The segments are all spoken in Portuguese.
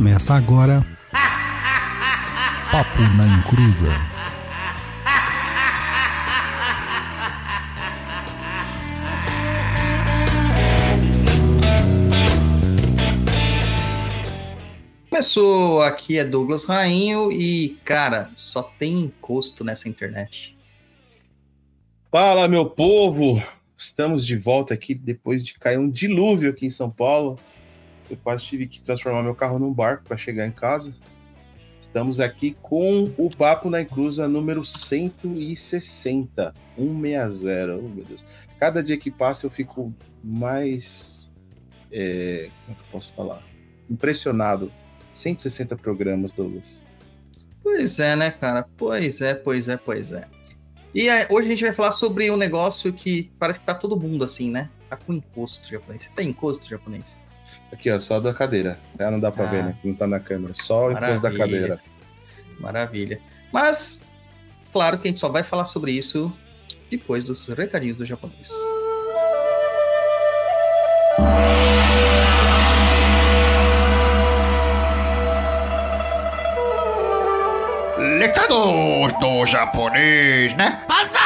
Começa agora. Papo na Encruza. Começou, aqui é Douglas Rainho e, cara, só tem encosto nessa internet. Fala, meu povo! Estamos de volta aqui depois de cair um dilúvio aqui em São Paulo. Eu quase tive que transformar meu carro num barco para chegar em casa. Estamos aqui com o Papo na Encruza número 160, 160. Oh, meu Deus. Cada dia que passa eu fico mais. É, como é que eu posso falar? Impressionado 160 programas, Douglas. Pois é, né, cara? Pois é, pois é, pois é. E é, hoje a gente vai falar sobre um negócio que parece que tá todo mundo assim, né? Tá com encosto japonês. Você tem encosto japonês? Aqui, ó, só da cadeira. É, não dá pra ah, ver, né? Que não tá na câmera. Só o encosto da cadeira. Maravilha. Mas, claro que a gente só vai falar sobre isso depois dos recadinhos do japonês. Recados do japonês, né? Banzai!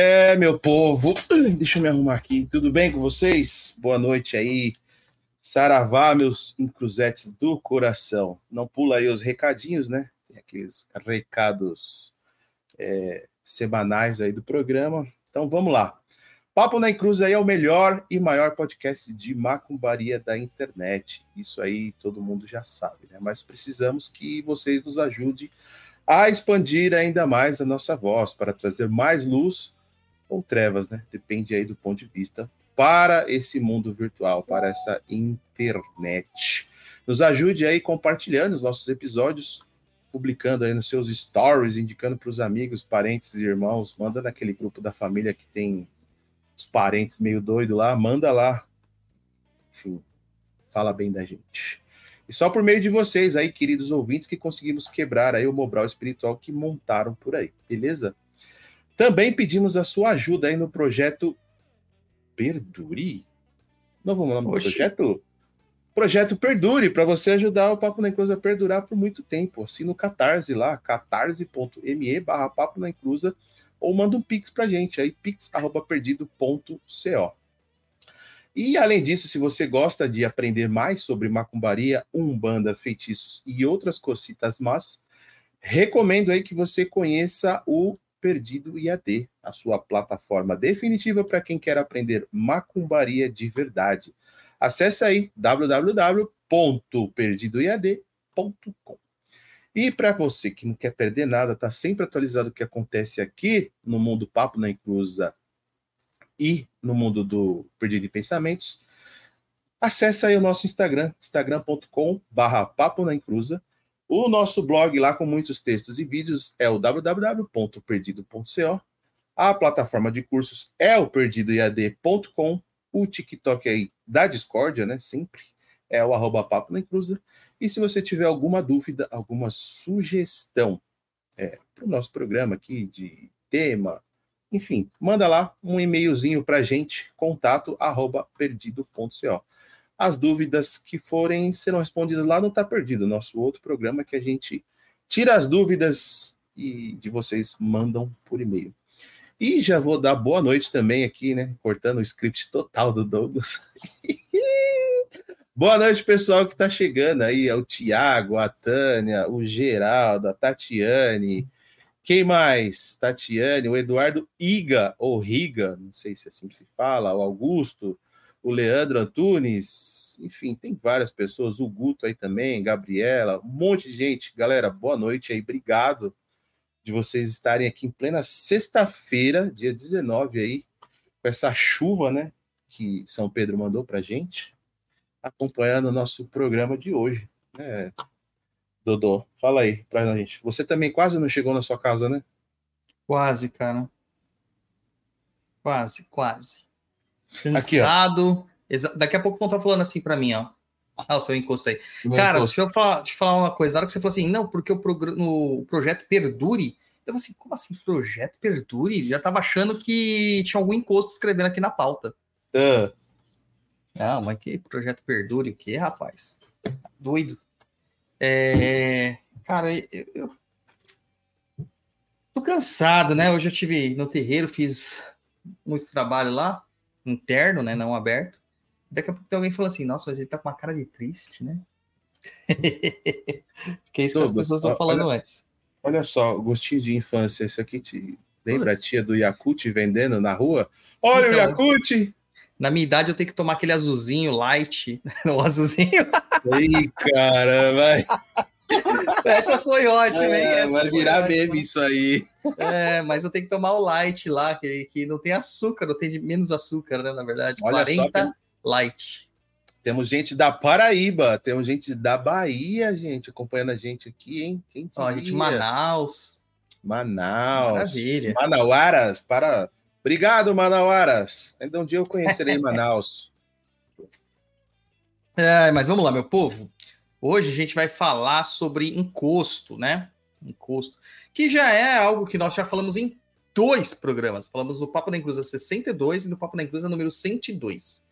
É, meu povo. Deixa eu me arrumar aqui. Tudo bem com vocês? Boa noite aí. Saravá, meus encruzetes do coração. Não pula aí os recadinhos, né? Tem aqueles recados é, semanais aí do programa. Então vamos lá. Papo na Encruz aí é o melhor e maior podcast de macumbaria da internet. Isso aí todo mundo já sabe, né? Mas precisamos que vocês nos ajudem a expandir ainda mais a nossa voz para trazer mais luz ou trevas, né? Depende aí do ponto de vista para esse mundo virtual, para essa internet. Nos ajude aí compartilhando os nossos episódios, publicando aí nos seus stories, indicando para os amigos, parentes e irmãos, manda naquele grupo da família que tem os parentes meio doido lá, manda lá. Enfim, fala bem da gente. E só por meio de vocês aí, queridos ouvintes, que conseguimos quebrar aí o Mobral espiritual que montaram por aí, beleza? Também pedimos a sua ajuda aí no projeto Perdure? Não vamos lá no Oxi. projeto? Projeto Perdure, para você ajudar o Papo na Encruza a perdurar por muito tempo. Assim no Catarse lá, catarse.me barra Papo na Encruza, ou manda um pix pra gente aí, pix.perdido.co. E além disso, se você gosta de aprender mais sobre macumbaria, umbanda, feitiços e outras cositas más, recomendo aí que você conheça o Perdido IAD, a sua plataforma definitiva para quem quer aprender macumbaria de verdade. Acesse aí www.perdidoiad.com. E para você que não quer perder nada, tá sempre atualizado o que acontece aqui no mundo Papo na Inclusa e no mundo do Perdido em Pensamentos, acesse aí o nosso Instagram, instagram.com/papo na Inclusa o nosso blog lá com muitos textos e vídeos é o www.perdido.co. A plataforma de cursos é o perdidoiad.com. O TikTok aí da Discordia, né? Sempre é o arroba papo na encruza. E se você tiver alguma dúvida, alguma sugestão é, para o nosso programa aqui de tema, enfim, manda lá um e-mailzinho para gente, contato arroba perdido.co as dúvidas que forem serão respondidas lá no Tá Perdido, nosso outro programa que a gente tira as dúvidas e de vocês mandam por e-mail. E já vou dar boa noite também aqui, né? Cortando o script total do Douglas. boa noite, pessoal que está chegando aí. É o Tiago, a Tânia, o Geraldo, a Tatiane. Quem mais? Tatiane, o Eduardo Iga, ou Riga, não sei se é assim que se fala, o Augusto, o Leandro Antunes, enfim, tem várias pessoas, o Guto aí também, Gabriela, um monte de gente. Galera, boa noite aí, obrigado de vocês estarem aqui em plena sexta-feira, dia 19 aí, com essa chuva, né, que São Pedro mandou pra gente, acompanhando o nosso programa de hoje, né? Dodô, fala aí pra gente. Você também quase não chegou na sua casa, né? Quase, cara. Quase, quase. Cansado. Aqui, Daqui a pouco vão estar falando assim para mim, ó. Ah, o seu encosto aí. Meu Cara, encosto. deixa eu falar, te falar uma coisa. Na hora que você falou assim, não, porque o, o projeto perdure. Eu falei assim, como assim, projeto perdure? Já tava achando que tinha algum encosto escrevendo aqui na pauta. Ah, Não, mas que projeto perdure o quê, rapaz? Doido. É, cara, eu, eu tô cansado, né? Hoje eu tive no terreiro, fiz muito trabalho lá, interno, né? Não aberto. Daqui a pouco tem alguém falando assim, nossa, mas ele tá com uma cara de triste, né? que é isso que as Todos. pessoas estão Olha- falando antes. olha só, gostinho de infância. Isso aqui te lembra a Putz. tia do Yakut vendendo na rua? Olha Então, o Yakut! Na minha idade eu tenho que tomar aquele azulzinho light, o azulzinho. Ih, cara, vai, Essa foi ótima, hein? É, Essa vai virar ótima. meme isso aí. É, mas eu tenho que tomar o light lá, que, que não tem açúcar, não tem de menos açúcar, né? Na verdade, Olha só 40 light. Temos gente da Paraíba, temos gente da Bahia, gente, acompanhando a gente aqui, hein? Quem Ó, gente, diria? Manaus. Manaus. Maravilha. Manauaras, para. Obrigado, Manauaras. Ainda um dia eu conhecerei Manaus. É, mas vamos lá, meu povo. Hoje a gente vai falar sobre encosto, né? Encosto. Que já é algo que nós já falamos em dois programas. Falamos no Papo da Inclusa 62 e no Papo da Inclusa número 102.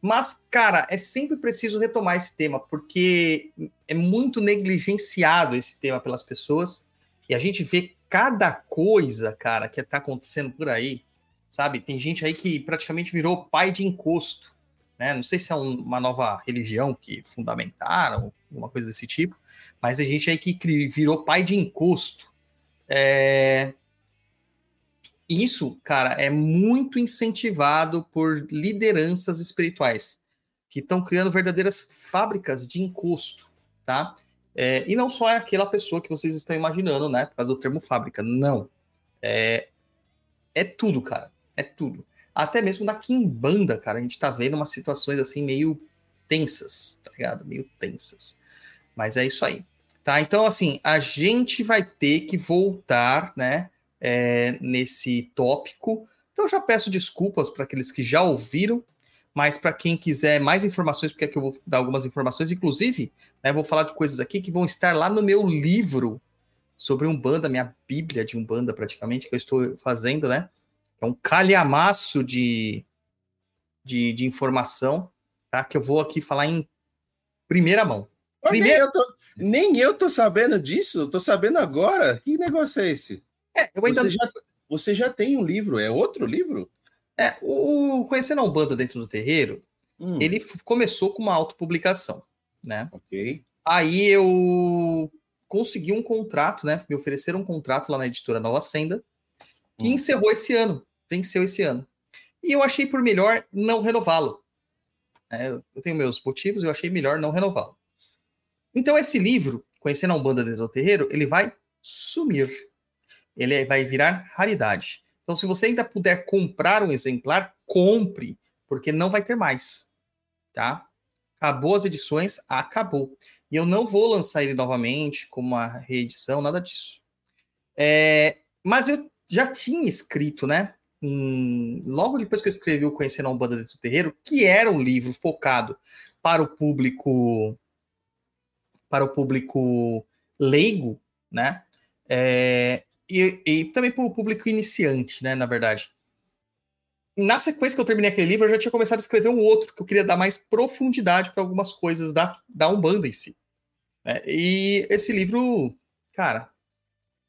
Mas, cara, é sempre preciso retomar esse tema, porque é muito negligenciado esse tema pelas pessoas. E a gente vê cada coisa, cara, que tá acontecendo por aí, sabe? Tem gente aí que praticamente virou pai de encosto né? Não sei se é um- uma nova religião que fundamentaram, alguma coisa desse tipo, mas a gente aí que virou pai de encosto. É... Isso, cara, é muito incentivado por lideranças espirituais que estão criando verdadeiras fábricas de encosto, tá? É, e não só é aquela pessoa que vocês estão imaginando, né? Por causa do termo fábrica. Não. É, é tudo, cara. É tudo até mesmo na Kimbanda, cara, a gente tá vendo umas situações assim meio tensas, tá ligado? Meio tensas. Mas é isso aí. Tá? Então, assim, a gente vai ter que voltar, né, é, nesse tópico. Então, já peço desculpas para aqueles que já ouviram, mas para quem quiser mais informações, porque aqui eu vou dar algumas informações, inclusive, né, vou falar de coisas aqui que vão estar lá no meu livro sobre Umbanda, minha bíblia de Umbanda, praticamente, que eu estou fazendo, né? É um calhamaço de, de, de informação, tá? Que eu vou aqui falar em primeira mão. Primeiro- eu tô- nem eu tô sabendo disso, tô sabendo agora. Que negócio é esse? É, eu ainda Você já, você já tem um livro, é outro livro? é, o Conhecendo a Umbanda dentro do terreiro, Hum, ele começou com uma autopublicação, né? Ok. Aí eu consegui um contrato, né? Me ofereceram um contrato lá na editora Nova Senda, que Hum. encerrou esse ano, venceu esse ano. E eu achei por melhor não renová-lo. É, eu tenho meus motivos, eu achei melhor não renová-lo. Então esse livro, Conhecendo a Umbanda dentro do terreiro, ele vai sumir. Ele vai virar raridade. Então se você ainda puder comprar um exemplar, compre, porque não vai ter mais, tá? Acabou as edições, acabou. E eu não vou lançar ele novamente como uma reedição, nada disso. É, mas eu já tinha escrito, né? Em- logo depois que eu escrevi o Conhecendo a Umbanda dentro do Terreiro, que era um livro focado para o público para o público leigo, né? É, e, e também para o público iniciante, né? Na verdade. Na sequência que eu terminei aquele livro, eu já tinha começado a escrever um outro, que eu queria dar mais profundidade para algumas coisas da, da Umbanda em si. né? E esse livro, cara,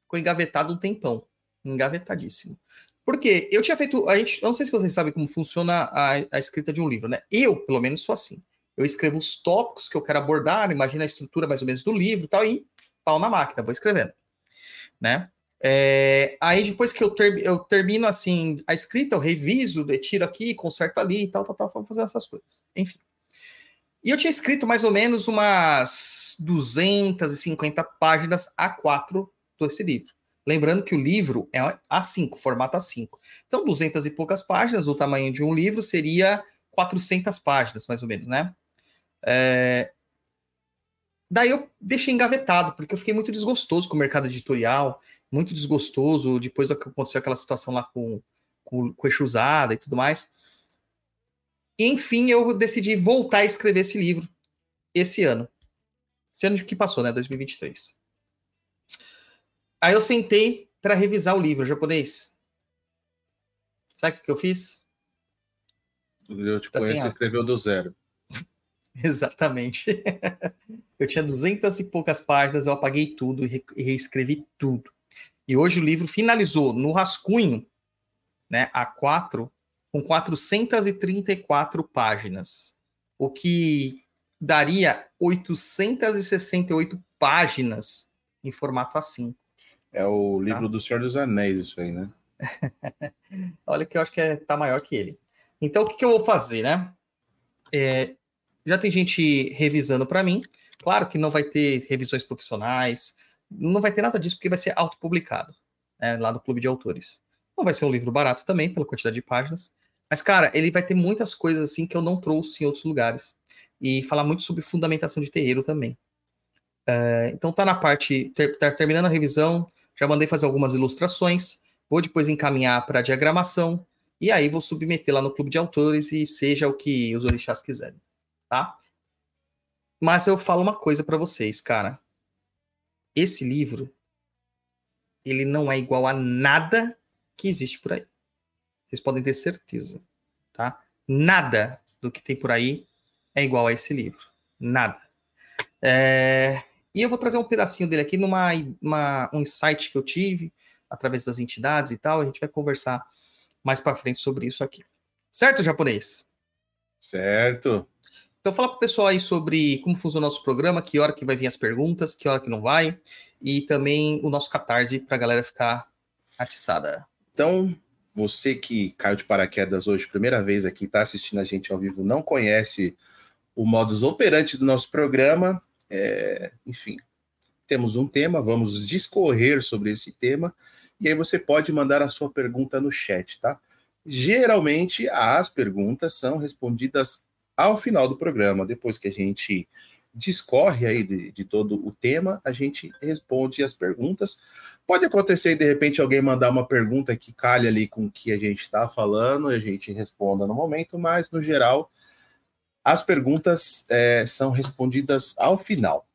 ficou engavetado um tempão. Engavetadíssimo. Porque eu tinha feito. A gente, eu não sei se vocês sabem como funciona a, a escrita de um livro, né? Eu, pelo menos, sou assim. Eu escrevo os tópicos que eu quero abordar, imagina a estrutura mais ou menos do livro e tal, e pau na máquina, vou escrevendo. Né? É, aí depois que eu, ter, eu termino assim a escrita, eu reviso, eu tiro aqui, conserto ali e tal, tal, tal, vou fazer essas coisas. Enfim. E eu tinha escrito mais ou menos umas 250 páginas A4 desse livro. Lembrando que o livro é A5, formato A5. Então, 200 e poucas páginas, o tamanho de um livro seria 400 páginas, mais ou menos, né? É... Daí eu deixei engavetado, porque eu fiquei muito desgostoso com o mercado editorial, muito desgostoso depois do que aconteceu aquela situação lá com, com, com Exusada e tudo mais. Enfim, eu decidi voltar a escrever esse livro, esse ano. Esse ano que passou, né? 2023. Aí eu sentei para revisar o livro japonês. Sabe o que eu fiz? Eu te Tá sem conheço, escreveu do zero. Exatamente. eu tinha duzentas e poucas páginas, eu apaguei tudo e e reescrevi tudo. E hoje o livro finalizou no rascunho, né, A4, com 434 páginas, o que daria 868 páginas em formato A5. É o Tá. livro do Senhor dos Anéis, isso aí, né? Olha que eu acho que é, tá maior que ele. Então, o que, que eu vou fazer, né? É, já tem gente revisando para mim. Claro que não vai ter revisões profissionais, não vai ter nada disso, porque vai ser autopublicado né, lá no Clube de Autores. Não vai ser um livro barato também, pela quantidade de páginas. Mas, cara, ele vai ter muitas coisas assim que eu não trouxe em outros lugares. E falar muito sobre fundamentação de terreiro também. É, então tá na parte. Ter, tá terminando a revisão, já mandei fazer algumas ilustrações. Vou depois encaminhar para diagramação e aí vou submeter lá no clube de autores e seja o que os orixás quiserem, tá? Mas eu falo uma coisa para vocês, cara. Esse livro ele não é igual a nada que existe por aí. Vocês podem ter certeza, tá? Nada do que tem por aí é igual a esse livro. Nada. É, E eu vou trazer um pedacinho dele aqui numa uma- um insight que eu tive através das entidades e tal. A gente vai conversar mais para frente sobre isso aqui. Certo, japonês? Certo. Então fala pro pessoal aí sobre como funciona o nosso programa, que hora que vai vir as perguntas, que hora que não vai, e também o nosso catarse pra galera ficar atiçada. Então, você que caiu de paraquedas hoje, primeira vez aqui, está assistindo a gente ao vivo, não conhece o modus operandi do nosso programa, é, enfim, temos um tema, vamos discorrer sobre esse tema, e aí você pode mandar a sua pergunta no chat, tá? Geralmente, as perguntas são respondidas ao final do programa, depois que a gente discorre aí de, de todo o tema, a gente responde as perguntas. Pode acontecer, de repente, alguém mandar uma pergunta que calhe ali com o que a gente está falando e a gente responda no momento, mas, no geral, as perguntas é, são respondidas ao final.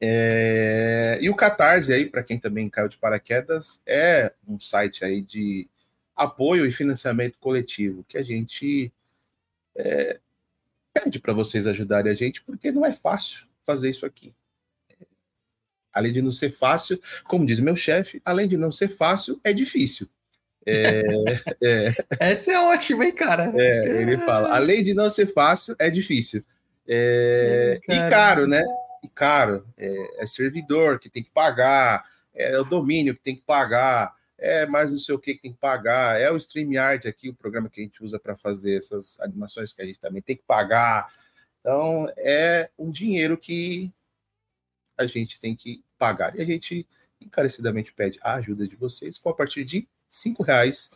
É, e o Catarse aí, para quem também caiu de paraquedas, é um site aí de apoio e financiamento coletivo que a gente é, pede para vocês ajudarem a gente, porque não é fácil fazer isso aqui. Além de não ser fácil, como diz meu chefe, além de não ser fácil, é difícil. É, é, Essa é ótima, hein, cara? é, ele fala, além de não ser fácil, é difícil. É, e caro, né? E caro. É, é servidor que tem que pagar, é o domínio que tem que pagar, é mais não sei o que que tem que pagar, é o StreamYard aqui, o programa que a gente usa para fazer essas animações que a gente também tem que pagar. Então, é um dinheiro que a gente tem que pagar. E a gente encarecidamente pede a ajuda de vocês com a partir de cinco reais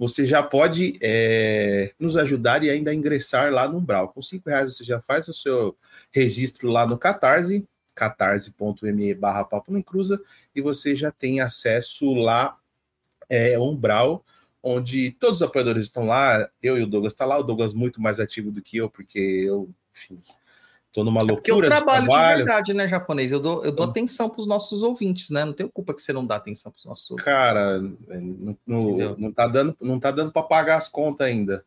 você já pode é, nos ajudar e ainda ingressar lá no Umbral. Com cinco reais você já faz o seu registro lá no Catarse, catarse.me barra Papo Cruza, e você já tem acesso lá é, Umbral, onde todos os apoiadores estão lá, eu e o Douglas está lá, o Douglas muito mais ativo do que eu, porque eu, enfim, estou numa Porque eu loucura de trabalho de trabalho. verdade, né, japonês? Eu dou, eu dou Hum. atenção pros nossos ouvintes, né? Não tenho culpa que você não dá atenção pros nossos ouvintes. Cara, não, não, Entendeu? não tá dando, não tá dando para pagar as contas ainda.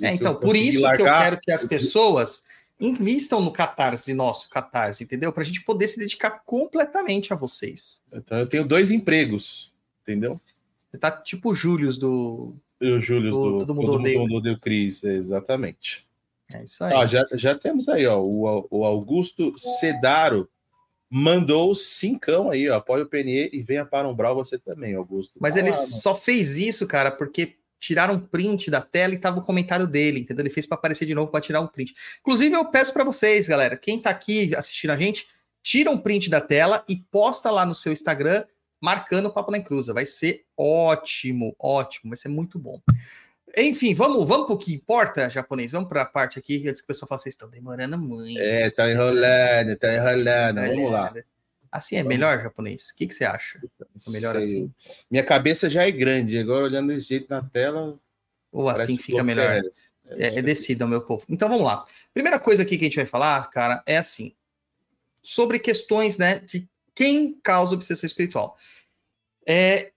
É, então, por isso que eu largar- quero que as pessoas invistam no Catarse, nosso Catarse, entendeu? Pra gente poder se dedicar completamente a vocês. Então eu tenho dois empregos, entendeu? Você tá tipo o Július do. O Júlio Do do Todo Mundo Odeia. odeia o Cris, exatamente. É isso aí. Ó, já, já temos aí, ó, o, o Augusto Cedaro mandou cincão aí, ó, apoia o PNE e venha para Umbral você também, Augusto. Mas Tá ele lá, só fez isso, cara, porque tiraram um print da tela e tava o comentário dele, entendeu? Ele fez para aparecer de novo para tirar um print. Inclusive, eu peço para vocês, galera, quem tá aqui assistindo a gente, tira um print da tela e posta lá no seu Instagram, marcando o Papo na Encruza. Vai ser ótimo, ótimo, vai ser muito bom. Enfim, vamos, vamos pro que importa, japonês. Vamos para a parte aqui, antes que o pessoal fale, vocês estão demorando muito. É, tá enrolando, tá enrolando. Vamos lá. Assim é melhor, japonês? O que, que você acha? É melhor Sei. assim? Minha cabeça já é grande, agora olhando desse jeito na tela. Ou assim fica melhor? terrestre. É, é decidam, meu povo. Então vamos lá. Primeira coisa aqui que a gente vai falar, cara, é assim. Sobre questões, né, de quem causa obsessão espiritual. É,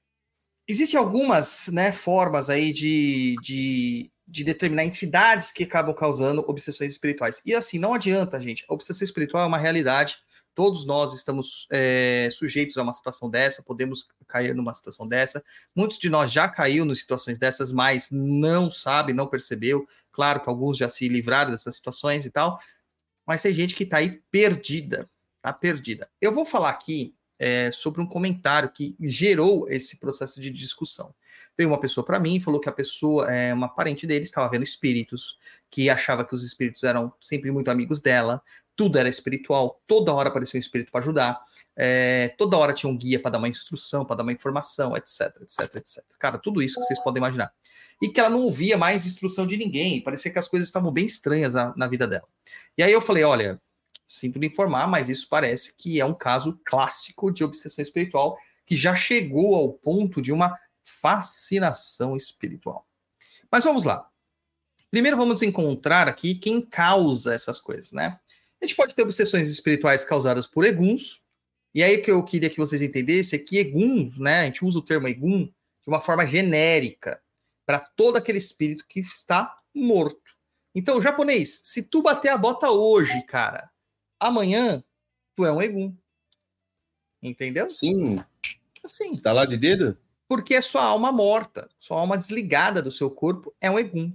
Existem algumas né, formas aí de, de, de, determinar entidades que acabam causando obsessões espirituais. E assim, não adianta, gente. A obsessão espiritual é uma realidade. Todos nós estamos é, sujeitos a uma situação dessa, podemos cair numa situação dessa. Muitos de nós já caiu em situações dessas, mas não sabe, não percebeu. Claro que alguns já se livraram dessas situações e tal, mas tem gente que está aí perdida, tá perdida. Eu vou falar aqui é, sobre um comentário que gerou esse processo de discussão. Veio uma pessoa para mim e falou que a pessoa, é, uma parente dele, estava vendo espíritos, que achava que os espíritos eram sempre muito amigos dela, tudo era espiritual, toda hora aparecia um espírito para ajudar, é, toda hora tinha um guia para dar uma instrução, para dar uma informação, etc, etc, etc. Cara, tudo isso que vocês podem imaginar. E que ela não ouvia mais instrução de ninguém, parecia que as coisas estavam bem estranhas na, na vida dela. E aí eu falei: olha, Sinto lhe informar, mas isso parece que é um caso clássico de obsessão espiritual que já chegou ao ponto de uma fascinação espiritual. Mas vamos lá. Primeiro vamos encontrar aqui quem causa essas coisas, né? A gente pode ter obsessões espirituais causadas por eguns, e aí que eu queria que vocês entendessem é que egum, né? A gente usa o termo egum de uma forma genérica para todo aquele espírito que está morto. Então, japonês, se tu bater a bota hoje, cara, amanhã tu é um egum. Entendeu? Sim. Assim. Está lá de dedo? Porque é sua alma morta, sua alma desligada do seu corpo é um egum.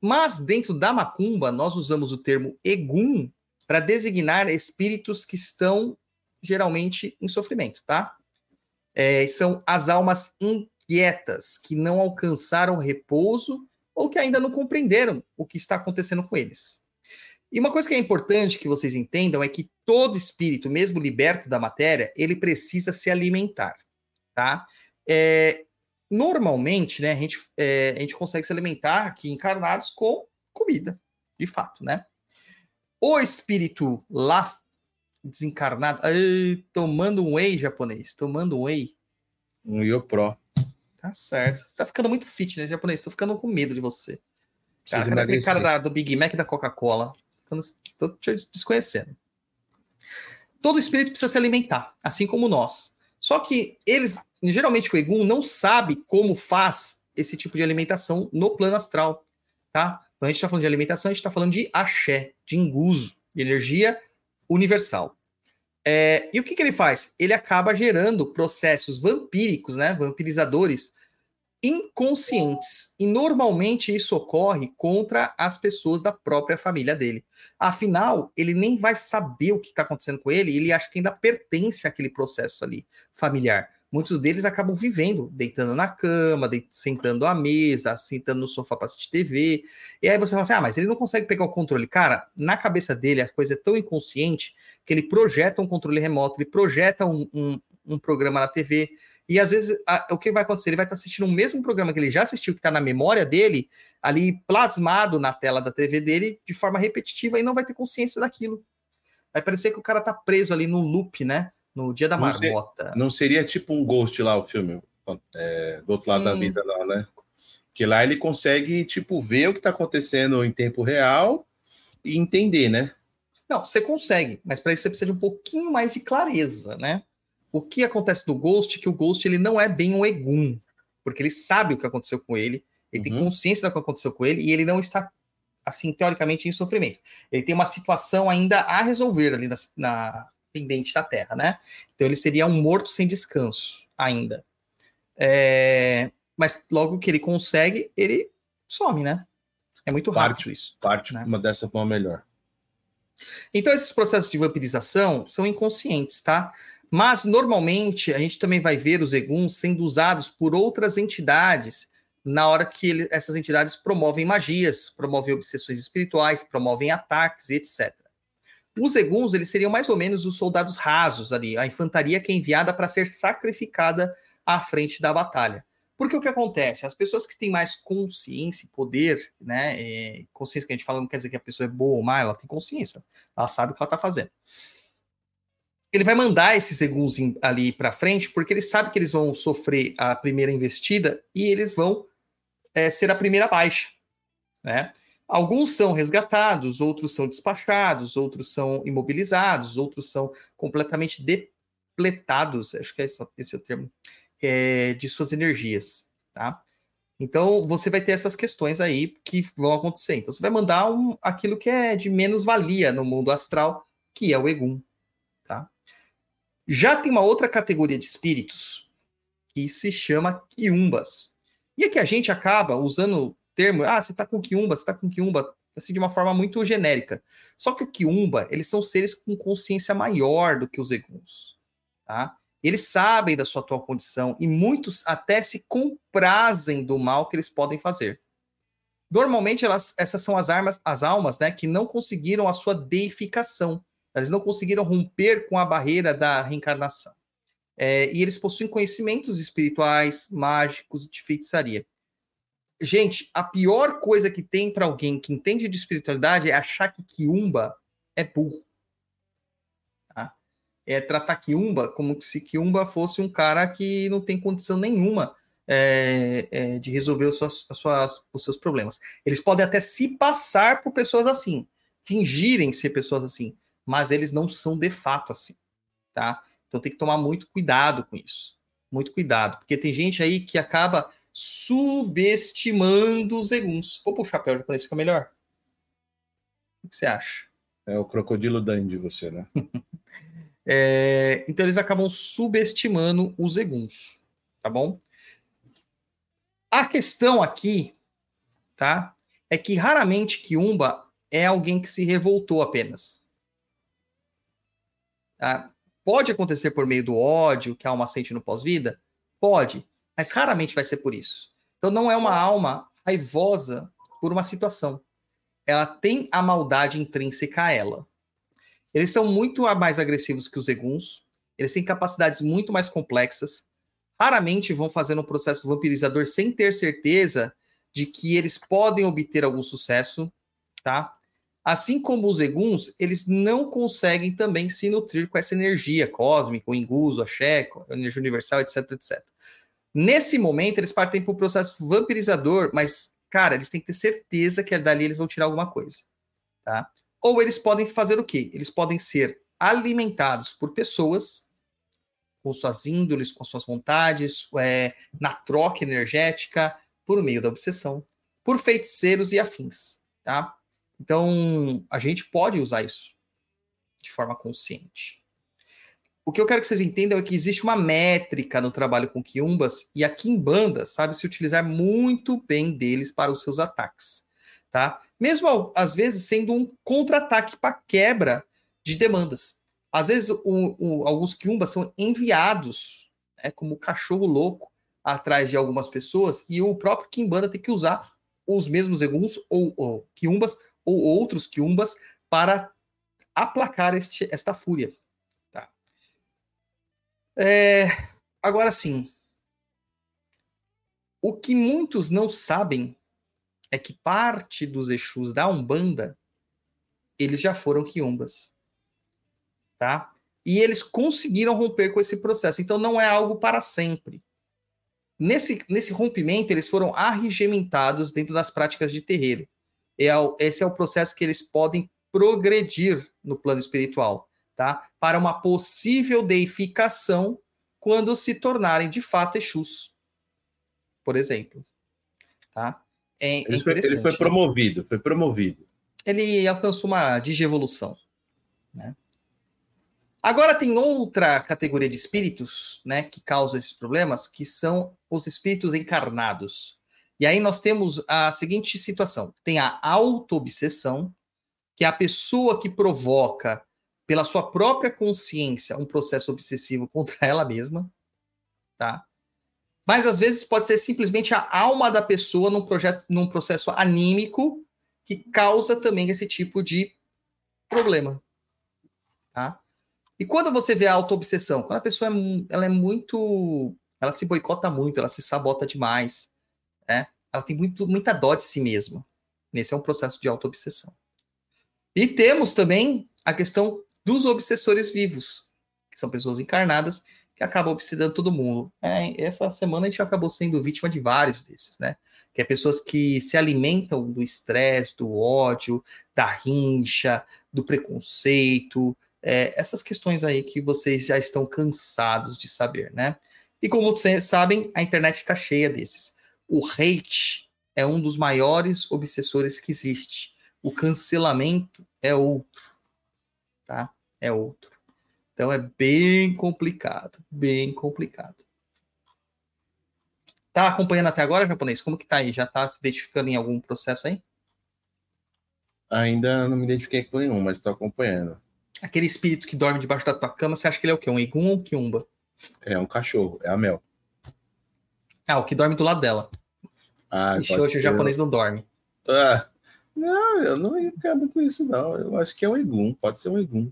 Mas dentro da macumba, nós usamos o termo egum para designar espíritos que estão geralmente em sofrimento, tá? É, são as almas inquietas que não alcançaram repouso ou que ainda não compreenderam o que está acontecendo com eles. E uma coisa que é importante que vocês entendam é que todo espírito, mesmo liberto da matéria, ele precisa se alimentar, tá? É, normalmente, né, a gente, é, a gente consegue se alimentar aqui encarnados com comida, de fato, né? O espírito lá desencarnado, ai, tomando um whey japonês, tomando um whey. Um Yo Pro. Tá certo. Você tá ficando muito fitness japonês, tô ficando com medo de você. Cara, cara, cara do Big Mac e da Coca-Cola estou te desconhecendo. Todo espírito precisa se alimentar, assim como nós. Só que eles, geralmente o Egum não sabe como faz esse tipo de alimentação no plano astral, tá? Quando a gente está falando de alimentação, a gente está falando de axé, de enguso, de energia universal. É, e o que, que ele faz? Ele acaba gerando processos vampíricos, né, vampirizadores, inconscientes. E normalmente isso ocorre contra as pessoas da própria família dele. Afinal, ele nem vai saber o que está acontecendo com ele, ele acha que ainda pertence àquele processo ali familiar. Muitos deles acabam vivendo, deitando na cama, sentando à mesa, sentando no sofá para assistir TV. E aí você fala assim: ah, mas ele não consegue pegar o controle. Cara, na cabeça dele a coisa é tão inconsciente que ele projeta um controle remoto, ele projeta um, um, um programa na TV e às vezes a, o que vai acontecer? Ele vai estar assistindo o mesmo programa que ele já assistiu, que está na memória dele, ali plasmado na tela da TV dele, de forma repetitiva, e não vai ter consciência daquilo. Vai parecer que o cara tá preso ali no loop, né? No dia da marmota. Não, ser, não seria tipo um ghost lá o filme, é, do outro lado hum. da vida, não, né? Que lá ele consegue, tipo, ver o que está acontecendo em tempo real e entender, né? Não, você consegue, mas para isso você precisa de um pouquinho mais de clareza, né? O que acontece no Ghost é que o Ghost ele não é bem um Egum, porque ele sabe o que aconteceu com ele, ele uhum. tem consciência do que aconteceu com ele e ele não está, assim, teoricamente em sofrimento. Ele tem uma situação ainda a resolver ali na, na pendente da Terra, né? Então ele seria um morto sem descanso ainda. É... Mas logo que ele consegue, ele some, né? É muito rápido parte, isso. Parte né? uma dessa forma melhor. Então, esses processos de vampirização são inconscientes, tá? Mas, normalmente, a gente também vai ver os eguns sendo usados por outras entidades na hora que ele, essas entidades promovem magias, promovem obsessões espirituais, promovem ataques, etc. Os eguns, eles seriam mais ou menos os soldados rasos ali, a infantaria que é enviada para ser sacrificada à frente da batalha. Porque o que acontece? As pessoas que têm mais consciência e poder, né? É, consciência que a gente fala não quer dizer que a pessoa é boa ou má, ela tem consciência, ela sabe o que ela está fazendo ele vai mandar esses eguns ali para frente, porque ele sabe que eles vão sofrer a primeira investida e eles vão é, ser a primeira baixa, né? Alguns são resgatados, outros são despachados, outros são imobilizados, outros são completamente depletados, acho que é esse, é o termo, é, de suas energias, tá? Então, você vai ter essas questões aí que vão acontecer. Então, você vai mandar um, aquilo que é de menos valia no mundo astral, que é o Egum? Já tem uma outra categoria de espíritos que se chama Quiumbas. E é que a gente acaba usando termo, ah, você tá com quiumba, você tá com quiumba, assim, de uma forma muito genérica. Só que o quiumba, eles são seres com consciência maior do que os eguns, tá? Eles sabem da sua atual condição e muitos até se comprazem do mal que eles podem fazer. Normalmente, elas, essas são as, armas, as almas né, que não conseguiram a sua deificação. Eles não conseguiram romper com a barreira da reencarnação. É, e eles possuem conhecimentos espirituais, mágicos de feitiçaria. Gente, a pior coisa que tem para alguém que entende de espiritualidade é achar que Kiumba é burro. Tá? É tratar Kiumba como se Kiumba fosse um cara que não tem condição nenhuma é, é, de resolver os, as suas, os seus problemas. Eles podem até se passar por pessoas assim, fingirem ser pessoas assim, mas eles não são de fato assim, tá? Então tem que tomar muito cuidado com isso. Muito cuidado, porque tem gente aí que acaba subestimando os eguns. Vou pôr o chapéu para isso ficar melhor. O que você acha? É o crocodilo Dandy, você, né? é, então eles acabam subestimando os eguns, tá bom? A questão aqui, tá? É que raramente Kiumba é alguém que se revoltou apenas. Tá? Pode acontecer por meio do ódio que a alma sente no pós-vida? Pode mas raramente vai ser por isso. Então não é uma alma raivosa por uma situação. Ela tem a maldade intrínseca a ela. Eles são muito mais agressivos que os eguns, eles têm capacidades muito mais complexas, raramente vão fazer um processo vampirizador sem ter certeza de que eles podem obter algum sucesso, tá? Assim como os eguns, eles não conseguem também se nutrir com essa energia cósmica, o inguso, a checo, a energia universal, etc, etc. Nesse momento, eles partem para o processo vampirizador, mas, cara, eles têm que ter certeza que dali eles vão tirar alguma coisa. Tá? Ou eles podem fazer o quê? Eles podem ser alimentados por pessoas com suas índoles, com suas vontades, é, na troca energética, por meio da obsessão, por feiticeiros e afins. Tá? Então, a gente pode usar isso de forma consciente o que eu quero que vocês entendam é que existe uma métrica no trabalho com quiumbas e a quimbanda sabe se utilizar muito bem deles para os seus ataques, tá? Mesmo às vezes sendo um contra-ataque para quebra de demandas. Às vezes o, o, alguns quiumbas são enviados, né, como cachorro louco, atrás de algumas pessoas e o próprio quimbanda tem que usar os mesmos eguns ou, ou quiumbas ou outros quiumbas para aplacar este, esta fúria. É, agora sim, o que muitos não sabem é que parte dos Exus da Umbanda eles já foram quiumbas, tá? E eles conseguiram romper com esse processo. Então não é algo para sempre. Nesse, nesse rompimento, eles foram arregimentados dentro das práticas de terreiro. É, esse é o processo que eles podem progredir no plano espiritual tá? para uma possível deificação quando se tornarem de fato Exus, por exemplo. Tá? É, ele, foi, ele foi promovido, foi promovido. Ele alcançou uma digievolução. Né? Agora tem outra categoria de espíritos né, que causa esses problemas, que são os espíritos encarnados. E aí nós temos a seguinte situação: tem a auto-obsessão, que é a pessoa que provoca pela sua própria consciência, um processo obsessivo contra ela mesma, tá? Mas às vezes pode ser simplesmente a alma da pessoa num projeto, num processo anímico que causa também esse tipo de problema, tá? E quando você vê a autoobsessão, quando a pessoa é, ela é muito, ela se boicota muito, ela se sabota demais, né? Ela tem muito, muita dó de si mesma. Esse é um processo de autoobsessão. E temos também a questão dos obsessores vivos, que são pessoas encarnadas que acaba obsedando todo mundo. É, essa semana a gente acabou sendo vítima de vários desses, né? Que é pessoas que se alimentam do estresse, do ódio, da rincha, do preconceito, é, essas questões aí que vocês já estão cansados de saber, né? E como vocês sabem, a internet está cheia desses. O hate é um dos maiores obsessores que existe. O cancelamento é outro, tá? É outro. Então é bem complicado, bem complicado. Tá acompanhando até agora, japonês? Como que tá aí? Já tá se identificando em algum processo aí? Ainda não me identifiquei com nenhum, mas estou acompanhando. Aquele espírito que dorme debaixo da tua cama, você acha que ele é o quê? Um Igum ou um Kiumba? É um cachorro, é a Mel. Ah, o que dorme do lado dela. Ah, pode hoje o japonês não dorme. Ah, não, eu não ia ficar com isso, não. Eu acho que é um Egum, pode ser um Egum.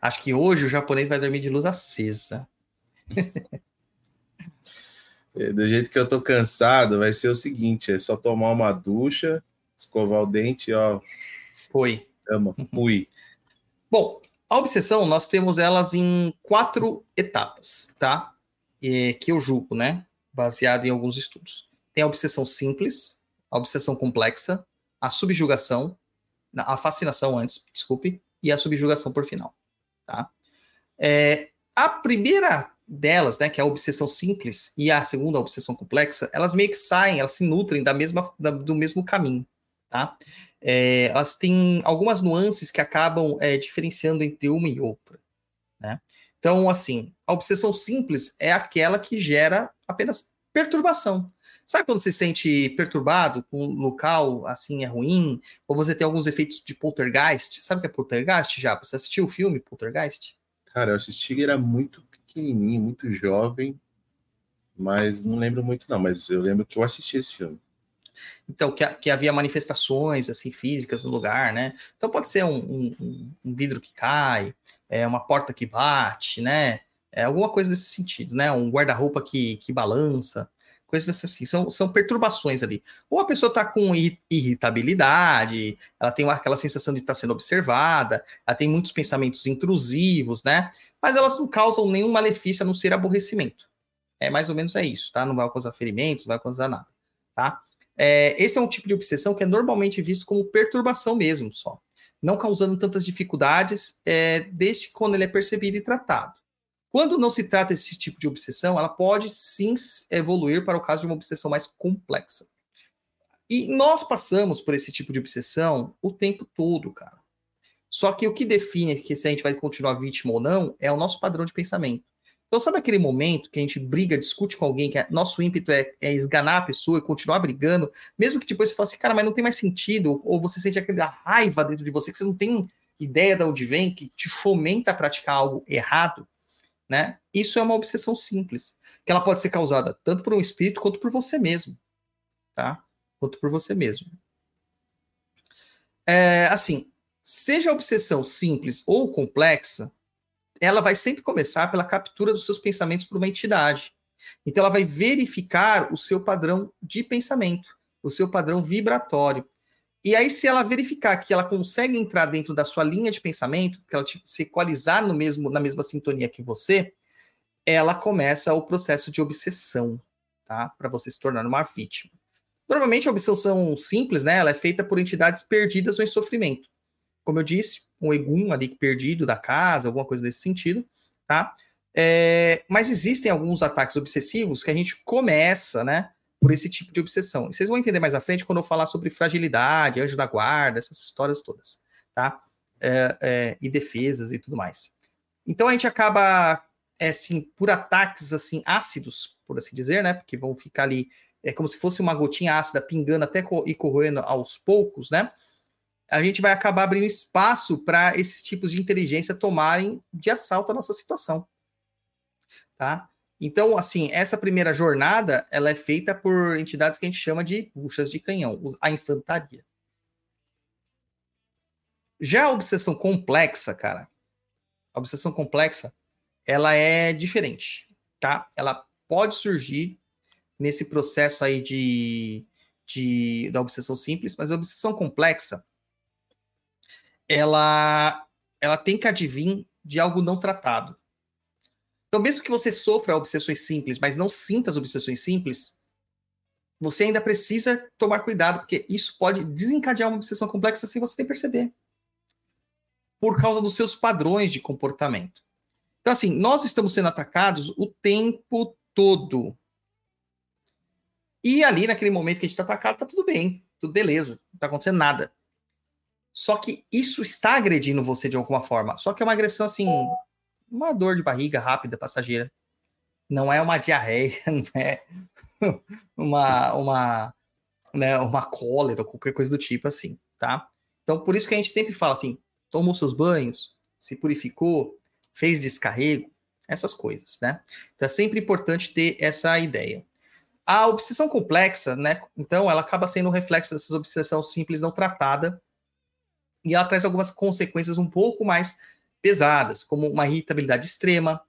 Acho que hoje o japonês vai dormir de luz acesa. É, Do jeito que eu tô cansado, vai ser o seguinte: é só tomar uma ducha, escovar o dente, ó, Foi. ama, fui. Bom, a obsessão, nós temos elas em quatro etapas, tá? É, que eu julgo, né? Baseado em alguns estudos. Tem a obsessão simples, a obsessão complexa, a subjugação, a fascinação antes, desculpe, e a subjugação por final, tá? É, a primeira delas, né, que é a obsessão simples, e a segunda, a obsessão complexa, elas meio que saem, elas se nutrem da mesma, da- do mesmo caminho, tá? É, elas têm algumas nuances que acabam é, diferenciando entre uma e outra, né? Então, assim, a obsessão simples é aquela que gera apenas perturbação. Sabe quando você se sente perturbado com um local assim é ruim, ou você tem alguns efeitos de poltergeist? Sabe o que é poltergeist já? Você assistiu o filme Poltergeist? Cara, eu assisti ele era muito pequenininho, muito jovem, mas não lembro muito, não. Mas eu lembro que eu assisti esse filme. Então, que, que havia manifestações assim físicas no lugar, né? Então pode ser um, um- um- um vidro que cai, é, uma porta que bate, né? É, alguma coisa desse sentido, né? Um guarda-roupa que, que balança, coisas assim. São, são perturbações ali. Ou a pessoa está com irri- irritabilidade, ela tem aquela sensação de estar sendo observada, ela tem muitos pensamentos intrusivos, né? Mas elas não causam nenhum malefício a não ser aborrecimento. É mais ou menos é isso, tá? Não vai causar ferimentos, não vai causar nada, tá? É, esse é um tipo de obsessão que é normalmente visto como perturbação mesmo, só. Não causando tantas dificuldades, é, desde quando ele é percebido e tratado. Quando não se trata desse tipo de obsessão, ela pode sim evoluir para o caso de uma obsessão mais complexa. E nós passamos por esse tipo de obsessão o tempo todo, cara. Só que o que define que se a gente vai continuar vítima ou não é o nosso padrão de pensamento. Então, sabe aquele momento que a gente briga, discute com alguém, que é- nosso ímpeto é, é esganar a pessoa e continuar brigando, mesmo que depois você fale assim, cara, mas não tem mais sentido, ou você sente aquela raiva dentro de você que você não tem ideia de onde vem, que te fomenta a praticar algo errado, né? Isso é uma obsessão simples, que ela pode ser causada tanto por um espírito quanto por você mesmo, tá? Quanto por você mesmo. É, assim, seja a obsessão simples ou complexa, ela vai sempre começar pela captura dos seus pensamentos por uma entidade. Então, ela vai verificar o seu padrão de pensamento, o seu padrão vibratório. E aí, se ela verificar que ela consegue entrar dentro da sua linha de pensamento, que ela se equalizar no mesmo, na mesma sintonia que você, ela começa o processo de obsessão, tá? Para você se tornar uma vítima. Normalmente, a obsessão simples, né? Ela é feita por entidades perdidas ou em sofrimento. Como eu disse, um egum ali perdido da casa, alguma coisa desse sentido, tá? É, mas existem alguns ataques obsessivos que a gente começa, né? Por esse tipo de obsessão. E vocês vão entender mais à frente quando eu falar sobre fragilidade, anjo da guarda, essas histórias todas, tá? É, é, e defesas e tudo mais. Então a gente acaba, é, assim, por ataques assim ácidos, por assim dizer, né? Porque vão ficar ali, é como se fosse uma gotinha ácida pingando até co e corroendo aos poucos, né? A gente vai acabar abrindo espaço para esses tipos de inteligência tomarem de assalto a nossa situação, tá? Então, assim, essa primeira jornada, ela é feita por entidades que a gente chama de buchas de canhão, a infantaria. Já a obsessão complexa, cara, a obsessão complexa, ela é diferente, tá? Ela pode surgir nesse processo aí de, de da obsessão simples, mas a obsessão complexa, ela, ela tem que advir de algo não tratado. Então, mesmo que você sofra obsessões simples, mas não sinta as obsessões simples, você ainda precisa tomar cuidado, porque isso pode desencadear uma obsessão complexa sem você nem perceber. Por causa dos seus padrões de comportamento. Então, assim, nós estamos sendo atacados o tempo todo. E ali, naquele momento que a gente está atacado, tá tudo bem, tudo beleza, não está acontecendo nada. Só que isso está agredindo você de alguma forma. Só que é uma agressão assim, uma dor de barriga rápida, passageira. Não é uma diarreia, não é uma, uma, né, uma cólera, qualquer coisa do tipo assim, tá? Então, por isso que a gente sempre fala assim: tomou seus banhos, se purificou, fez descarrego, essas coisas, né? Então é sempre importante ter essa ideia. A obsessão complexa, né? Então, ela acaba sendo um reflexo dessas obsessões simples não tratada e ela traz algumas consequências um pouco mais pesadas, como uma irritabilidade extrema,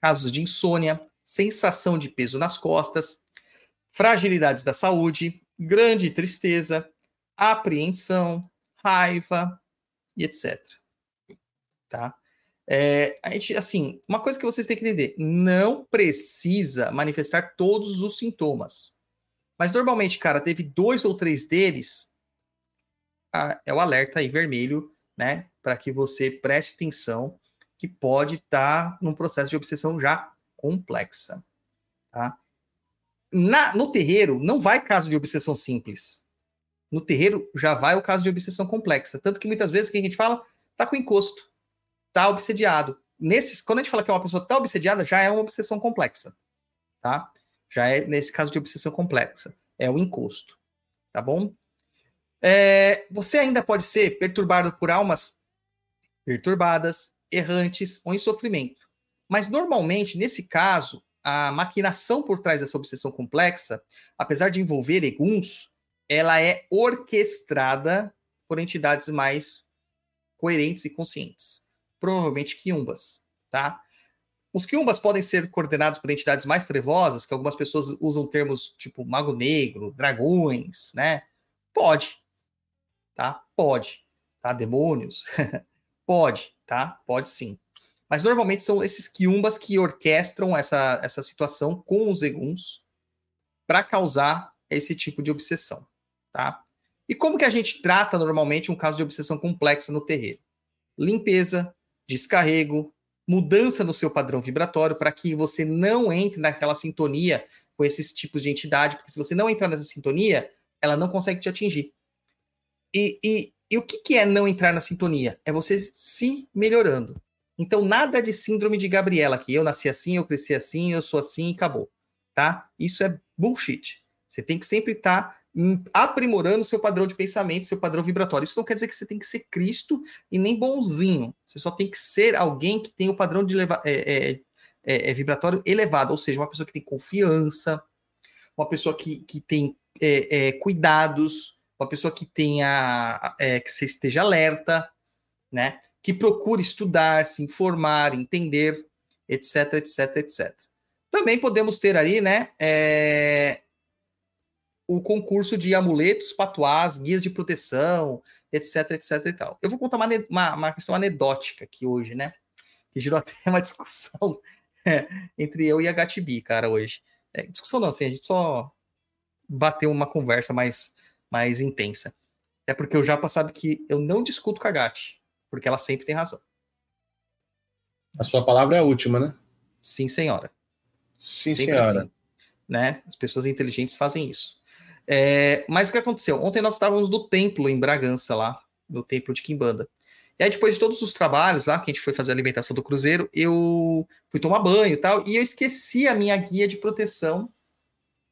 casos de insônia, sensação de peso nas costas, fragilidades da saúde, grande tristeza, apreensão, raiva e etc. Tá? É, a gente, assim, uma coisa que vocês têm que entender: não precisa manifestar todos os sintomas. Mas normalmente, cara, teve dois ou três deles, a, é o alerta aí vermelho, né? Para que você preste atenção que pode estar tá num processo de obsessão já complexa, tá? Na, no terreiro, não vai caso de obsessão simples. No terreiro, já vai o caso de obsessão complexa. Tanto que muitas vezes que a gente fala, tá com encosto tá obsediado. Nesses, quando a gente fala que uma pessoa tá obsediada, já é uma obsessão complexa, tá? Já é nesse caso de obsessão complexa, é o encosto, tá bom? É, você ainda pode ser perturbado por almas perturbadas, errantes ou em sofrimento. Mas normalmente, nesse caso, a maquinação por trás dessa obsessão complexa, apesar de envolver eguns, ela é orquestrada por entidades mais coerentes e conscientes provavelmente quiumbas, tá? Os quiumbas podem ser coordenados por entidades mais trevosas, que algumas pessoas usam termos tipo mago negro, dragões, né? Pode, tá? Pode, tá? Demônios, pode, tá? Pode sim. Mas normalmente são esses quiumbas que orquestram essa, essa situação com os eguns para causar esse tipo de obsessão, tá? E como que a gente trata normalmente um caso de obsessão complexa no terreiro? Limpeza, descarrego, mudança no seu padrão vibratório para que você não entre naquela sintonia com esses tipos de entidade, porque se você não entrar nessa sintonia, ela não consegue te atingir. E, e, e o que, que é não entrar na sintonia? É você se melhorando. Então, nada de síndrome de Gabriela, que eu nasci assim, eu cresci assim, eu sou assim e acabou. Tá? Isso é bullshit. Você tem que sempre estar tá aprimorando seu padrão de pensamento, seu padrão vibratório. Isso não quer dizer que você tem que ser Cristo e nem bonzinho. Você só tem que ser alguém que tem o padrão de é, é, é, é vibratório elevado, ou seja, uma pessoa que tem confiança, uma pessoa que, que tem é, é, cuidados, uma pessoa que tenha é, que você esteja alerta, né? Que procure estudar, se informar, entender, etc, etc, etc. Também podemos ter ali, né? É, o concurso de amuletos, patuás, guias de proteção, etc, etc e tal. Eu vou contar uma, uma, uma questão anedótica aqui hoje, né? Que gerou até uma discussão é, entre eu e a Gatibi, cara, hoje. É, discussão não, assim, a gente só bateu uma conversa mais, mais intensa. É porque o Japa sabe que eu não discuto com a Gati, porque ela sempre tem razão. A sua palavra é a última, né? Sim, senhora. Sim, sempre senhora. Assim, né? As pessoas inteligentes fazem isso. É, mas o que aconteceu? Ontem nós estávamos no templo em Bragança, lá, no templo de Quimbanda. E aí, depois de todos os trabalhos lá, que a gente foi fazer a alimentação do cruzeiro, eu fui tomar banho e tal, e eu esqueci a minha guia de proteção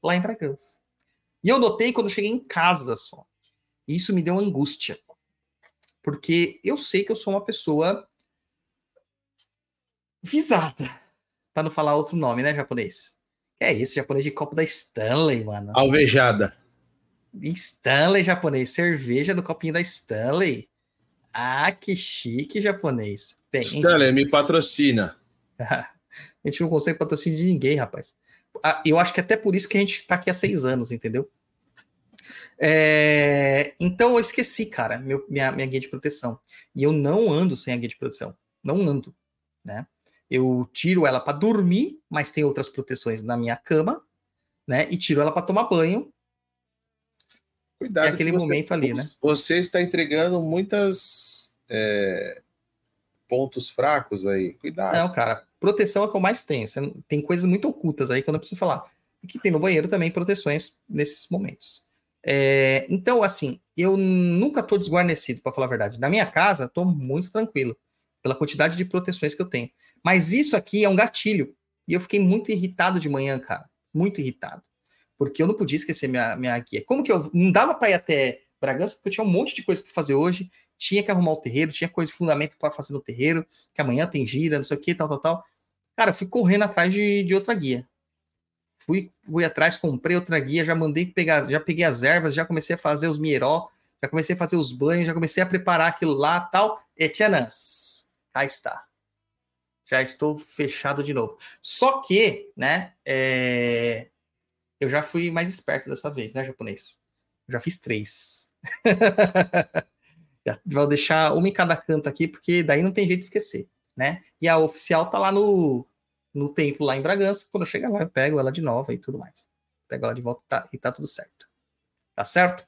lá em Bragança. E eu notei quando eu cheguei em casa só. E isso me deu angústia. Porque eu sei que eu sou uma pessoa visada. Para não falar outro nome, né, japonês? é isso, japonês de copo da Stanley, mano. Alvejada. Stanley japonês, cerveja no copinho da Stanley. Ah, que chique japonês. Bem, Stanley, me patrocina. a gente não consegue patrocínio de ninguém, rapaz. Eu acho que até por isso que a gente tá aqui há seis anos, entendeu? É, então eu esqueci, cara, meu, minha, minha guia de proteção. E eu não ando sem a guia de proteção. Não ando, né? Eu tiro ela para dormir, mas tem outras proteções na minha cama, né? E tiro ela para tomar banho. Cuidado. É aquele momento ali, né? Você está entregando muitas é, pontos fracos aí. Cuidado. Não, cara, proteção é o que eu mais tenho. Tem coisas muito ocultas aí que eu não preciso falar. E que tem no banheiro também proteções nesses momentos. É, então, assim, eu nunca tô desguarnecido, para falar a verdade. Na minha casa, tô muito tranquilo, pela quantidade de proteções que eu tenho. Mas isso aqui é um gatilho. E eu fiquei muito irritado de manhã, cara. Muito irritado. Porque eu não podia esquecer minha, minha guia. Como que eu. Não dava para ir até Bragança, porque eu tinha um monte de coisa para fazer hoje. Tinha que arrumar o terreiro, tinha coisa de fundamento para fazer no terreiro, que amanhã tem gira, não sei o que, tal, tal, tal. Cara, eu fui correndo atrás de, de outra guia. Fui, fui atrás, comprei outra guia, já mandei pegar, já peguei as ervas, já comecei a fazer os mieró, já comecei a fazer os banhos, já comecei a preparar aquilo lá, tal. Etianãs, cá está. Já estou fechado de novo. Só que, né, é, eu já fui mais esperto dessa vez, né, japonês? Eu já fiz três. já vou deixar uma em cada canto aqui, porque daí não tem jeito de esquecer, né? E a oficial tá lá no, no templo, lá em Bragança. Quando eu chegar lá, eu pego ela de novo e tudo mais. Pego ela de volta e tá, e tá tudo certo. Tá certo?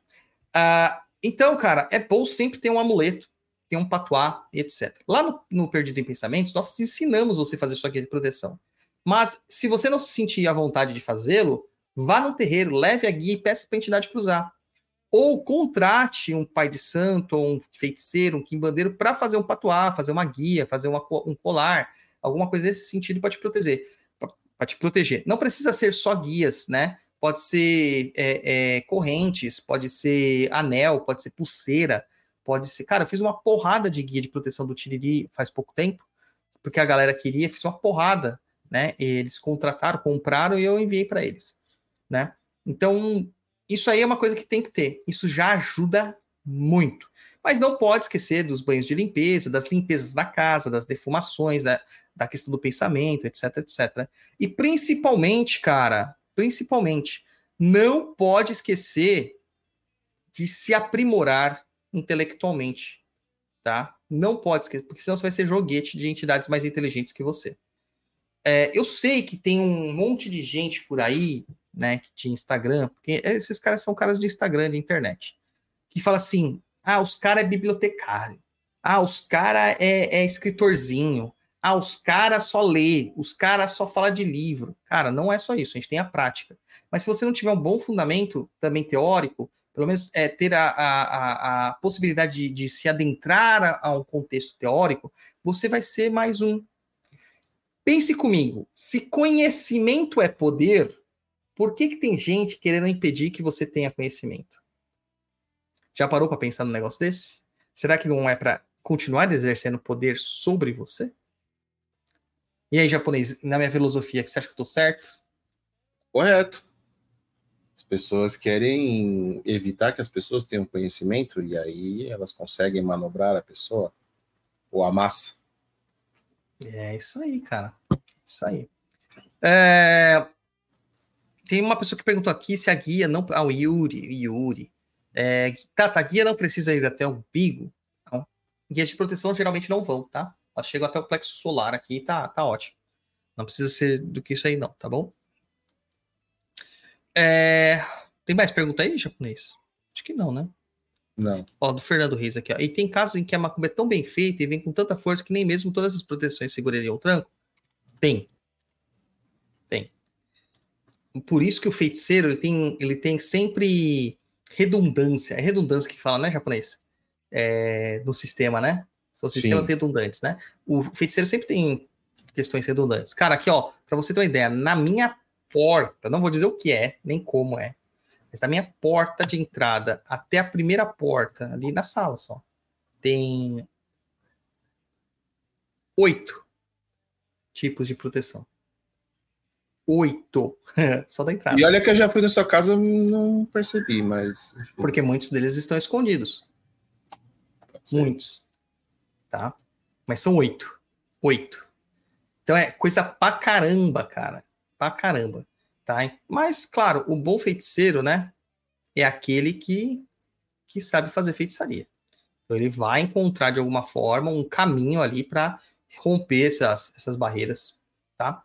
Ah, então, cara, é bom sempre ter um amuleto, ter um patuá, etc. Lá no, no Perdido em Pensamentos, nós ensinamos você a fazer sua guia de proteção. Mas se você não se sentir à vontade de fazê-lo, vá no terreiro, leve a guia e peça para entidade cruzar. Ou contrate um pai de santo, ou um feiticeiro, um quimbandeiro, para fazer um patuá, fazer uma guia, fazer uma, um colar, alguma coisa nesse sentido para te proteger. Para te proteger. Não precisa ser só guias, né? Pode ser é, é, correntes, pode ser anel, pode ser pulseira, pode ser. Cara, eu fiz uma porrada de guia de proteção do Tiriri faz pouco tempo, porque a galera queria, fiz uma porrada, né? Eles contrataram, compraram e eu enviei para eles, né? Então, isso aí é uma coisa que tem que ter. Isso já ajuda muito. Mas não pode esquecer dos banhos de limpeza, das limpezas da casa, das defumações, da, da questão do pensamento, etc, etc. E principalmente, cara, principalmente, não pode esquecer de se aprimorar intelectualmente, tá? Não pode esquecer, porque senão você vai ser joguete de entidades mais inteligentes que você. É, eu sei que tem um monte de gente por aí, né, que tinha Instagram, porque esses caras são caras de Instagram, de internet, que fala assim: ah, os caras é bibliotecário, ah, os caras é, é escritorzinho, ah, os caras só lê, os caras só fala de livro. Cara, não é só isso, a gente tem a prática. Mas se você não tiver um bom fundamento também teórico, pelo menos é, ter a, a, a, a possibilidade de, de, se adentrar a, a um contexto teórico, você vai ser mais um. Pense comigo, se conhecimento é poder, por que, que tem gente querendo impedir que você tenha conhecimento? Já parou para pensar num negócio desse? Será que não é para continuar exercendo poder sobre você? E aí, japonês, na minha filosofia, que você acha que eu tô certo? Correto. As pessoas querem evitar que as pessoas tenham conhecimento e aí elas conseguem manobrar a pessoa ou a massa. É isso aí, cara. Isso aí. É... Tem uma pessoa que perguntou aqui se a guia não. Ah, o Yuri. Yuri. É... Tata, a guia não precisa ir até o umbigo? Não. Guias de proteção geralmente não vão, tá? Elas chegam até o plexo solar aqui tá, tá ótimo. Não precisa ser do que isso aí, não, tá bom? É... Tem mais pergunta aí, japonês? Acho que não, né? Não. Ó, do Fernando Reis aqui, ó. E tem casos em que a macumba é tão bem feita e vem com tanta força que nem mesmo todas as proteções segurariam o tranco? Tem. Tem. Por isso que o feiticeiro ele tem, ele tem sempre redundância. É redundância que fala, né, japonês? É, no sistema, né? São sistemas Sim. redundantes, né? O feiticeiro sempre tem questões redundantes. Cara, aqui, ó, para você ter uma ideia, na minha porta, não vou dizer o que é, nem como é, mas da minha porta de entrada até a primeira porta, ali na sala só, tem oito tipos de proteção. Oito. só da entrada. E olha que eu já fui na sua casa não percebi, mas. Porque muitos deles estão escondidos. Muitos. Tá? Mas são oito. Oito. Então é coisa pra caramba, cara. Pra caramba. Tá? Mas, claro, o bom feiticeiro, né? É aquele que, que sabe fazer feitiçaria. Então, ele vai encontrar de alguma forma um caminho ali para romper essas, essas barreiras, tá?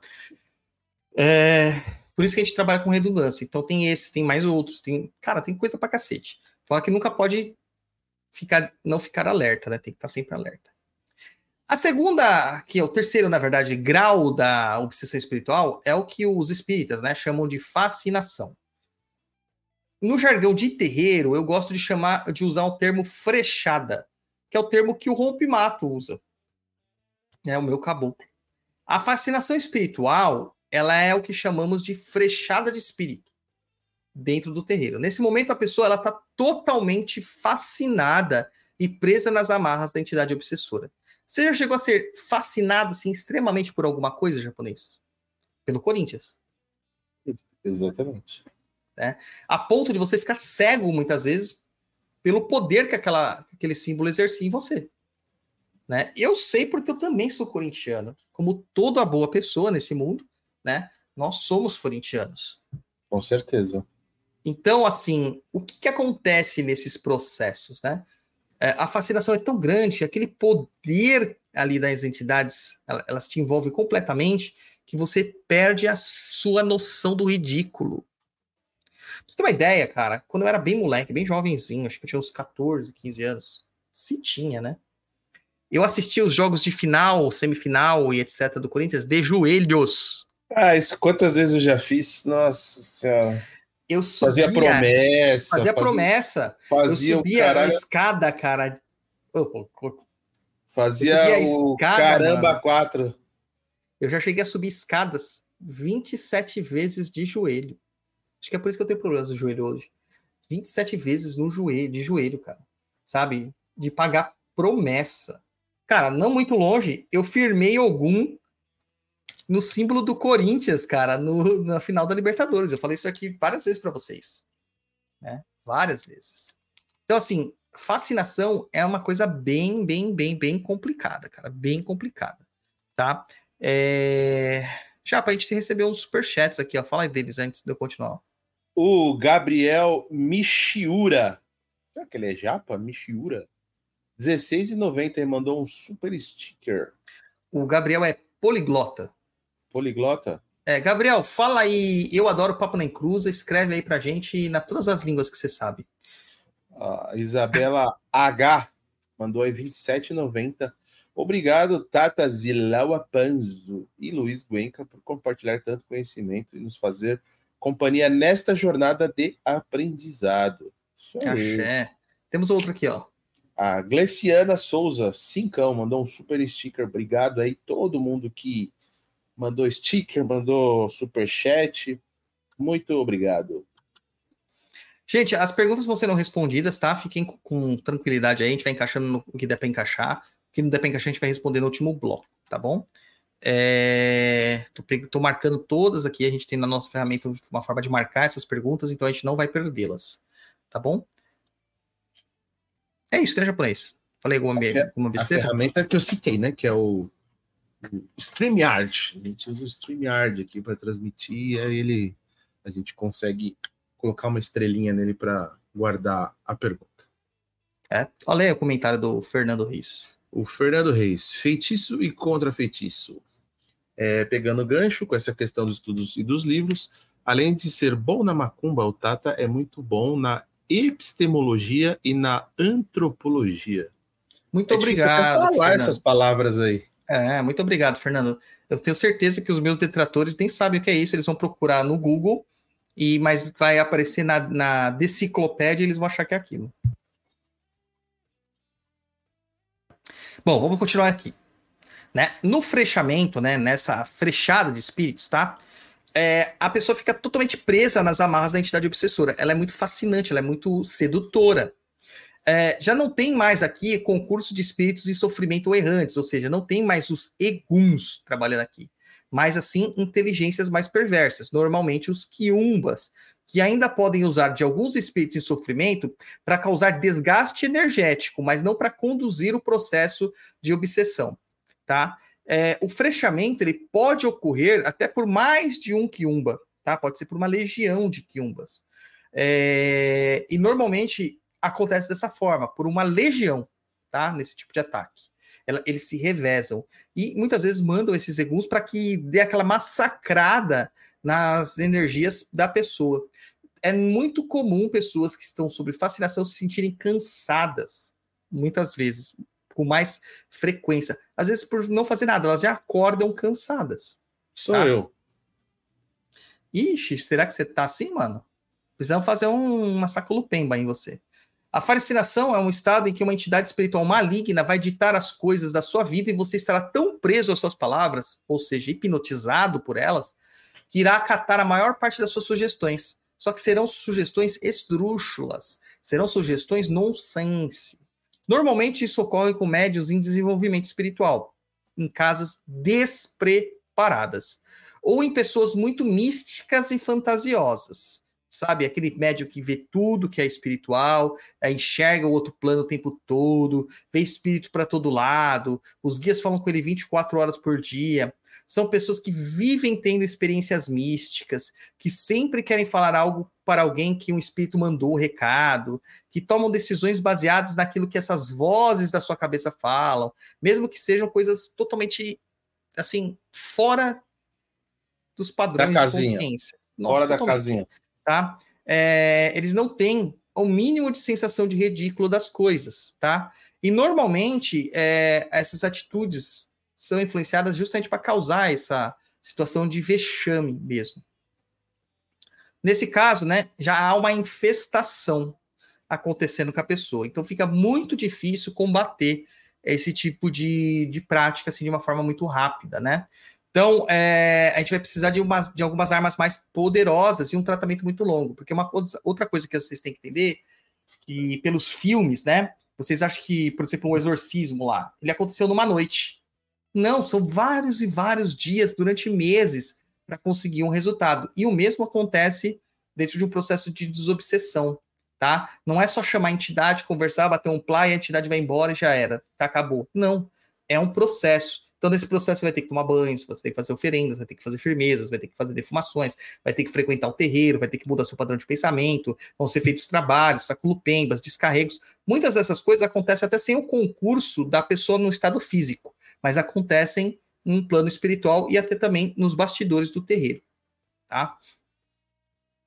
É, por isso que a gente trabalha com redundância. Então tem esses, tem mais outros, tem, cara, tem coisa pra cacete. Fala que nunca pode ficar, não ficar alerta, né? Tem que estar sempre alerta. A segunda, que é o terceiro, na verdade, grau da obsessão espiritual, é o que os espíritas, né, chamam de fascinação. No jargão de terreiro, eu gosto de chamar, de usar o termo frechada, que é o termo que o rompimato usa. É o meu caboclo. A fascinação espiritual, ela é o que chamamos de frechada de espírito dentro do terreiro. Nesse momento, a pessoa ela está totalmente fascinada e presa nas amarras da entidade obsessora. Você já chegou a ser fascinado assim, extremamente por alguma coisa japonês? Pelo Corinthians. Exatamente. Né? A ponto de você ficar cego muitas vezes pelo poder que aquela, aquele símbolo exercia em você. Né? Eu sei porque eu também sou corintiano. Como toda boa pessoa nesse mundo, né? Nós somos corintianos. Com certeza. Então, assim, o que, que acontece nesses processos, né? é, a fascinação é tão grande, aquele poder ali das entidades, elas te envolvem completamente, que você perde a sua noção do ridículo. Pra você ter uma ideia, cara, quando eu era bem moleque, bem jovenzinho, acho que eu tinha uns 14, 15 anos, se tinha, né? Eu assistia os jogos de final, semifinal e etc. do Corinthians de joelhos. Ah, isso quantas vezes eu já fiz? Nossa senhora. Eu subia, fazia promessa. Fazia promessa. Fazia eu subia caralho, a escada, cara. Fazia o escada, caramba mano. 4. Eu já cheguei a subir escadas 27 vezes de joelho. Acho que é por isso que eu tenho problemas no joelho hoje. 27 vezes no joelho, de joelho, cara. Sabe? De pagar promessa. Cara, não muito longe, eu firmei algum no símbolo do Corinthians, cara, no, na final da Libertadores. Eu falei isso aqui várias vezes para vocês. Né? Várias vezes. Então, assim, fascinação é uma coisa bem, bem, bem, bem complicada, cara. Bem complicada. Tá? É... Já pra gente receber uns superchats aqui, ó. Fala aí deles antes de eu continuar. O Gabriel Michiura. Será que ele é japa? Michiura. 16,90 e mandou um super sticker. O Gabriel é poliglota. Poliglota? É, Gabriel, fala aí. Eu adoro Papo na Encruza. Escreve aí pra gente na todas as línguas que você sabe. A Isabela H mandou aí 27,90. Obrigado, Tata Zilawa Panzo e Luiz Guenca, por compartilhar tanto conhecimento e nos fazer companhia nesta jornada de aprendizado. Isso aí. Axé. Temos outro aqui, ó. A Gleciana Souza, cincão, mandou um super sticker. Obrigado aí, todo mundo que mandou sticker, mandou super chat. Muito obrigado. Gente, as perguntas vão sendo respondidas, tá? Fiquem com, com tranquilidade aí, a gente vai encaixando no o que der pra encaixar. O que não der pra encaixar, a gente vai responder no último bloco, tá bom? É... Tô, tô marcando todas aqui, a gente tem na nossa ferramenta uma forma de marcar essas perguntas, então a gente não vai perdê-las, tá bom? É isso, né, japonês? Falei alguma, alguma A besteira? ferramenta que eu citei, né? Que é o StreamYard. A gente usa o StreamYard aqui para transmitir, e aí ele a gente consegue colocar uma estrelinha nele para guardar a pergunta. É. Olha aí o comentário do Fernando Reis. O Fernando Reis, feitiço e contra-feitiço. É, pegando gancho com essa questão dos estudos e dos livros, além de ser bom na macumba, o Tata é muito bom na epistemologia e na antropologia. Muito é obrigado. falar Fernando. essas palavras aí. É, muito obrigado, Fernando. Eu tenho certeza que os meus detratores nem sabem o que é isso, eles vão procurar no Google, e mas vai aparecer na, na deciclopédia e eles vão achar que é aquilo. Bom, vamos continuar aqui. Né? No frechamento, né, nessa frechada de espíritos, tá? É, a pessoa fica totalmente presa nas amarras da entidade obsessora. Ela é muito fascinante, ela é muito sedutora. É, já não tem mais aqui concurso de espíritos em sofrimento errantes, ou seja, não tem mais os eguns trabalhando aqui, mas assim inteligências mais perversas, normalmente os quiumbas, que ainda podem usar de alguns espíritos em sofrimento para causar desgaste energético, mas não para conduzir o processo de obsessão, tá? É, o frechamento ele pode ocorrer até por mais de um quiumba, tá? Pode ser por uma legião de quiumbas. É, e normalmente acontece dessa forma, por uma legião, tá? Nesse tipo de ataque. Ela, eles se revezam. E muitas vezes mandam esses eguns para que dê aquela massacrada nas energias da pessoa. É muito comum pessoas que estão sob fascinação se sentirem cansadas, muitas vezes, com mais frequência. Às vezes por não fazer nada, elas já acordam cansadas. Sou tá? eu. Ixi, será que você tá assim, mano? Precisamos fazer um, uma sacolupemba em você. A fascinação é um estado em que uma entidade espiritual maligna vai ditar as coisas da sua vida e você estará tão preso às suas palavras, ou seja, hipnotizado por elas, que irá acatar a maior parte das suas sugestões. Só que serão sugestões esdrúxulas, serão sugestões nonsense. Normalmente isso ocorre com médios em desenvolvimento espiritual, em casas despreparadas, ou em pessoas muito místicas e fantasiosas sabe? Aquele médio que vê tudo que é espiritual, é, enxerga o outro plano o tempo todo, vê espírito para todo lado. Os guias falam com ele 24 horas por dia. São pessoas que vivem tendo experiências místicas, que sempre querem falar algo para alguém que um espírito mandou o recado, que tomam decisões baseadas naquilo que essas vozes da sua cabeça falam, mesmo que sejam coisas totalmente assim, fora dos padrões da casinha. de consciência. Nossa, fora totalmente. da casinha tá? É, eles não têm o mínimo de sensação de ridículo das coisas, tá? E normalmente é, essas atitudes são influenciadas justamente para causar essa situação de vexame mesmo. Nesse caso, né, já há uma infestação acontecendo com a pessoa. Então fica muito difícil combater esse tipo de, de prática assim, de uma forma muito rápida, né? Então, é, a gente vai precisar de, umas, de algumas armas mais poderosas e um tratamento muito longo. Porque uma coisa, outra coisa que vocês têm que entender, que pelos filmes, né? Vocês acham que, por exemplo, um exorcismo lá, ele aconteceu numa noite. Não, são vários e vários dias, durante meses, para conseguir um resultado. E o mesmo acontece dentro de um processo de desobsessão, tá? Não é só chamar a entidade, conversar, bater um plá e a entidade vai embora e já era, tá, acabou. Não, é um processo. Então, nesse processo, você vai ter que tomar banho, você vai ter que fazer oferendas, vai ter que fazer firmezas, vai ter que fazer defumações, vai ter que frequentar o terreiro, vai ter que mudar seu padrão de pensamento, vão ser feitos trabalhos, saculupembas, descarregos. Muitas dessas coisas acontecem até sem o concurso da pessoa no estado físico, mas acontecem em um plano espiritual e até também nos bastidores do terreiro, tá?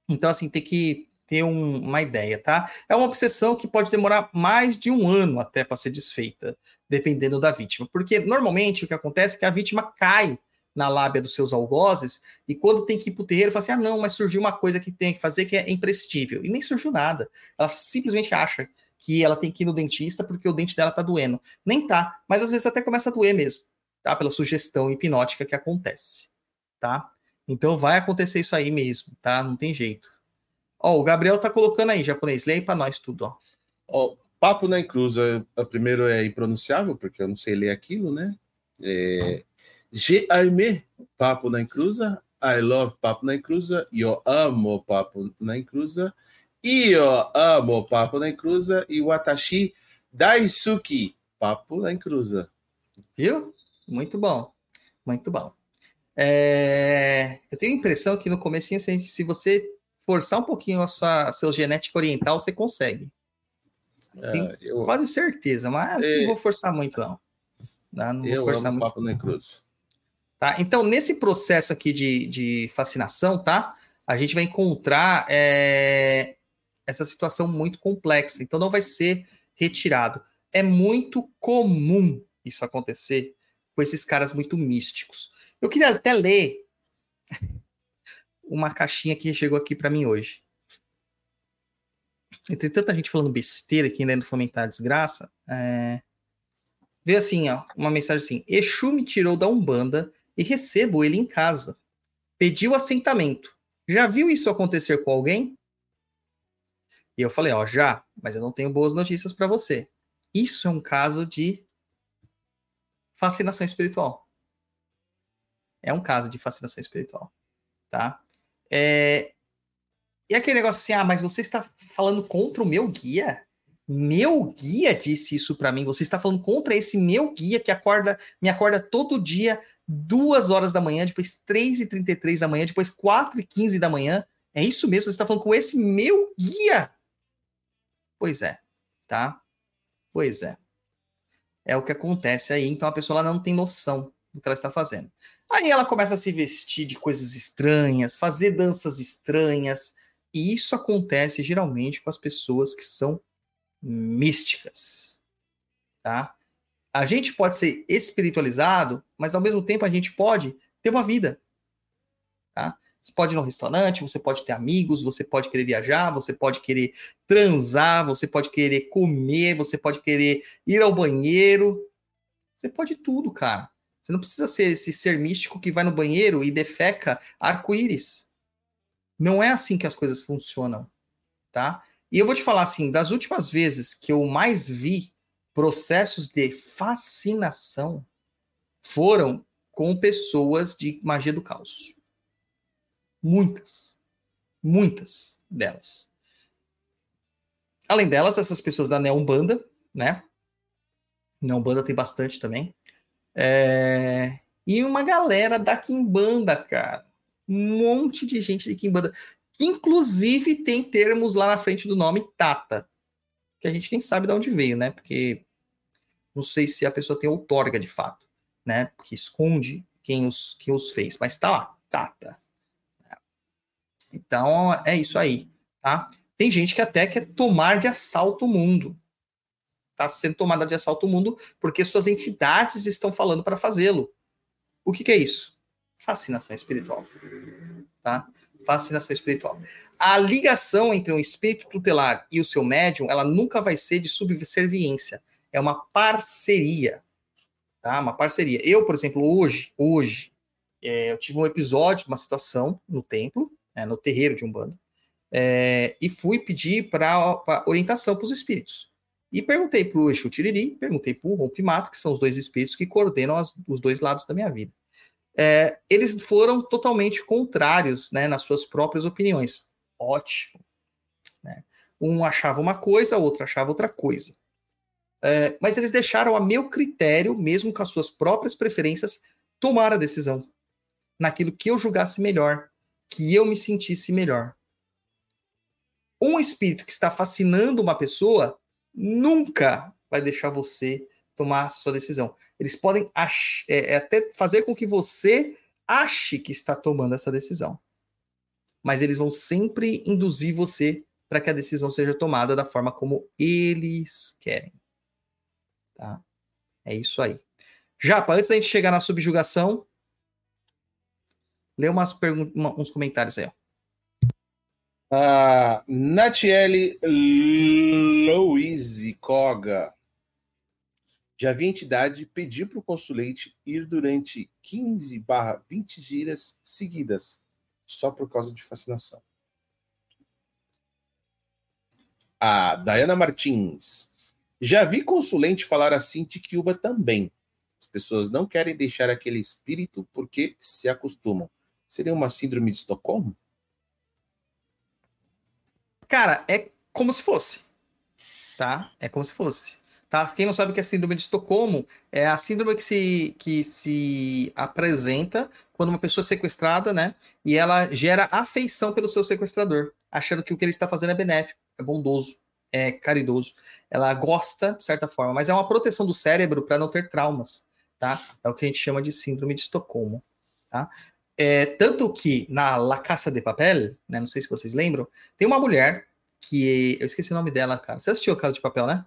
Então, assim, tem que ter um, uma ideia, tá? É uma obsessão que pode demorar mais de um ano até para ser desfeita, dependendo da vítima. Porque normalmente o que acontece é que a vítima cai na lábia dos seus algozes e quando tem que ir para o terreiro, fala assim: ah, não, mas surgiu uma coisa que tem que fazer que é imprescindível. E nem surgiu nada. Ela simplesmente acha que ela tem que ir no dentista porque o dente dela tá doendo. Nem tá, mas às vezes até começa a doer mesmo, tá? Pela sugestão hipnótica que acontece, tá? Então vai acontecer isso aí mesmo, tá? Não tem jeito. Ó, o Gabriel tá colocando aí, japonês. Leia para nós tudo, ó. Ó, Papo na Inclusa, a primeiro é impronunciável, porque eu não sei ler aquilo, né? É, G-A-M, Papo na Inclusa. I love Papo na Inclusa. Eu amo Papo na Inclusa. E eu amo Papo na Inclusa. E Watashi Daisuki, Papo na Inclusa. Viu? Muito bom. Muito bom. É... Eu tenho a impressão que no começo, se você forçar um pouquinho a sua, a seu genética oriental, você consegue. É, eu... Quase certeza, mas é... não vou forçar muito, não. não, não eu vou forçar muito. Papo cruz. Tá? Então, nesse processo aqui de, de fascinação, tá? A gente vai encontrar é, essa situação muito complexa. Então, não vai ser retirado. É muito comum isso acontecer com esses caras muito místicos. Eu queria até ler uma caixinha que chegou aqui para mim hoje. Entre tanta gente falando besteira aqui ainda fomentar a desgraça, é... vê assim, ó, uma mensagem assim: Exu me tirou da Umbanda e recebo ele em casa. Pediu assentamento. Já viu isso acontecer com alguém? E eu falei, ó, já, mas eu não tenho boas notícias para você. Isso é um caso de fascinação espiritual. É um caso de fascinação espiritual, tá? É... E aquele negócio assim, ah, mas você está falando contra o meu guia? Meu guia disse isso para mim. Você está falando contra esse meu guia que acorda, me acorda todo dia, duas horas da manhã, depois três e trinta e três da manhã, depois quatro e quinze da manhã. É isso mesmo? Você está falando com esse meu guia? Pois é, tá? Pois é. é o que acontece aí. Então a pessoa não tem noção do que ela está fazendo. Aí ela começa a se vestir de coisas estranhas, fazer danças estranhas, e isso acontece geralmente com as pessoas que são místicas, tá? A gente pode ser espiritualizado, mas ao mesmo tempo a gente pode ter uma vida, tá? Você pode ir no restaurante, você pode ter amigos, você pode querer viajar, você pode querer transar, você pode querer comer, você pode querer ir ao banheiro. Você pode tudo, cara. Você não precisa ser esse ser místico que vai no banheiro e defeca arco-íris. Não é assim que as coisas funcionam, tá? E eu vou te falar assim, das últimas vezes que eu mais vi processos de fascinação foram com pessoas de magia do caos. Muitas. Muitas delas. Além delas, essas pessoas da Neombanda, né? Neombanda tem bastante também. É... E uma galera da Kimbanda, cara. Um monte de gente de Kimbanda. Que inclusive tem termos lá na frente do nome Tata. Que a gente nem sabe de onde veio, né? Porque não sei se a pessoa tem outorga de fato, né? Que esconde quem os, quem os fez. Mas tá lá, Tata. Então, é isso aí, tá? Tem gente que até quer tomar de assalto o mundo. Tá sendo tomada de assalto o mundo porque suas entidades estão falando para fazê-lo. O que, que é isso? Fascinação espiritual. Tá? Fascinação espiritual. A ligação entre um espírito tutelar e o seu médium, ela nunca vai ser de subserviência. É uma parceria. Tá? Uma parceria. Eu, por exemplo, hoje, hoje, é, eu tive um episódio, uma situação no templo, né, no terreiro de Umbanda, é, e fui pedir para orientação para os espíritos. E perguntei para o Exu Tiriri, perguntei para o Rompimato, que são os dois espíritos que coordenam as, os dois lados da minha vida. É, eles foram totalmente contrários né, nas suas próprias opiniões. Ótimo. Né? Um achava uma coisa, o outro achava outra coisa. É, mas eles deixaram a meu critério, mesmo com as suas próprias preferências, tomar a decisão naquilo que eu julgasse melhor que eu me sentisse melhor. Um espírito que está fascinando uma pessoa nunca vai deixar você tomar sua decisão. Eles podem é, é, até fazer com que você ache que está tomando essa decisão. Mas eles vão sempre induzir você para que a decisão seja tomada da forma como eles querem. Tá? É isso aí. Japa, antes da gente chegar na subjugação, Lê umas perguntas, uns comentários aí, ó. A Natiele Louise Koga. Já vi a entidade pedir para o consulente ir durante 15 barra 20 giras seguidas, só por causa de fascinação. A Dayana Martins. Já vi consulente falar assim de Cuba também. As pessoas não querem deixar aquele espírito porque se acostumam. Seria uma síndrome de Estocolmo? Cara, é como se fosse. Tá? É como se fosse. Tá? Quem não sabe o que é síndrome de Estocolmo, é a síndrome que se, que se apresenta quando uma pessoa é sequestrada, né? E ela gera afeição pelo seu sequestrador, achando que o que ele está fazendo é benéfico, é bondoso, é caridoso. Ela gosta, de certa forma, mas é uma proteção do cérebro para não ter traumas, tá? É o que a gente chama de síndrome de Estocolmo, tá? É, tanto que na La Caça de Papel, né, não sei se vocês lembram, tem uma mulher que. Eu esqueci o nome dela, cara. Você assistiu a Casa de Papel, né?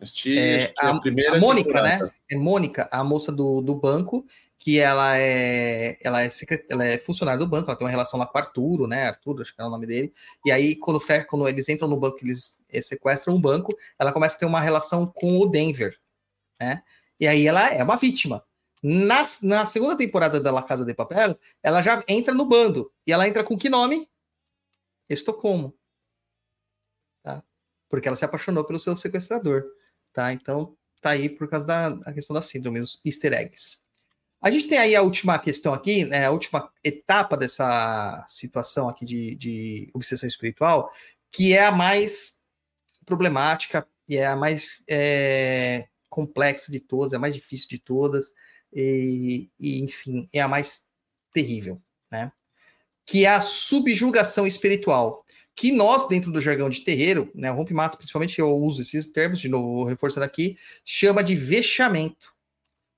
Assisti, é, a, a, primeira. A Mônica, né? É Mônica, a moça do, do banco, que ela é, ela, é secret, ela é funcionária do banco, ela tem uma relação lá com o Arturo, né? Arturo, acho que é o nome dele. E aí, quando, quando eles entram no banco, eles eh, sequestram um banco, ela começa a ter uma relação com o Denver, né? E aí ela é uma vítima. Na, na segunda temporada da La Casa de Papel, ela já entra no bando. E ela entra com que nome? Estocolmo. Tá? Porque ela se apaixonou pelo seu sequestrador. Tá? Então, tá aí por causa da questão da síndrome, os easter eggs. A gente tem aí a última questão aqui, né, a última etapa dessa situação aqui de, de obsessão espiritual, que é a mais problemática e é a mais é, complexa de todas, é a mais difícil de todas, e, e, enfim, é a mais terrível, né? Que é a subjugação espiritual. que nós, dentro do jargão de terreiro, né, rompe-mato, principalmente eu uso esses termos, de novo, reforçando aqui, chama de vexamento,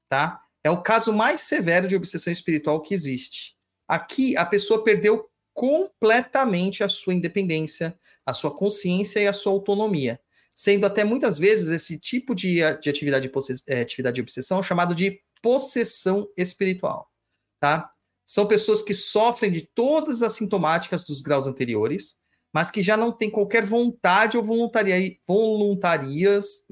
tá? É o caso mais severo de obsessão espiritual que existe. Aqui, a pessoa perdeu completamente a sua independência, a sua consciência e a sua autonomia, sendo até muitas vezes esse tipo de, de atividade, de é, atividade de obsessão chamado de possessão espiritual, tá? São pessoas que sofrem de todas as sintomáticas dos graus anteriores, mas que já não têm qualquer vontade ou voluntaria, voluntarias,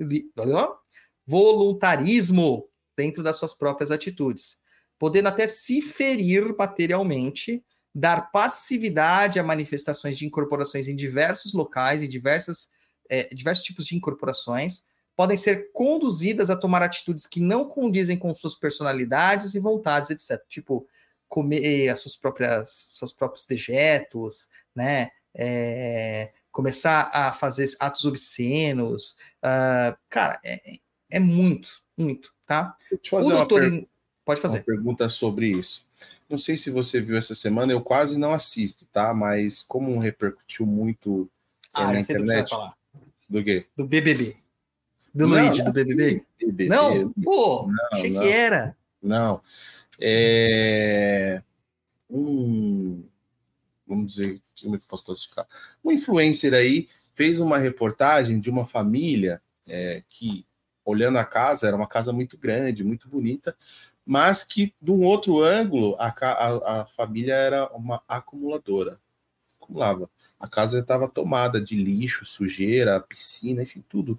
voluntarismo dentro das suas próprias atitudes, podendo até se ferir materialmente, dar passividade a manifestações de incorporações em diversos locais e diversas, é, diversos tipos de incorporações, podem ser conduzidas a tomar atitudes que não condizem com suas personalidades e vontades, etc. Tipo, comer as suas próprias, seus próprios dejetos, né? É, começar a fazer atos obscenos. Uh, cara, é, é, muito, muito, tá? Deixa eu fazer uma, per... Pode fazer. uma pergunta sobre isso. Não sei se você viu essa semana, eu quase não assisto, tá? Mas como repercutiu muito ah, na internet. Do, do quê? Do BBB. Do não, Luigi, do BBB? BBB? Não, pô, não, achei não. que era. Não. É... Um... Vamos dizer, como é que posso classificar? Um influencer aí fez uma reportagem de uma família é, que, olhando a casa, era uma casa muito grande, muito bonita, mas que, de um outro ângulo, a, a, a família era uma acumuladora. Acumulava. A casa estava tomada de lixo, sujeira, piscina, enfim, tudo.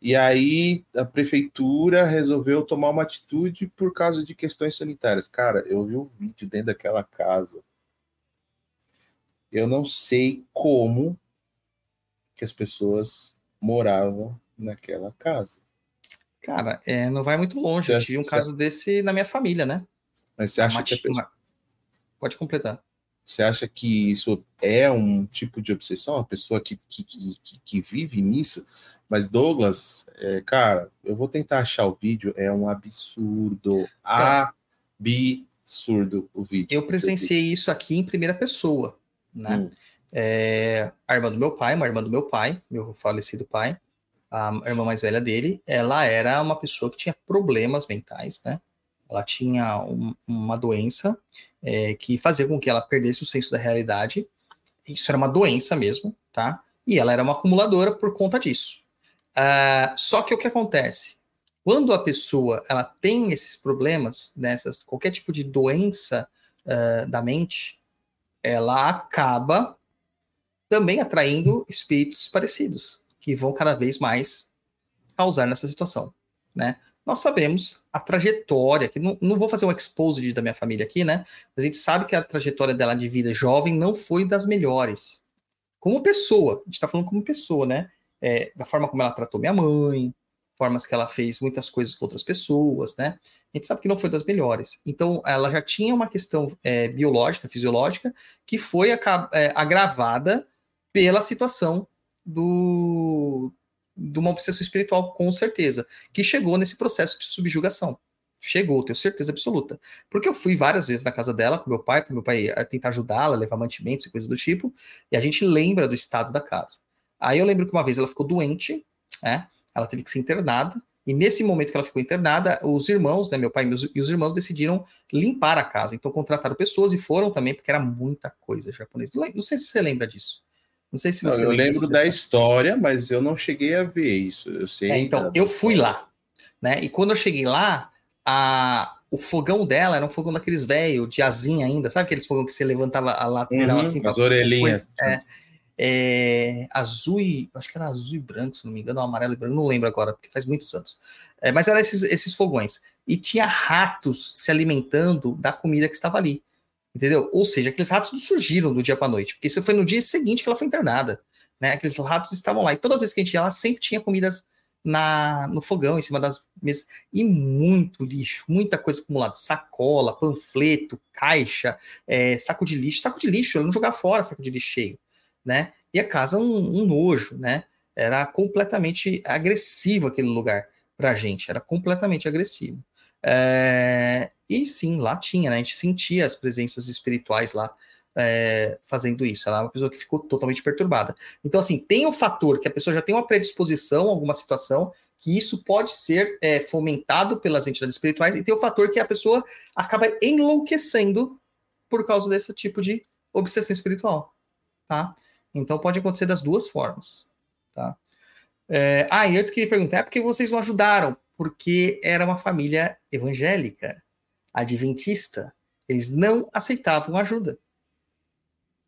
E aí a prefeitura resolveu tomar uma atitude por causa de questões sanitárias. Cara, eu vi o um vídeo dentro daquela casa. Eu não sei como que as pessoas moravam naquela casa. Cara, é, não vai muito longe. Eu tive um caso desse na minha família, né? Mas você acha que a pessoa... Pode completar. Você acha que isso é um tipo de obsessão? A pessoa que, que, que, que vive nisso? Mas Douglas, é, cara, eu vou tentar achar o vídeo. É um absurdo. Absurdo o vídeo. Eu presenciei isso aqui em primeira pessoa, né? Hum. É, a irmã do meu pai, uma irmã do meu pai, meu falecido pai, a irmã mais velha dele, ela era uma pessoa que tinha problemas mentais, né? Ela tinha um, uma doença é, que fazia com que ela perdesse o senso da realidade. Isso era uma doença mesmo, tá? E ela era uma acumuladora por conta disso. Uh, só que o que acontece? Quando a pessoa ela tem esses problemas, nessas, qualquer tipo de doença uh, da mente, ela acaba também atraindo espíritos parecidos, que vão cada vez mais causar nessa situação, né? Nós sabemos a trajetória, que não, não vou fazer um exposed da minha família aqui, né? Mas a gente sabe que a trajetória dela de vida jovem não foi das melhores. Como pessoa, a gente está falando como pessoa, né? é, da forma como ela tratou minha mãe, formas que ela fez muitas coisas com outras pessoas, né? A gente sabe que não foi das melhores. Então, ela já tinha uma questão é, biológica, fisiológica, que foi é, agravada pela situação do, de uma obsessão espiritual, com certeza, que chegou nesse processo de subjugação. Chegou, tenho certeza absoluta. Porque eu fui várias vezes na casa dela com meu pai, para meu pai é, tentar ajudá-la, levar mantimentos e coisas do tipo, e a gente lembra do estado da casa. Aí eu lembro que uma vez ela ficou doente, né? Ela teve que ser internada. E nesse momento que ela ficou internada, os irmãos, né, meu pai e os irmãos decidiram limpar a casa. Então contrataram pessoas e foram também, porque era muita coisa japonesa. Não sei se você lembra disso. Não sei se você não, Eu lembro da história, mas eu não cheguei a ver isso. Eu sei. É, então, eu fui lá, né? E quando eu cheguei lá, a, o fogão dela era um fogão daqueles velho, de asinha ainda, sabe aqueles fogão que você levantava a lateral uhum, assim? As orelhinhas. é, é, azul e. Acho que era azul e branco, se não me engano, ou amarelo e branco, não lembro agora, porque faz muitos anos. É, mas eram esses, esses fogões. E tinha ratos se alimentando da comida que estava ali. Entendeu? Ou seja, aqueles ratos não surgiram do dia para noite, porque isso foi no dia seguinte que ela foi internada. Né? Aqueles ratos estavam lá. E toda vez que a gente ia lá, sempre tinha comidas na, no fogão, em cima das mesas. E muito lixo, muita coisa acumulada. Sacola, panfleto, caixa, é, saco de lixo. Saco de lixo, eu não jogar fora saco de lixo cheio né? E a casa um, um nojo, né? Era completamente agressivo aquele lugar para a gente, era completamente agressivo. É, e sim, lá tinha, né? A gente sentia as presenças espirituais lá é, fazendo isso. Ela é uma pessoa que ficou totalmente perturbada. Então, assim, tem o fator que a pessoa já tem uma predisposição a alguma situação, que isso pode ser é, fomentado pelas entidades espirituais, e tem o fator que a pessoa acaba enlouquecendo por causa desse tipo de obsessão espiritual, tá? Então pode acontecer das duas formas, tá? É, ah, e antes queria perguntar, é porque vocês não ajudaram? Porque era uma família evangélica, adventista. Eles não aceitavam ajuda.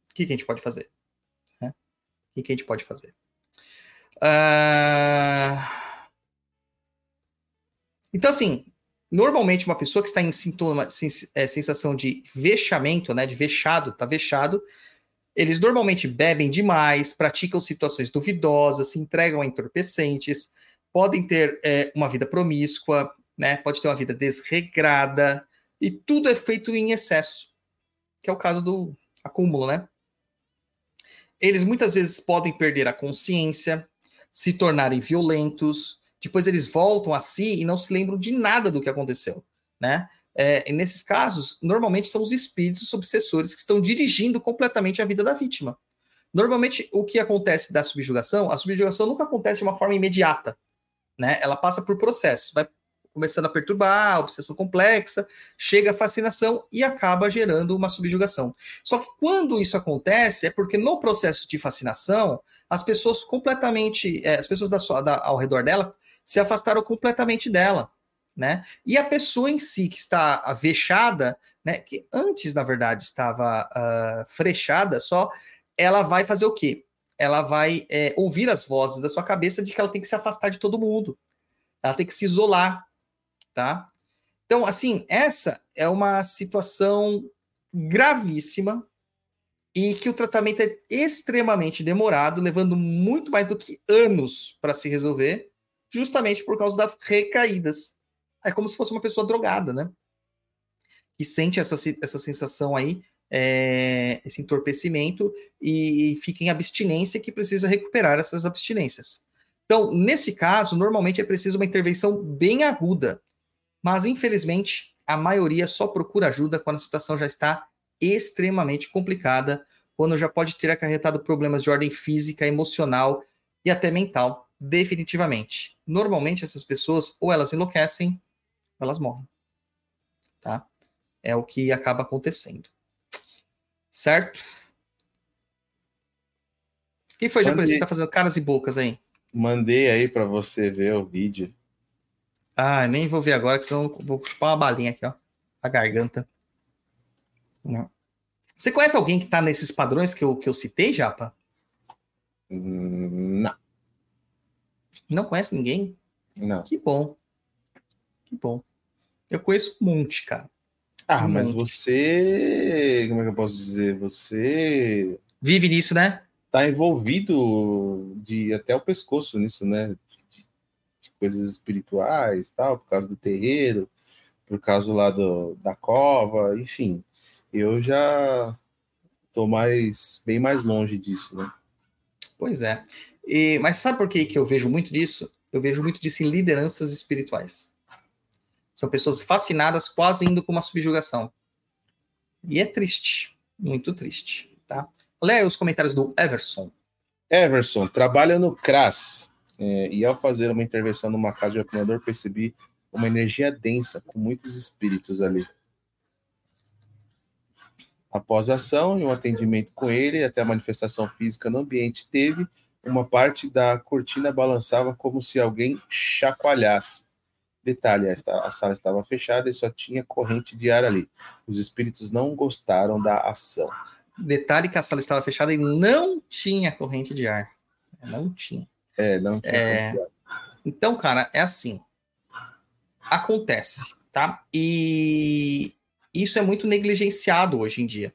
O que, que a gente pode fazer? Né? O que, que a gente pode fazer? Uh... Então, assim, normalmente uma pessoa que está em sintoma, é, sensação de vexamento, né, de vexado, tá vexado, eles normalmente bebem demais, praticam situações duvidosas, se entregam a entorpecentes, podem ter é, uma vida promíscua, né? Pode ter uma vida desregrada, e tudo é feito em excesso, que é o caso do acúmulo, né? Eles muitas vezes podem perder a consciência, se tornarem violentos, depois eles voltam a si e não se lembram de nada do que aconteceu, né? É, nesses casos, normalmente são os espíritos obsessores que estão dirigindo completamente a vida da vítima. Normalmente, o que acontece da subjugação, a subjugação nunca acontece de uma forma imediata, né? Ela passa por processos, vai começando a perturbar, a obsessão complexa, chega a fascinação e acaba gerando uma subjugação. Só que quando isso acontece, é porque no processo de fascinação, as pessoas completamente, é, as pessoas da sua, da, ao redor dela se afastaram completamente dela né? E a pessoa em si que está avexada, né? Que antes, na verdade, estava uh, frechada, só ela vai fazer o quê? Ela vai é, ouvir as vozes da sua cabeça de que ela tem que se afastar de todo mundo. Ela tem que se isolar, tá? Então, assim, essa é uma situação gravíssima e que o tratamento é extremamente demorado, levando muito mais do que anos para se resolver, justamente por causa das recaídas é como se fosse uma pessoa drogada, né? Que sente essa, essa sensação aí, é, esse entorpecimento e fica em abstinência que precisa recuperar essas abstinências. Então, nesse caso, normalmente é preciso uma intervenção bem aguda, mas infelizmente a maioria só procura ajuda quando a situação já está extremamente complicada, quando já pode ter acarretado problemas de ordem física, emocional e até mental, definitivamente. Normalmente essas pessoas ou elas enlouquecem elas morrem. Tá? É o que acaba acontecendo. Certo? Quem foi, Mandei... Você tá fazendo caras e bocas aí? Mandei aí para você ver o vídeo. Ah, nem vou ver agora, que senão vou chupar uma balinha aqui, ó. A garganta. Não. Você conhece alguém que tá nesses padrões que eu, que eu citei, Japa? Hum, não. Não conhece ninguém? Não. Que bom. Que bom. Eu conheço um monte, cara. Ah, mas você. Como é que eu posso dizer? Você. Vive nisso, né? Tá envolvido de até o pescoço nisso, né? De, de coisas espirituais, tal, por causa do terreiro, por causa lá do, da cova, enfim. Eu já tô mais bem mais longe disso, né? Pois é. E, mas sabe por que, que eu vejo muito disso? Eu vejo muito disso em lideranças espirituais. São pessoas fascinadas, quase indo para uma subjugação. E é triste, muito triste, tá? Leia os comentários do Everson. Everson, trabalha no CRAS. É, e ao fazer uma intervenção numa casa de apanhador, percebi uma energia densa, com muitos espíritos ali. Após a ação e um atendimento com ele, até a manifestação física no ambiente, teve uma parte da cortina balançava como se alguém chacoalhasse. Detalhe, a sala estava fechada e só tinha corrente de ar ali. Os espíritos não gostaram da ação. Detalhe que a sala estava fechada e não tinha corrente de ar. Não tinha. É, não tinha. É... Então, cara, é assim. Acontece, tá? E isso é muito negligenciado hoje em dia.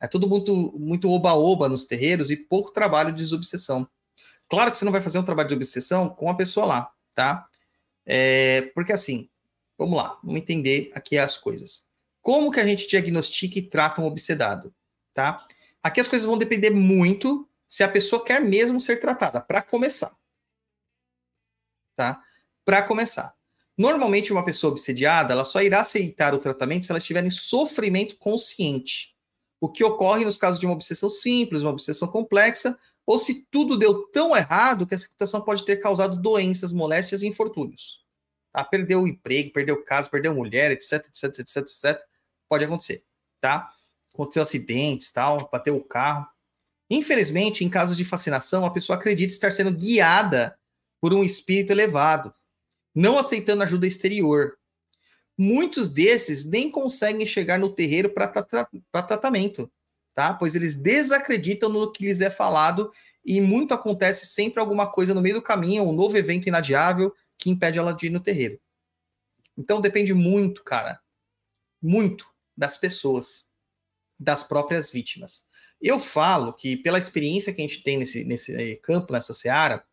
É tudo muito muito oba-oba nos terreiros e pouco trabalho de desobsessão. Claro que você não vai fazer um trabalho de obsessão com a pessoa lá, tá? É, porque assim, vamos lá, vamos entender aqui as coisas. Como que a gente diagnostica e trata um obsedado, tá? Aqui as coisas vão depender muito se a pessoa quer mesmo ser tratada, para começar. Tá? Para começar. Normalmente uma pessoa obsediada, ela só irá aceitar o tratamento se ela estiver em sofrimento consciente. o que ocorre nos casos de uma obsessão simples, uma obsessão complexa, ou se tudo deu tão errado que essa situação pode ter causado doenças, moléstias e infortúnios. Tá? Perdeu o emprego, perdeu casa, perdeu mulher, etc, etc, etc, etc. Pode acontecer, tá? Aconteceu acidentes, tal, bateu o carro. Infelizmente, em casos de fascinação, a pessoa acredita estar sendo guiada por um espírito elevado, não aceitando ajuda exterior. Muitos desses nem conseguem chegar no terreiro para tra tratamento, tá? Pois eles desacreditam no que lhes é falado e muito acontece sempre alguma coisa no meio do caminho, um novo evento inadiável que impede ela de ir no terreiro. Então depende muito, cara, muito das pessoas, das próprias vítimas. Eu falo que, pela experiência que a gente tem nesse, nesse campo, nessa seara,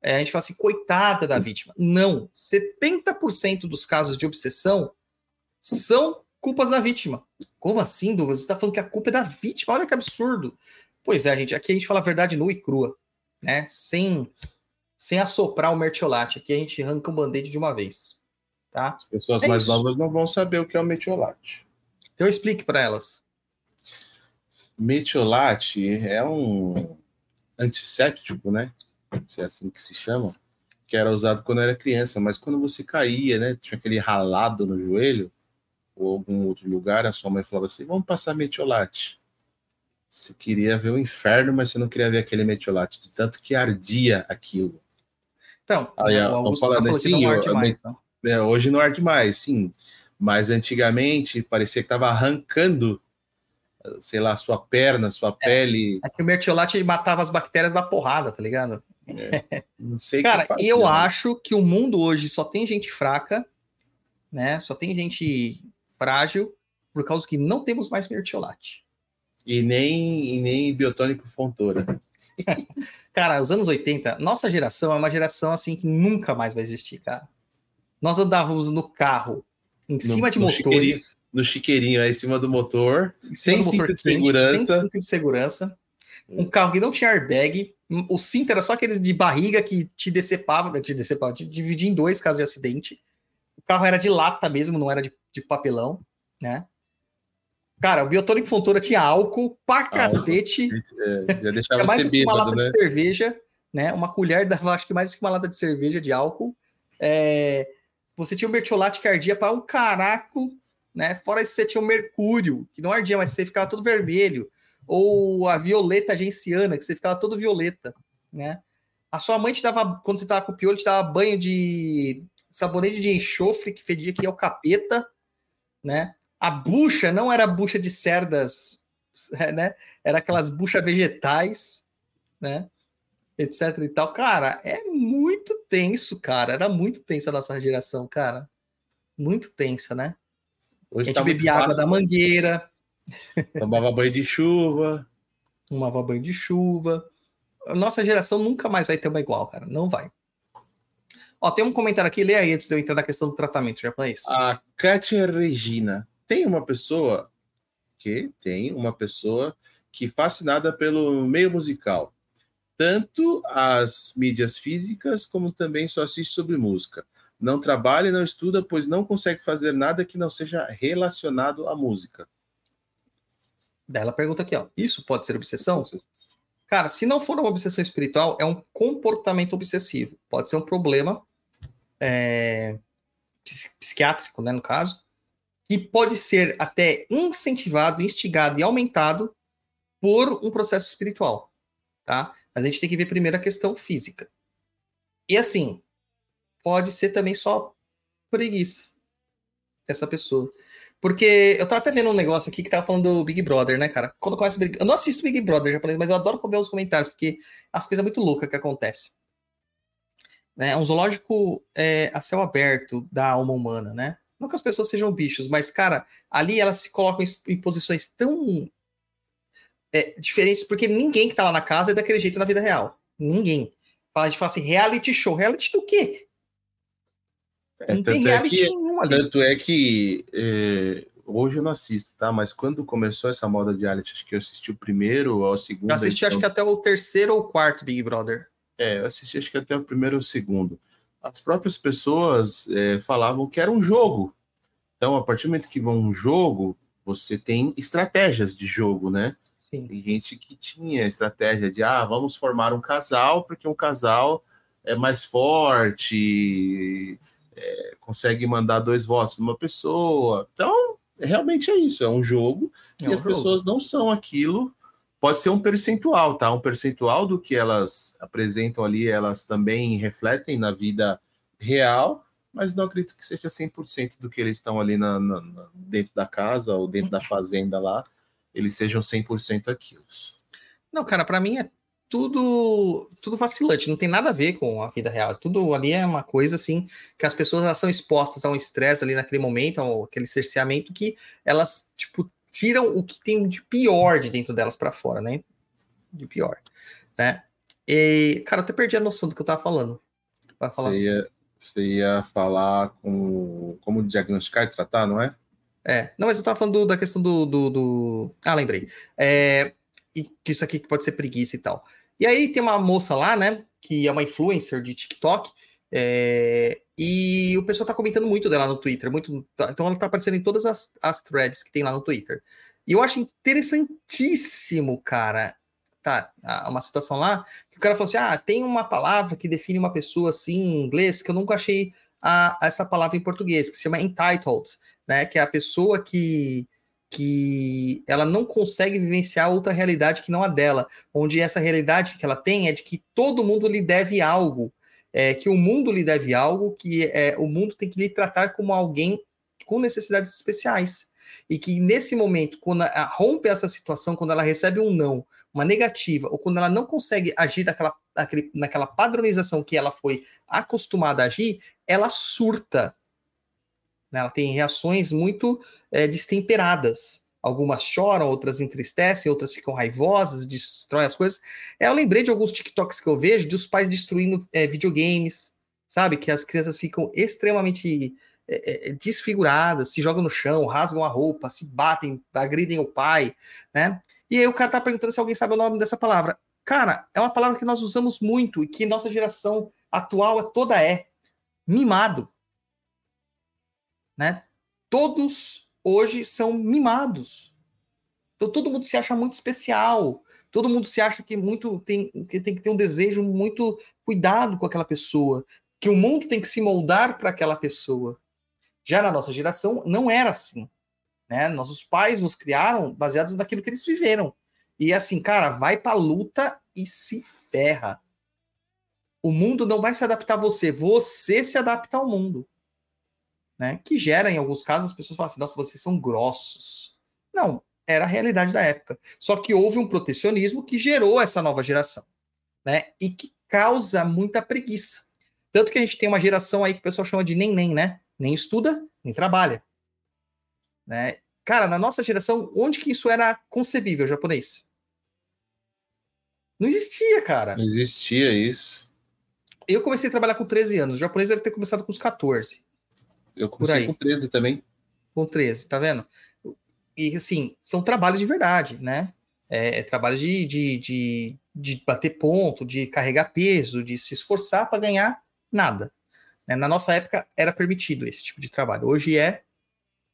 é, a gente fala assim, coitada da vítima. Não, 70% dos casos de obsessão são culpas da vítima. Como assim, Douglas? Você está falando que a culpa é da vítima? Olha que absurdo. Pois é, gente, aqui a gente fala a verdade nua e crua, né? Sem, sem assoprar o mertiolate. Aqui a gente arranca o band-aid de uma vez, tá? As pessoas é mais isso. novas não vão saber o que é o mertiolate. Então explique para elas. Metiolate é um antisséptico, né? Se é assim que se chama, que era usado quando era criança, mas quando você caía, né? Tinha aquele ralado no joelho ou algum outro lugar, a sua mãe falava assim: vamos passar metiolate. Você queria ver o inferno, mas você não queria ver aquele metiolate, de tanto que ardia aquilo. Então, Aí, vamos falar tá assim, não eu, mais, então. é, hoje não arde mais, sim. Mas antigamente parecia que estava arrancando sei lá, sua perna, sua é, pele. É que o mertiolate matava as bactérias da porrada, tá ligado? É, não sei Cara, eu acho que o mundo hoje só tem gente fraca, né? Só tem gente frágil, por causa que não temos mais mertiolate. E nem, e nem biotônico fontora. cara, os anos 80, nossa geração é uma geração assim que nunca mais vai existir, cara. Nós andávamos no carro, em no, cima de motores no chiqueirinho aí em cima do motor, sem cinto motor de segurança. Sem cinto de segurança. Um carro que não tinha airbag. O cinto era só aquele de barriga que te decepava, te decepava, te dividia em dois casos de acidente. O carro era de lata mesmo, não era de, de papelão, né? Cara, o Biotônico Fontoura tinha álcool pra álcool. cacete. É, já deixava mais ser bêbado, uma lata né? de cerveja, né? Uma colher dava, acho que mais que uma lata de cerveja de álcool. É, você tinha o mertiolate que ardia para um caraco né? Fora isso, você tinha o mercúrio, que não ardia, mas você ficava todo vermelho. Ou a violeta genciana, que você ficava todo violeta, né? A sua mãe te dava, quando você tava com o piolho, te dava banho de sabonete de enxofre, que fedia que é o capeta, né? A bucha não era bucha de cerdas, né? Era aquelas buchas vegetais, né? Etc e tal. Cara, é muito tenso, cara. Era muito tensa a nossa geração, cara. Muito tensa, né? Hoje a gente tá bebia água da mangueira. Tomava banho de chuva. Tomava banho de chuva. Nossa geração nunca mais vai ter uma igual, cara. Não vai. Ó, tem um comentário aqui, lê aí antes de eu entrar na questão do tratamento, isso. A Kátia Regina. Tem uma pessoa que tem uma pessoa que fascinada pelo meio musical. Tanto as mídias físicas, como também só assiste sobre música. Não trabalha e não estuda, pois não consegue fazer nada que não seja relacionado à música. Daí ela pergunta aqui, ó, isso pode ser obsessão? Cara, se não for uma obsessão espiritual, é um comportamento obsessivo. Pode ser um problema é, psiquiátrico, né, no caso, que pode ser até incentivado, instigado e aumentado por um processo espiritual, tá? Mas a gente tem que ver primeiro a questão física. E assim, pode ser também só preguiça dessa pessoa. Porque eu tava até vendo um negócio aqui que tava falando do Big Brother, né, cara? Quando começa Big... Eu não assisto Big Brother japonês, mas eu adoro ver os comentários, porque as coisas muito loucas que acontecem. Né? É um zoológico é, a céu aberto da alma humana, né? Não que as pessoas sejam bichos, mas, cara, ali elas se colocam em, posições tão é, diferentes, porque ninguém que tá lá na casa é daquele jeito na vida real. Ninguém. A gente fala assim, reality show. Reality do quê? É, não tem reality é que, nenhum ali. Tanto é que é, hoje eu não assisto, tá? Mas quando começou essa moda de reality, acho que eu assisti o primeiro ou o segundo. Eu assisti edição. acho que até o terceiro ou quarto Big Brother. É, eu assisti acho que até o primeiro ou o segundo. As próprias pessoas é, falavam que era um jogo. Então, a partir do momento que vão um jogo, você tem estratégias de jogo, né? Sim. Tem gente que tinha estratégia de, ah, vamos formar um casal, porque um casal é mais forte, é, consegue mandar dois votos numa pessoa. Então, realmente é isso, é um jogo É e um as jogo. pessoas não são aquilo. Pode ser um percentual, tá? Um percentual do que elas apresentam ali, elas também refletem na vida real, mas não acredito que seja 100% do que eles estão ali na, na- dentro da casa ou dentro da fazenda lá, eles sejam 100% aquilo. Não, cara, pra mim é tudo tudo vacilante, não tem nada a ver com a vida real. Tudo ali é uma coisa assim que as pessoas elas são expostas a um estresse ali naquele momento, ao aquele cerceamento que elas tipo tiram o que tem de pior de dentro delas pra fora, né? De pior, né? E, cara, até perdi a noção do que eu tava falando. Falar Você ia, você ia falar com como diagnosticar e tratar, não é? É, não, mas eu tava falando do- da questão do, do, do- Ah, lembrei. É, e que isso aqui que pode ser preguiça e tal. E aí tem uma moça lá, né, que é uma influencer de TikTok, é, e o pessoal tá comentando muito dela no Twitter, muito, tá- então ela tá aparecendo em todas as, as threads que tem lá no Twitter. E eu acho interessantíssimo, cara, tá, a- uma situação lá, que o cara falou assim, ah, tem uma palavra que define uma pessoa assim em inglês que eu nunca achei a, essa palavra em português, que se chama entitled né? Que é a pessoa que, que ela não consegue vivenciar outra realidade que não a dela, onde essa realidade que ela tem é de que todo mundo lhe deve algo, é, que o mundo lhe deve algo, que é, o mundo tem que lhe tratar como alguém com necessidades especiais. E que nesse momento, quando rompe essa situação, quando ela recebe um não, uma negativa, ou quando ela não consegue agir daquela, daquele, naquela padronização que ela foi acostumada a agir, ela surta né? Ela tem reações muito é, destemperadas. Algumas choram, outras entristecem, outras ficam raivosas, destroem as coisas. É, eu lembrei de alguns TikToks que eu vejo de os pais destruindo é, videogames, sabe? Que as crianças ficam extremamente é, desfiguradas, se jogam no chão, rasgam a roupa, se batem, agridem o pai, né? E aí o cara tá perguntando se alguém sabe o nome dessa palavra. Cara, é uma palavra que nós usamos muito e que nossa geração atual toda é. Mimado né? Todos hoje são mimados. Então todo mundo se acha muito especial. Todo mundo se acha que muito tem que tem que ter um desejo muito cuidado com aquela pessoa, que o mundo tem que se moldar para aquela pessoa. Já na nossa geração não era assim, né? Nossos pais nos criaram baseados naquilo que eles viveram. E assim, cara, vai para luta e se ferra. O mundo não vai se adaptar a você, você se adapta ao mundo né, que gera, em alguns casos, as pessoas falam assim, nossa, vocês são grossos. Não, era a realidade da época. Só que houve um protecionismo que gerou essa nova geração, né, e que causa muita preguiça. Tanto que a gente tem uma geração aí que o pessoal chama de nem nem, né? Nem estuda, nem trabalha. Né? Cara, na nossa geração, onde que isso era concebível, japonês? Não existia, cara. Não existia isso. Eu comecei a trabalhar com 13 anos, o japonês deve ter começado com uns 14. Eu comecei com 13 também. com 13, tá vendo? E assim, são trabalhos de verdade, né? É, é trabalho de, de, de, de bater ponto, de carregar peso, de se esforçar para ganhar nada. né? Na nossa época era permitido esse tipo de trabalho. Hoje é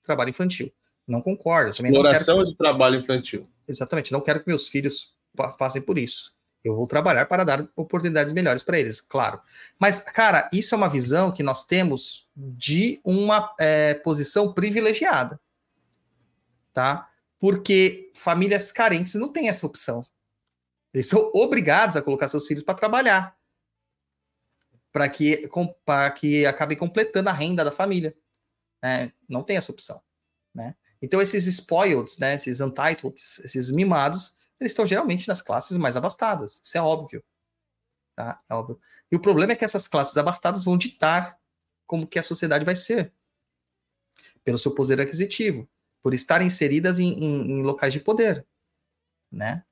trabalho infantil. Não concordo. Também não quero Exploração de trabalho infantil. Exatamente. Não quero que meus filhos fa- façam por isso. Eu vou trabalhar para dar oportunidades melhores para eles, claro. Mas, cara, isso é uma visão que nós temos de uma é, posição privilegiada, tá? Porque famílias carentes não têm essa opção. Eles são obrigados a colocar seus filhos para trabalhar, para que, pra que acabe completando a renda da família. né? Não tem essa opção, né? Então, esses spoiled, né, esses untitled, esses mimados, eles estão geralmente nas classes mais abastadas. Isso é óbvio. Tá? É óbvio. E o problema é que essas classes abastadas vão ditar como que a sociedade vai ser. Pelo seu poder aquisitivo. Por estar inseridas em, em- em locais de poder. Né?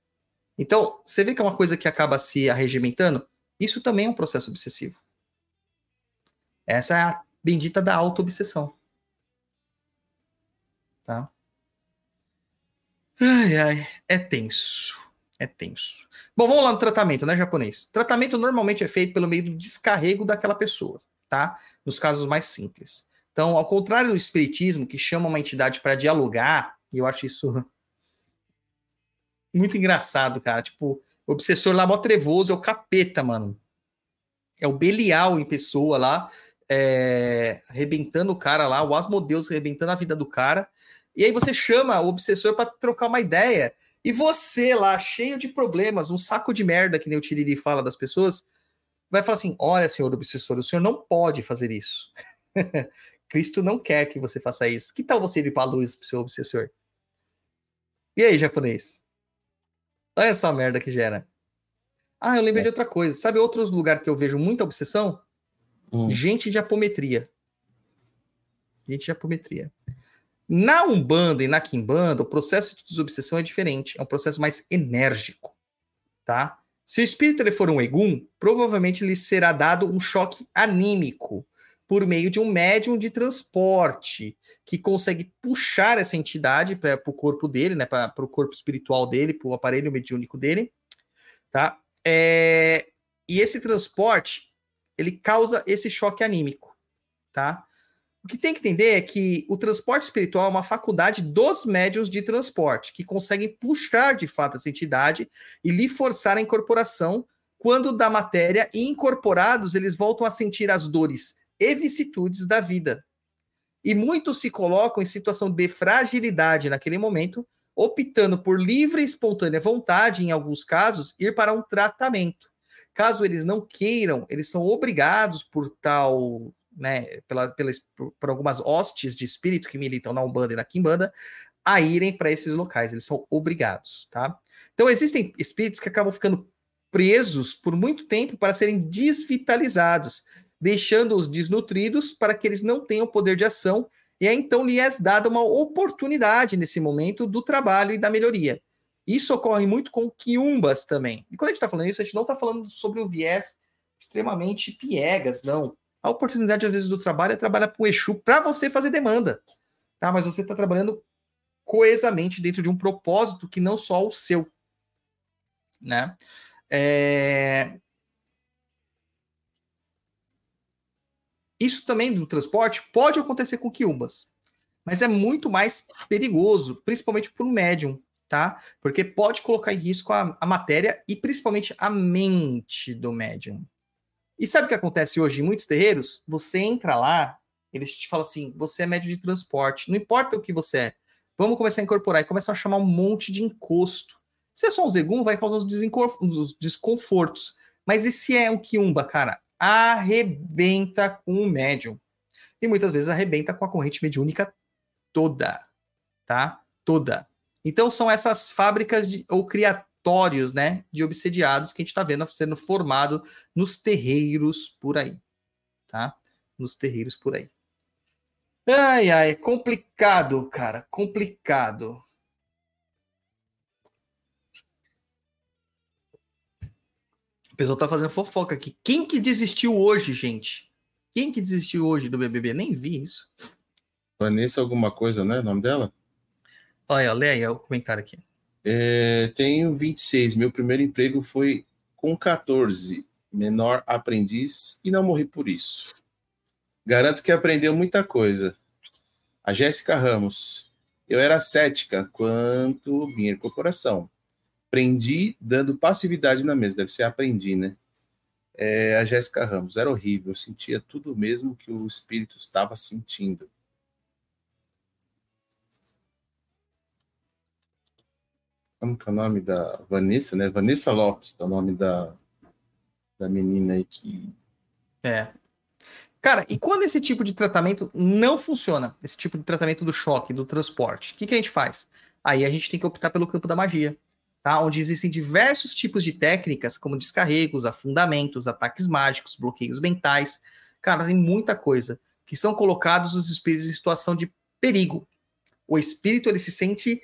Então, você vê que é uma coisa que acaba se arregimentando? Isso também é um processo obsessivo. Essa é a bendita da auto-obsessão. Tá? Ai, ai, é tenso. É tenso. Bom, vamos lá no tratamento, né, japonês? Tratamento normalmente é feito pelo meio do descarrego daquela pessoa, tá? Nos casos mais simples. Então, ao contrário do espiritismo, que chama uma entidade para dialogar, eu acho isso muito engraçado, cara. Tipo, o obsessor lá, mó trevoso, é o capeta, mano. É o Belial em pessoa lá, é, arrebentando o cara lá, o Asmodeus arrebentando a vida do cara. E aí você chama o obsessor para trocar uma ideia. E você lá, cheio de problemas, um saco de merda, que nem o Tiriri fala das pessoas, vai falar assim: olha, senhor obsessor, o senhor não pode fazer isso. Cristo não quer que você faça isso. Que tal você ir para a luz pro seu obsessor? E aí, japonês? Olha essa merda que gera. Ah, eu lembrei de outra coisa. Sabe outro lugar que eu vejo muita obsessão? Hum. Gente de apometria. Gente de apometria. Na Umbanda e na Kimbanda, o processo de desobsessão é diferente. É um processo mais enérgico, tá? Se o espírito ele for um egum, provavelmente lhe será dado um choque anímico por meio de um médium de transporte que consegue puxar essa entidade para o corpo dele, né, para o corpo espiritual dele, para o aparelho mediúnico dele, tá? É, e esse transporte ele causa esse choque anímico, tá? O que tem que entender é que o transporte espiritual é uma faculdade dos médios de transporte, que conseguem puxar de fato essa entidade e lhe forçar a incorporação quando da matéria e incorporados eles voltam a sentir as dores e vicissitudes da vida. E muitos se colocam em situação de fragilidade naquele momento, optando por livre e espontânea vontade, em alguns casos, ir para um tratamento. Caso eles não queiram, eles são obrigados por tal, né, pela, pelas, por, algumas hostes de espírito que militam na Umbanda e na Kimbanda, a irem para esses locais. Eles são obrigados, tá? Então existem espíritos que acabam ficando presos por muito tempo para serem desvitalizados deixando-os desnutridos para que eles não tenham poder de ação, e aí então lhe é dada uma oportunidade nesse momento do trabalho e da melhoria. Isso ocorre muito com quiumbas também. E quando a gente está falando isso, a gente não está falando sobre um viés extremamente piegas, não. A oportunidade, às vezes, do trabalho é trabalhar com o Exu para você fazer demanda. Tá? Mas você está trabalhando coesamente dentro de um propósito que não só o seu. Né? É... Isso também do transporte pode acontecer com quiumbas, mas é muito mais perigoso, principalmente para o médium, tá? Porque pode colocar em risco a, a matéria e principalmente a mente do médium. E sabe o que acontece hoje em muitos terreiros? Você entra lá, eles te falam assim: você é médio de transporte, não importa o que você é, vamos começar a incorporar e começam a chamar um monte de encosto. Se é só um zegum, vai causar os desconfortos. Mas e se é um quiumba, cara? arrebenta com o médium. E muitas vezes arrebenta com a corrente mediúnica toda, tá? Toda. Então são essas fábricas de, ou criatórios, né, de obsediados que a gente está vendo sendo formado nos terreiros por aí, tá? Nos terreiros por aí. Ai, ai, complicado, cara, complicado. O pessoal tá fazendo fofoca aqui. Quem que desistiu hoje, gente? Quem que desistiu hoje do BBB? Nem vi isso. Vanessa alguma coisa, né? O nome dela? Olha, aí o comentário aqui. É, tenho 26. Meu primeiro emprego foi com 14. Menor aprendiz e não morri por isso. Garanto que aprendeu muita coisa. A Jéssica Ramos. Eu era cética quanto minha incorporação aprendi dando passividade na mesa. Deve ser aprendi, né? É, a Jéssica Ramos. Era horrível. Eu sentia tudo mesmo que o espírito estava sentindo. Como que é o nome da Vanessa, né? Vanessa Lopes, é o nome da, da menina aí que. É. Cara, e quando esse tipo de tratamento não funciona, esse tipo de tratamento do choque, do transporte, o que, que a gente faz? Aí a gente tem que optar pelo campo da magia tá? onde existem diversos tipos de técnicas, como descarregos, afundamentos, ataques mágicos, bloqueios mentais. Cara, tem muita coisa que são colocados os espíritos em situação de perigo. O espírito ele se sente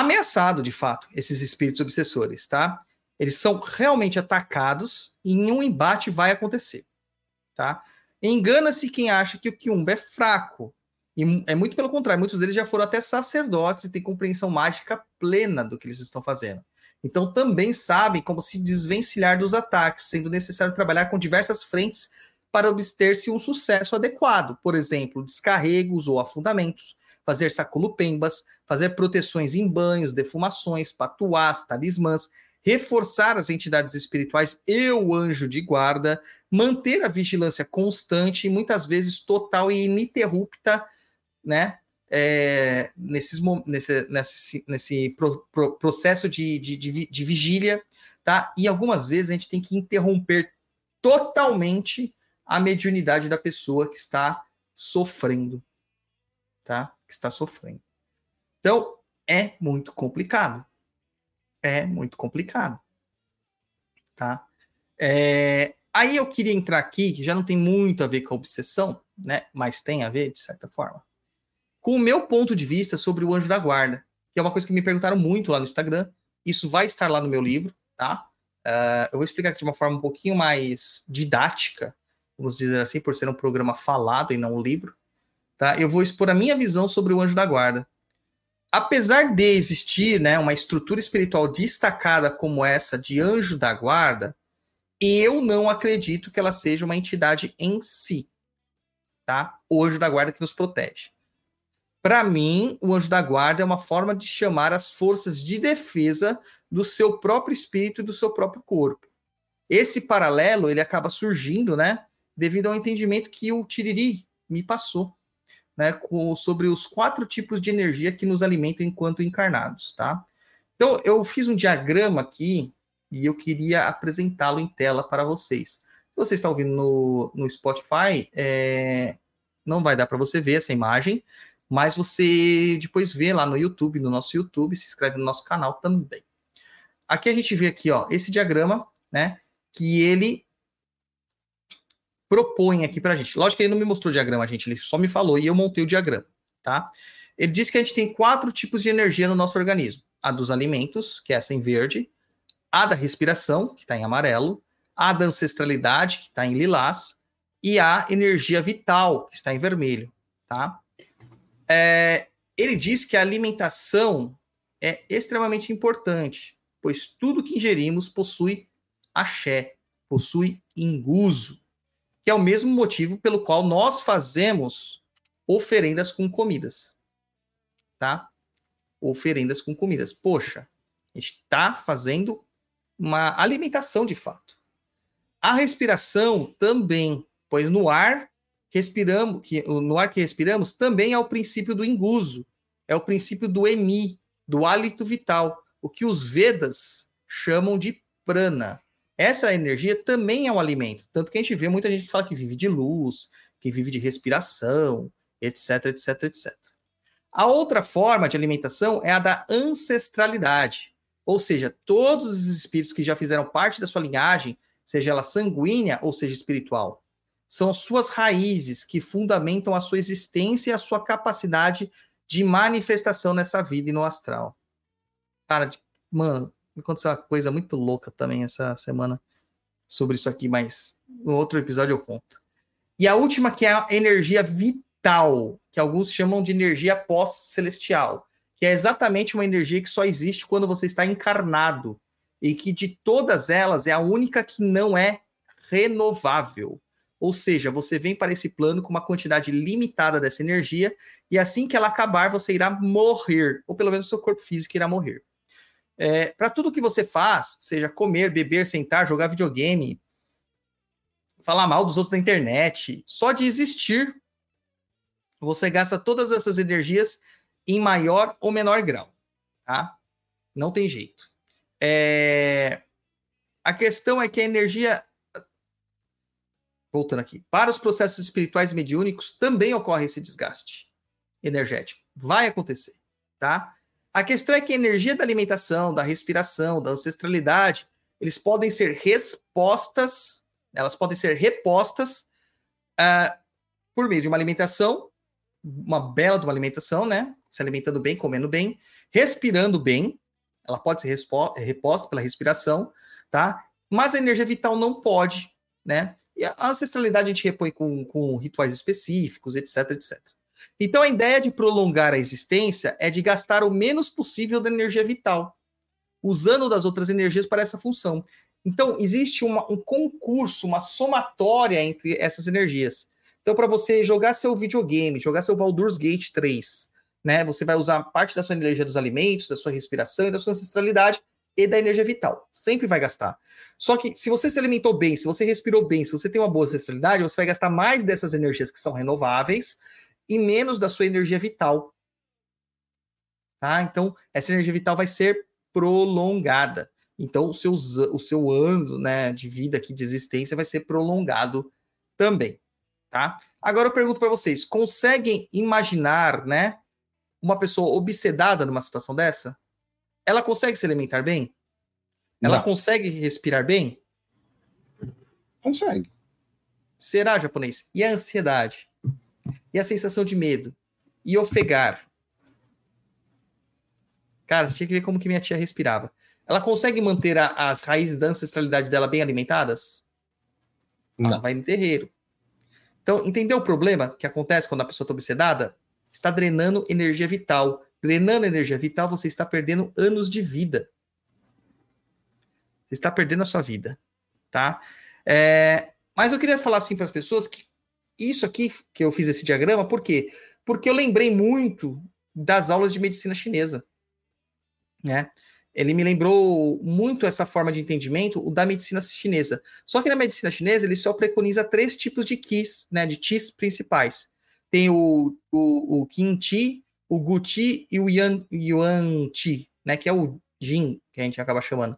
ameaçado, de fato, esses espíritos obsessores, tá? Eles são realmente atacados e um embate vai acontecer, tá? Engana-se quem acha que o Kiumba é fraco, e é muito pelo contrário, muitos deles já foram até sacerdotes e têm compreensão mágica plena do que eles estão fazendo. Então também sabem como se desvencilhar dos ataques, sendo necessário trabalhar com diversas frentes para obter-se um sucesso adequado, por exemplo, descarregos ou afundamentos, fazer saculupembas, fazer proteções em banhos, defumações, patuás, talismãs, reforçar as entidades espirituais e o anjo de guarda, manter a vigilância constante e muitas vezes total e ininterrupta, né? É, nesses, nesse, nesse, nesse pro, pro, processo de, de, de, de vigília, tá? E algumas vezes a gente tem que interromper totalmente a mediunidade da pessoa que está sofrendo, tá? Que está sofrendo. Então, é muito complicado. É muito complicado, tá? É, aí eu queria entrar aqui, que já não tem muito a ver com a obsessão, né? Mas tem a ver, de certa forma, com o meu ponto de vista sobre o anjo da guarda, que é uma coisa que me perguntaram muito lá no Instagram. Isso vai estar lá no meu livro, tá? Uh, eu vou explicar aqui de uma forma um pouquinho mais didática, vamos dizer assim, por ser um programa falado e não um livro, tá? Eu vou expor a minha visão sobre o anjo da guarda. Apesar de existir, né, uma estrutura espiritual destacada como essa de anjo da guarda, eu não acredito que ela seja uma entidade em si, tá? O anjo da guarda que nos protege. Para mim, o anjo da guarda é uma forma de chamar as forças de defesa do seu próprio espírito e do seu próprio corpo. Esse paralelo ele acaba surgindo, né, devido ao entendimento que o Tiriri me passou, né, com, sobre os quatro tipos de energia que nos alimentam enquanto encarnados, tá? Então, eu fiz um diagrama aqui e eu queria apresentá-lo em tela para vocês. Se você está ouvindo no, no Spotify, é, não vai dar para você ver essa imagem, mas você depois vê lá no YouTube, no nosso YouTube, se inscreve no nosso canal também. Aqui a gente vê aqui, ó, esse diagrama, né, que ele propõe aqui para a gente. Lógico que ele não me mostrou o diagrama, gente, ele só me falou e eu montei o diagrama, tá? Ele diz que a gente tem quatro tipos de energia no nosso organismo: a dos alimentos, que é essa em verde, a da respiração, que está em amarelo, a da ancestralidade, que está em lilás, e a energia vital, que está em vermelho, tá? É, ele diz que a alimentação é extremamente importante, pois tudo que ingerimos possui axé, possui inguso que é o mesmo motivo pelo qual nós fazemos oferendas com comidas. Tá? Oferendas com comidas. Poxa, a gente está fazendo uma alimentação de fato. A respiração também, pois no ar respiramos, que no ar que respiramos também é o princípio do inguso, é o princípio do emi, do hálito vital, o que os Vedas chamam de prana. Essa energia também é um alimento. Tanto que a gente vê muita gente que fala que vive de luz, que vive de respiração, etc, etc, etc. A outra forma de alimentação é a da ancestralidade. Ou seja, todos os espíritos que já fizeram parte da sua linhagem, seja ela sanguínea ou seja espiritual, são suas raízes que fundamentam a sua existência e a sua capacidade de manifestação nessa vida e no astral. Cara, mano, aconteceu uma coisa muito louca também essa semana sobre isso aqui, mas no outro episódio eu conto. E a última, que é a energia vital, que alguns chamam de energia pós-celestial, que é exatamente uma energia que só existe quando você está encarnado, e que de todas elas é a única que não é renovável. Ou seja, você vem para esse plano com uma quantidade limitada dessa energia, e assim que ela acabar, você irá morrer, ou pelo menos seu corpo físico irá morrer. É, para tudo que você faz, seja comer, beber, sentar, jogar videogame, falar mal dos outros na internet, só de existir, você gasta todas essas energias em maior ou menor grau, tá? Não tem jeito. É... A questão é que a energia. Voltando aqui. Para os processos espirituais mediúnicos também ocorre esse desgaste energético. Vai acontecer, tá? A questão é que a energia da alimentação, da respiração, da ancestralidade, eles podem ser respostas, elas podem ser repostas uh, por meio de uma alimentação, uma bela de uma alimentação, né? Se alimentando bem, comendo bem, respirando bem, ela pode ser reposta pela respiração, tá? Mas a energia vital não pode, né? E a ancestralidade a gente repõe com, com rituais específicos, etc, etc. Então a ideia de prolongar a existência é de gastar o menos possível da energia vital, usando das outras energias para essa função. Então, existe uma, um concurso, uma somatória entre essas energias. Então, para você jogar seu videogame, jogar seu Baldur's Gate 3, né, você vai usar parte da sua energia dos alimentos, da sua respiração e da sua ancestralidade e da energia vital. Sempre vai gastar. Só que se você se alimentou bem, se você respirou bem, se você tem uma boa ancestralidade, você vai gastar mais dessas energias que são renováveis e menos da sua energia vital. Tá? Então, essa energia vital vai ser prolongada. Então, o seu, o seu ano né, de vida aqui, de existência, vai ser prolongado também tá? Agora eu pergunto para vocês, conseguem imaginar, né, uma pessoa obsedada numa situação dessa? Ela consegue se alimentar bem? Ela Não. consegue respirar bem? Consegue. Será, japonês? E a ansiedade? E a sensação de medo? E ofegar? Cara, você tinha que ver como que minha tia respirava. Ela consegue manter a, as raízes da ancestralidade dela bem alimentadas? Não. Ela vai no terreiro. Então, entendeu o problema que acontece quando a pessoa está obsedada? Está drenando energia vital. Drenando energia vital, você está perdendo anos de vida. Você está perdendo a sua vida, tá? É, mas eu queria falar assim para as pessoas que isso aqui que eu fiz esse diagrama, por quê? Porque eu lembrei muito das aulas de medicina chinesa, né? ele me lembrou muito essa forma de entendimento, o da medicina chinesa. Só que na medicina chinesa ele só preconiza três tipos de qis, né, de qis principais. Tem o, o, o Qin Qi, o Gu Qi e o Yan, Yuan Qi, né, que é o Jin, que a gente acaba chamando.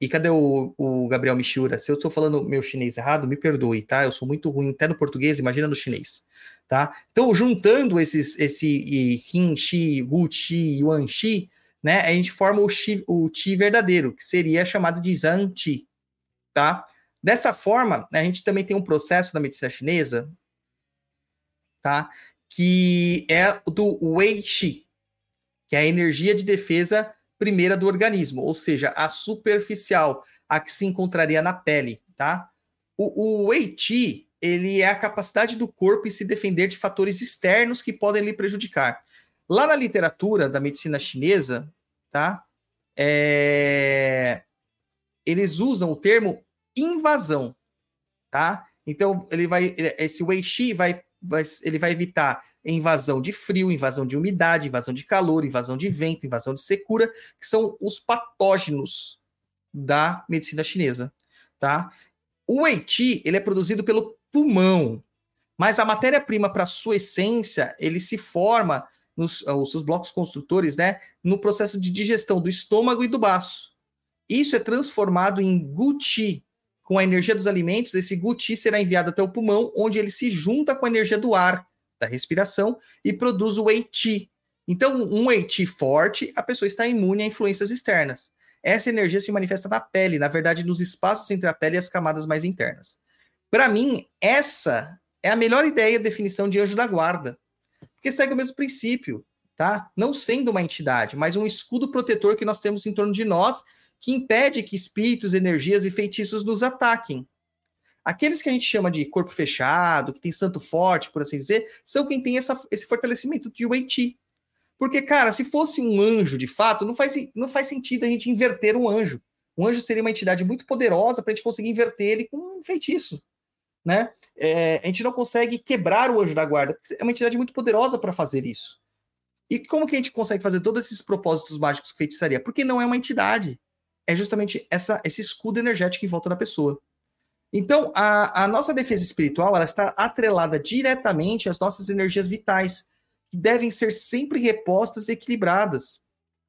E cadê o, o Gabriel Michura? Se eu estou falando meu chinês errado, me perdoe, tá? Eu sou muito ruim até no português, imagina no chinês, tá? Então, juntando esses, esse Qin Qi, Gu Qi, Yuan Qi, né, a gente forma o chi, o chi verdadeiro, que seria chamado de zan chi, tá? Dessa forma, a gente também tem um processo na medicina chinesa, tá? Que é do wei chi, que é a energia de defesa primeira do organismo, ou seja, a superficial, a que se encontraria na pele, tá? O, o wei chi, ele é a capacidade do corpo em se defender de fatores externos que podem lhe prejudicar. Lá na literatura da medicina chinesa, tá? É... Eles usam o termo invasão, tá? Então ele vai, esse Wei Shi vai, vai, ele vai evitar invasão de frio, invasão de umidade, invasão de calor, invasão de vento, invasão de secura, que são os patógenos da medicina chinesa, tá? O Wei Qi, ele é produzido pelo pulmão, mas a matéria-prima para sua essência, ele se forma nos os seus blocos construtores, né, no processo de digestão do estômago e do baço. Isso é transformado em guti. Com a energia dos alimentos, esse guti será enviado até o pulmão, onde ele se junta com a energia do ar, da respiração, e produz o Eiti. Então, um Eiti forte, a pessoa está imune a influências externas. Essa energia se manifesta na pele, na verdade, nos espaços entre a pele e as camadas mais internas. Para mim, essa é a melhor ideia de definição de anjo da guarda porque segue o mesmo princípio, tá? Não sendo uma entidade, mas um escudo protetor que nós temos em torno de nós, que impede que espíritos, energias e feitiços nos ataquem. Aqueles que a gente chama de corpo fechado, que tem santo forte, por assim dizer, são quem tem essa, esse fortalecimento de Weiti. Porque, cara, se fosse um anjo de fato, não faz, não faz sentido a gente inverter um anjo. Um anjo seria uma entidade muito poderosa para a gente conseguir inverter ele com um feitiço né? É, a gente não consegue quebrar o anjo da guarda, é uma entidade muito poderosa para fazer isso. E como que a gente consegue fazer todos esses propósitos mágicos que feitiçaria? Porque não é uma entidade. É justamente essa, esse escudo energético em volta da pessoa. Então, a, a nossa defesa espiritual ela está atrelada diretamente às nossas energias vitais, que devem ser sempre repostas e equilibradas.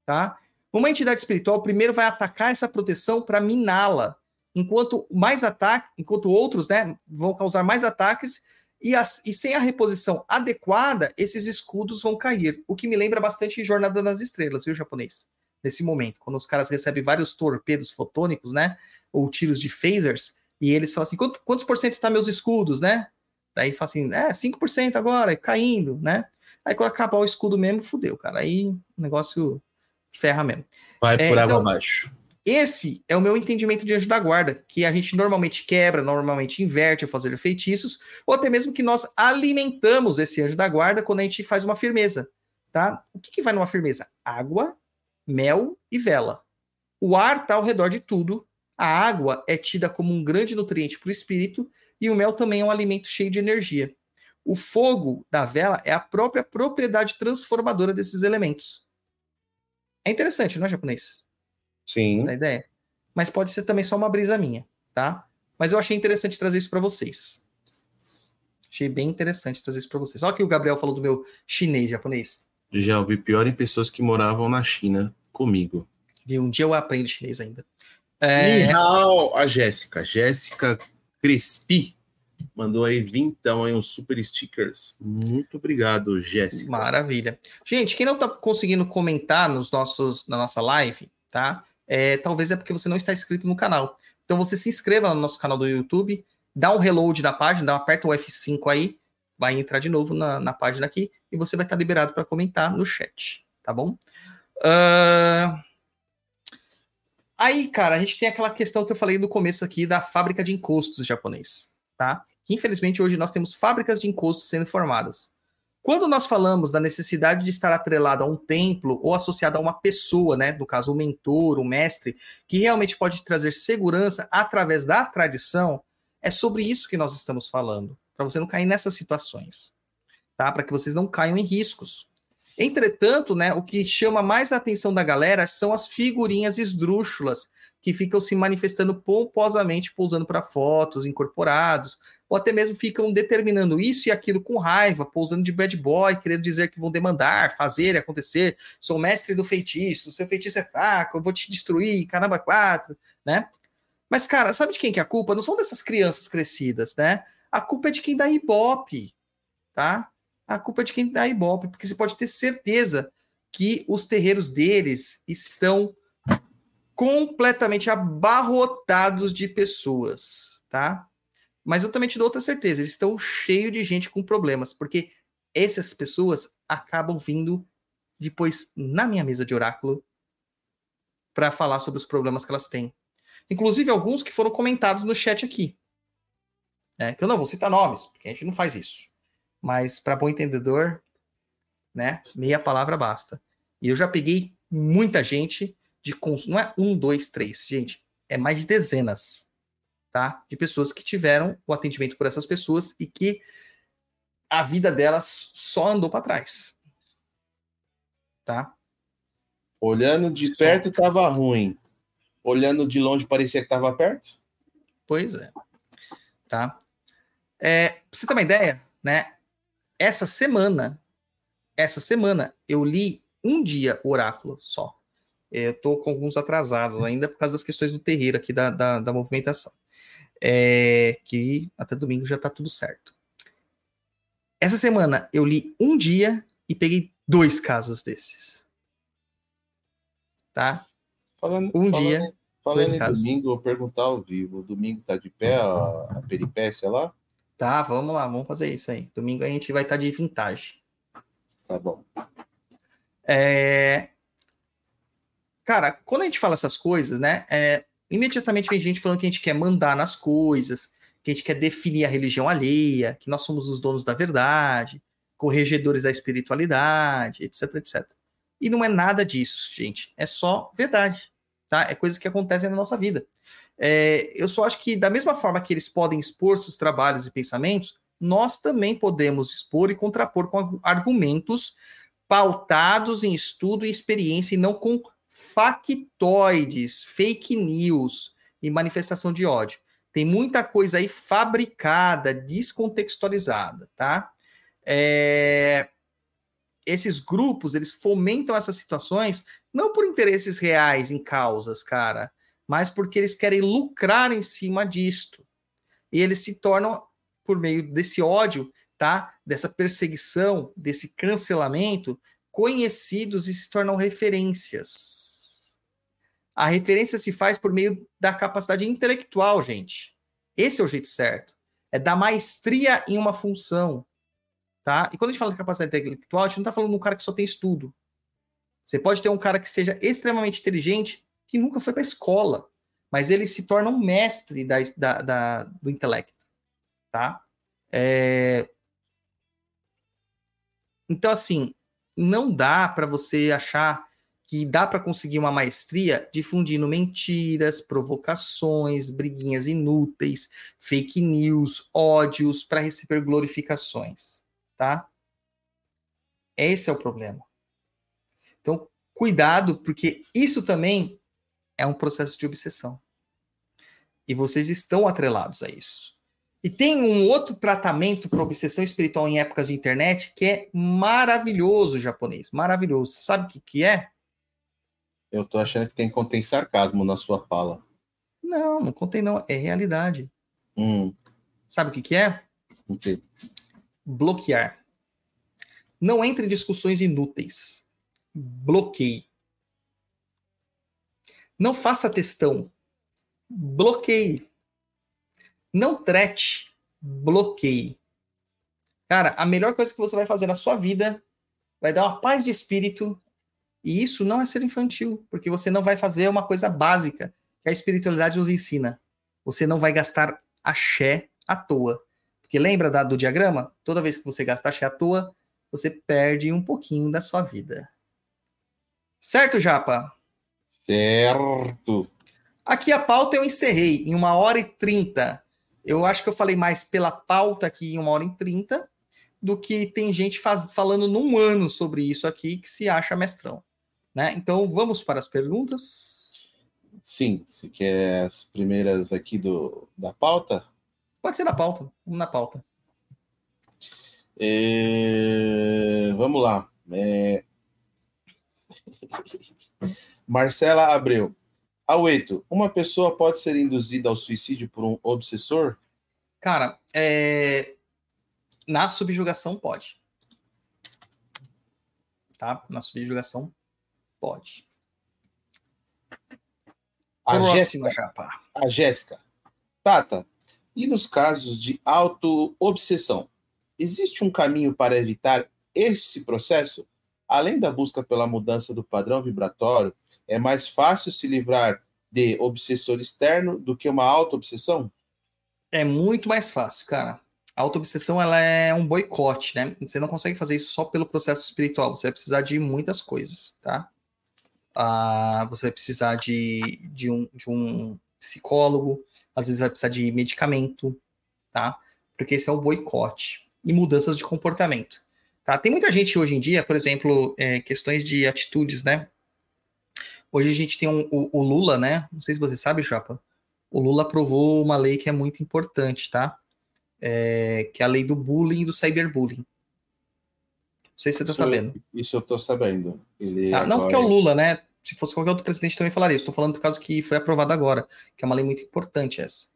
Tá? Uma entidade espiritual primeiro vai atacar essa proteção para miná-la, enquanto mais ataque, enquanto outros né, vão causar mais ataques, e, as, e, sem a reposição adequada, esses escudos vão cair. O que me lembra bastante Jornada nas Estrelas, viu, japonês? Nesse momento, quando os caras recebem vários torpedos fotônicos, né? Ou tiros de phasers, e eles falam assim: quantos, quantos por cento está meus escudos, né? Daí fala assim: é, 5% agora, caindo, né? Aí quando acabar o escudo mesmo, fudeu, cara. Aí o negócio ferra mesmo. Vai é, por água então, abaixo. Esse é o meu entendimento de anjo da guarda, que a gente normalmente quebra, normalmente inverte ao fazer feitiços, ou até mesmo que nós alimentamos esse anjo da guarda quando a gente faz uma firmeza, tá? O que, que vai numa firmeza? Água, mel e vela. O ar está ao redor de tudo, A água é tida como um grande nutriente para o espírito e o mel também é um alimento cheio de energia. O fogo da vela é a própria propriedade transformadora desses elementos. É interessante, não é japonês? Sim. Essa é ideia. Mas pode ser também só uma brisa minha, tá? Mas eu achei interessante trazer isso para vocês. Achei bem interessante trazer isso para vocês. Olha que o Gabriel falou do meu chinês japonês. Já ouvi pior em pessoas que moravam na China comigo. E um dia eu aprendo chinês ainda. É... Nihao, a Jéssica. Jéssica Crespi mandou aí vintão aí uns super stickers. Muito obrigado, Jéssica. Maravilha. Gente, quem não tá conseguindo comentar nos nossos, na nossa live, tá? É, talvez é porque você não está inscrito no canal. Então você se inscreva no nosso canal do YouTube, dá um reload na página, dá, aperta o F5 aí, vai entrar de novo na, na página aqui e você vai estar liberado para comentar no chat, tá bom? Uh... Aí, cara, a gente tem aquela questão que eu falei no começo aqui da fábrica de encostos japonês, tá? Infelizmente hoje nós temos fábricas de encostos sendo formadas. Quando nós falamos da necessidade de estar atrelado a um templo ou associado a uma pessoa, né, no caso o mentor, o mestre, que realmente pode trazer segurança através da tradição, é sobre isso que nós estamos falando, para você não cair nessas situações, tá? Para que vocês não caiam em riscos. Entretanto, né, o que chama mais a atenção da galera são as figurinhas esdrúxulas que ficam se manifestando pomposamente, pousando para fotos, incorporados, ou até mesmo ficam determinando isso e aquilo com raiva, pousando de bad boy, querendo dizer que vão demandar, fazer, acontecer. Sou mestre do feitiço, seu feitiço é fraco, eu vou te destruir, caramba, quatro, né? Mas, cara, sabe de quem que é a culpa? Não são dessas crianças crescidas, né? A culpa é de quem dá ibope, tá? A culpa é de quem dá ibope, porque você pode ter certeza que os terreiros deles estão completamente abarrotados de pessoas, tá? Mas eu também te dou outra certeza, eles estão cheios de gente com problemas, porque essas pessoas acabam vindo depois na minha mesa de oráculo para falar sobre os problemas que elas têm. Inclusive alguns que foram comentados no chat aqui. É, que eu não vou citar nomes, porque a gente não faz isso. Mas para bom entendedor, né, meia palavra basta. E eu já peguei muita gente de cons... não é um, dois, três, gente, é mais de dezenas, tá? De pessoas que tiveram o atendimento por essas pessoas e que a vida delas só andou para trás, tá? Olhando de perto estava ruim, olhando de longe parecia que estava perto. Pois é, tá? É, pra você ter uma ideia, né? Essa semana, essa semana eu li um dia o oráculo só. É, eu estou com alguns atrasados ainda por causa das questões do terreiro aqui da, da, da movimentação. É, que até domingo já está tudo certo. Essa semana eu li um dia e peguei dois casos desses. Tá? Falando, um falando, dia. Falando dois em casos. domingo, vou perguntar ao vivo. Domingo tá de pé a, a peripécia lá? Tá, vamos lá, vamos fazer isso aí. Domingo a gente vai estar tá de vintage. Tá bom. É, Cara, quando a gente fala essas coisas, né? É, imediatamente vem gente falando que a gente quer mandar nas coisas, que a gente quer definir a religião alheia, que nós somos os donos da verdade, corregedores da espiritualidade, etc, etc. E não é nada disso, gente. É só verdade, tá? É coisas que acontecem na nossa vida. É, eu só acho que, da mesma forma que eles podem expor seus trabalhos e pensamentos, nós também podemos expor e contrapor com argumentos pautados em estudo e experiência e não com factoides, fake news e manifestação de ódio. Tem muita coisa aí fabricada, descontextualizada, tá? É... Esses grupos, eles fomentam essas situações não por interesses reais em causas, cara, mas porque eles querem lucrar em cima disto. E eles se tornam, por meio desse ódio, tá? Dessa perseguição, desse cancelamento, conhecidos e se tornam referências. A referência se faz por meio da capacidade intelectual, gente. Esse é o jeito certo. É da maestria em uma função. Tá? E quando a gente fala de capacidade intelectual, a gente não está falando de um cara que só tem estudo. Você pode ter um cara que seja extremamente inteligente, que nunca foi para a escola, mas ele se torna um mestre da, da, da do intelecto. Tá? É... Então, assim, não dá para você achar que dá para conseguir uma maestria difundindo mentiras, provocações, briguinhas inúteis, fake news, ódios para receber glorificações, tá? Esse é o problema. Então, cuidado, porque isso também é um processo de obsessão. E vocês estão atrelados a isso. E tem um outro tratamento para obsessão espiritual em épocas de internet que é maravilhoso japonês. Maravilhoso. Você sabe o que, que é? Eu tô achando que tem contém sarcasmo na sua fala. Não, não contém não. É realidade. Hum, Sabe o que, que é? Bloquear. Não entre em discussões inúteis. Bloqueie. Não faça textão. Bloqueie. Não trete. Bloqueie. Cara, a melhor coisa que você vai fazer na sua vida vai dar uma paz de espírito. E isso não é ser infantil, porque você não vai fazer uma coisa básica que a espiritualidade nos ensina. Você não vai gastar axé à toa. Porque lembra da- do diagrama? Toda vez que você gasta axé à toa, você perde um pouquinho da sua vida. Certo, Japa? Certo. Aqui a pauta eu encerrei em uma hora e trinta. Eu acho que eu falei mais pela pauta aqui em uma hora e trinta do que tem gente faz- falando num ano sobre isso aqui que se acha mestrão. Né? Então vamos para as perguntas. Sim, você quer as primeiras aqui do, da pauta? Pode ser na pauta. Vamos na pauta. É, Vamos lá. É, Marcela Abreu. Aueto, uma pessoa pode ser induzida ao suicídio por um obsessor? Cara, é, na subjugação pode. Tá? Na subjugação pode. A Próxima, Jéssica, Japa. a Jéssica. Tata, e nos casos de auto-obsessão, existe um caminho para evitar esse processo? Além da busca pela mudança do padrão vibratório, é mais fácil se livrar de obsessor externo do que uma auto-obsessão? É muito mais fácil, cara. A autoobsessão ela é um boicote, né? Você não consegue fazer isso só pelo processo espiritual. Você vai precisar de muitas coisas, tá? Ah, você vai precisar de, de, um, de um psicólogo, às vezes vai precisar de medicamento, tá? Porque esse é o boicote. E mudanças de comportamento. Tá? Tem muita gente hoje em dia, por exemplo, é, questões de atitudes, né? Hoje a gente tem um- o, o Lula, né? Não sei se você sabe, Chapa. O Lula aprovou uma lei que é muito importante, tá? É, que é a lei do bullying e do cyberbullying. Não sei se você tá Isso- sabendo. Isso eu tô sabendo. Tá, Não agora- porque é o Lula, né? Se fosse qualquer outro presidente também falaria isso. Estou falando por causa que foi aprovado agora, que é uma lei muito importante essa.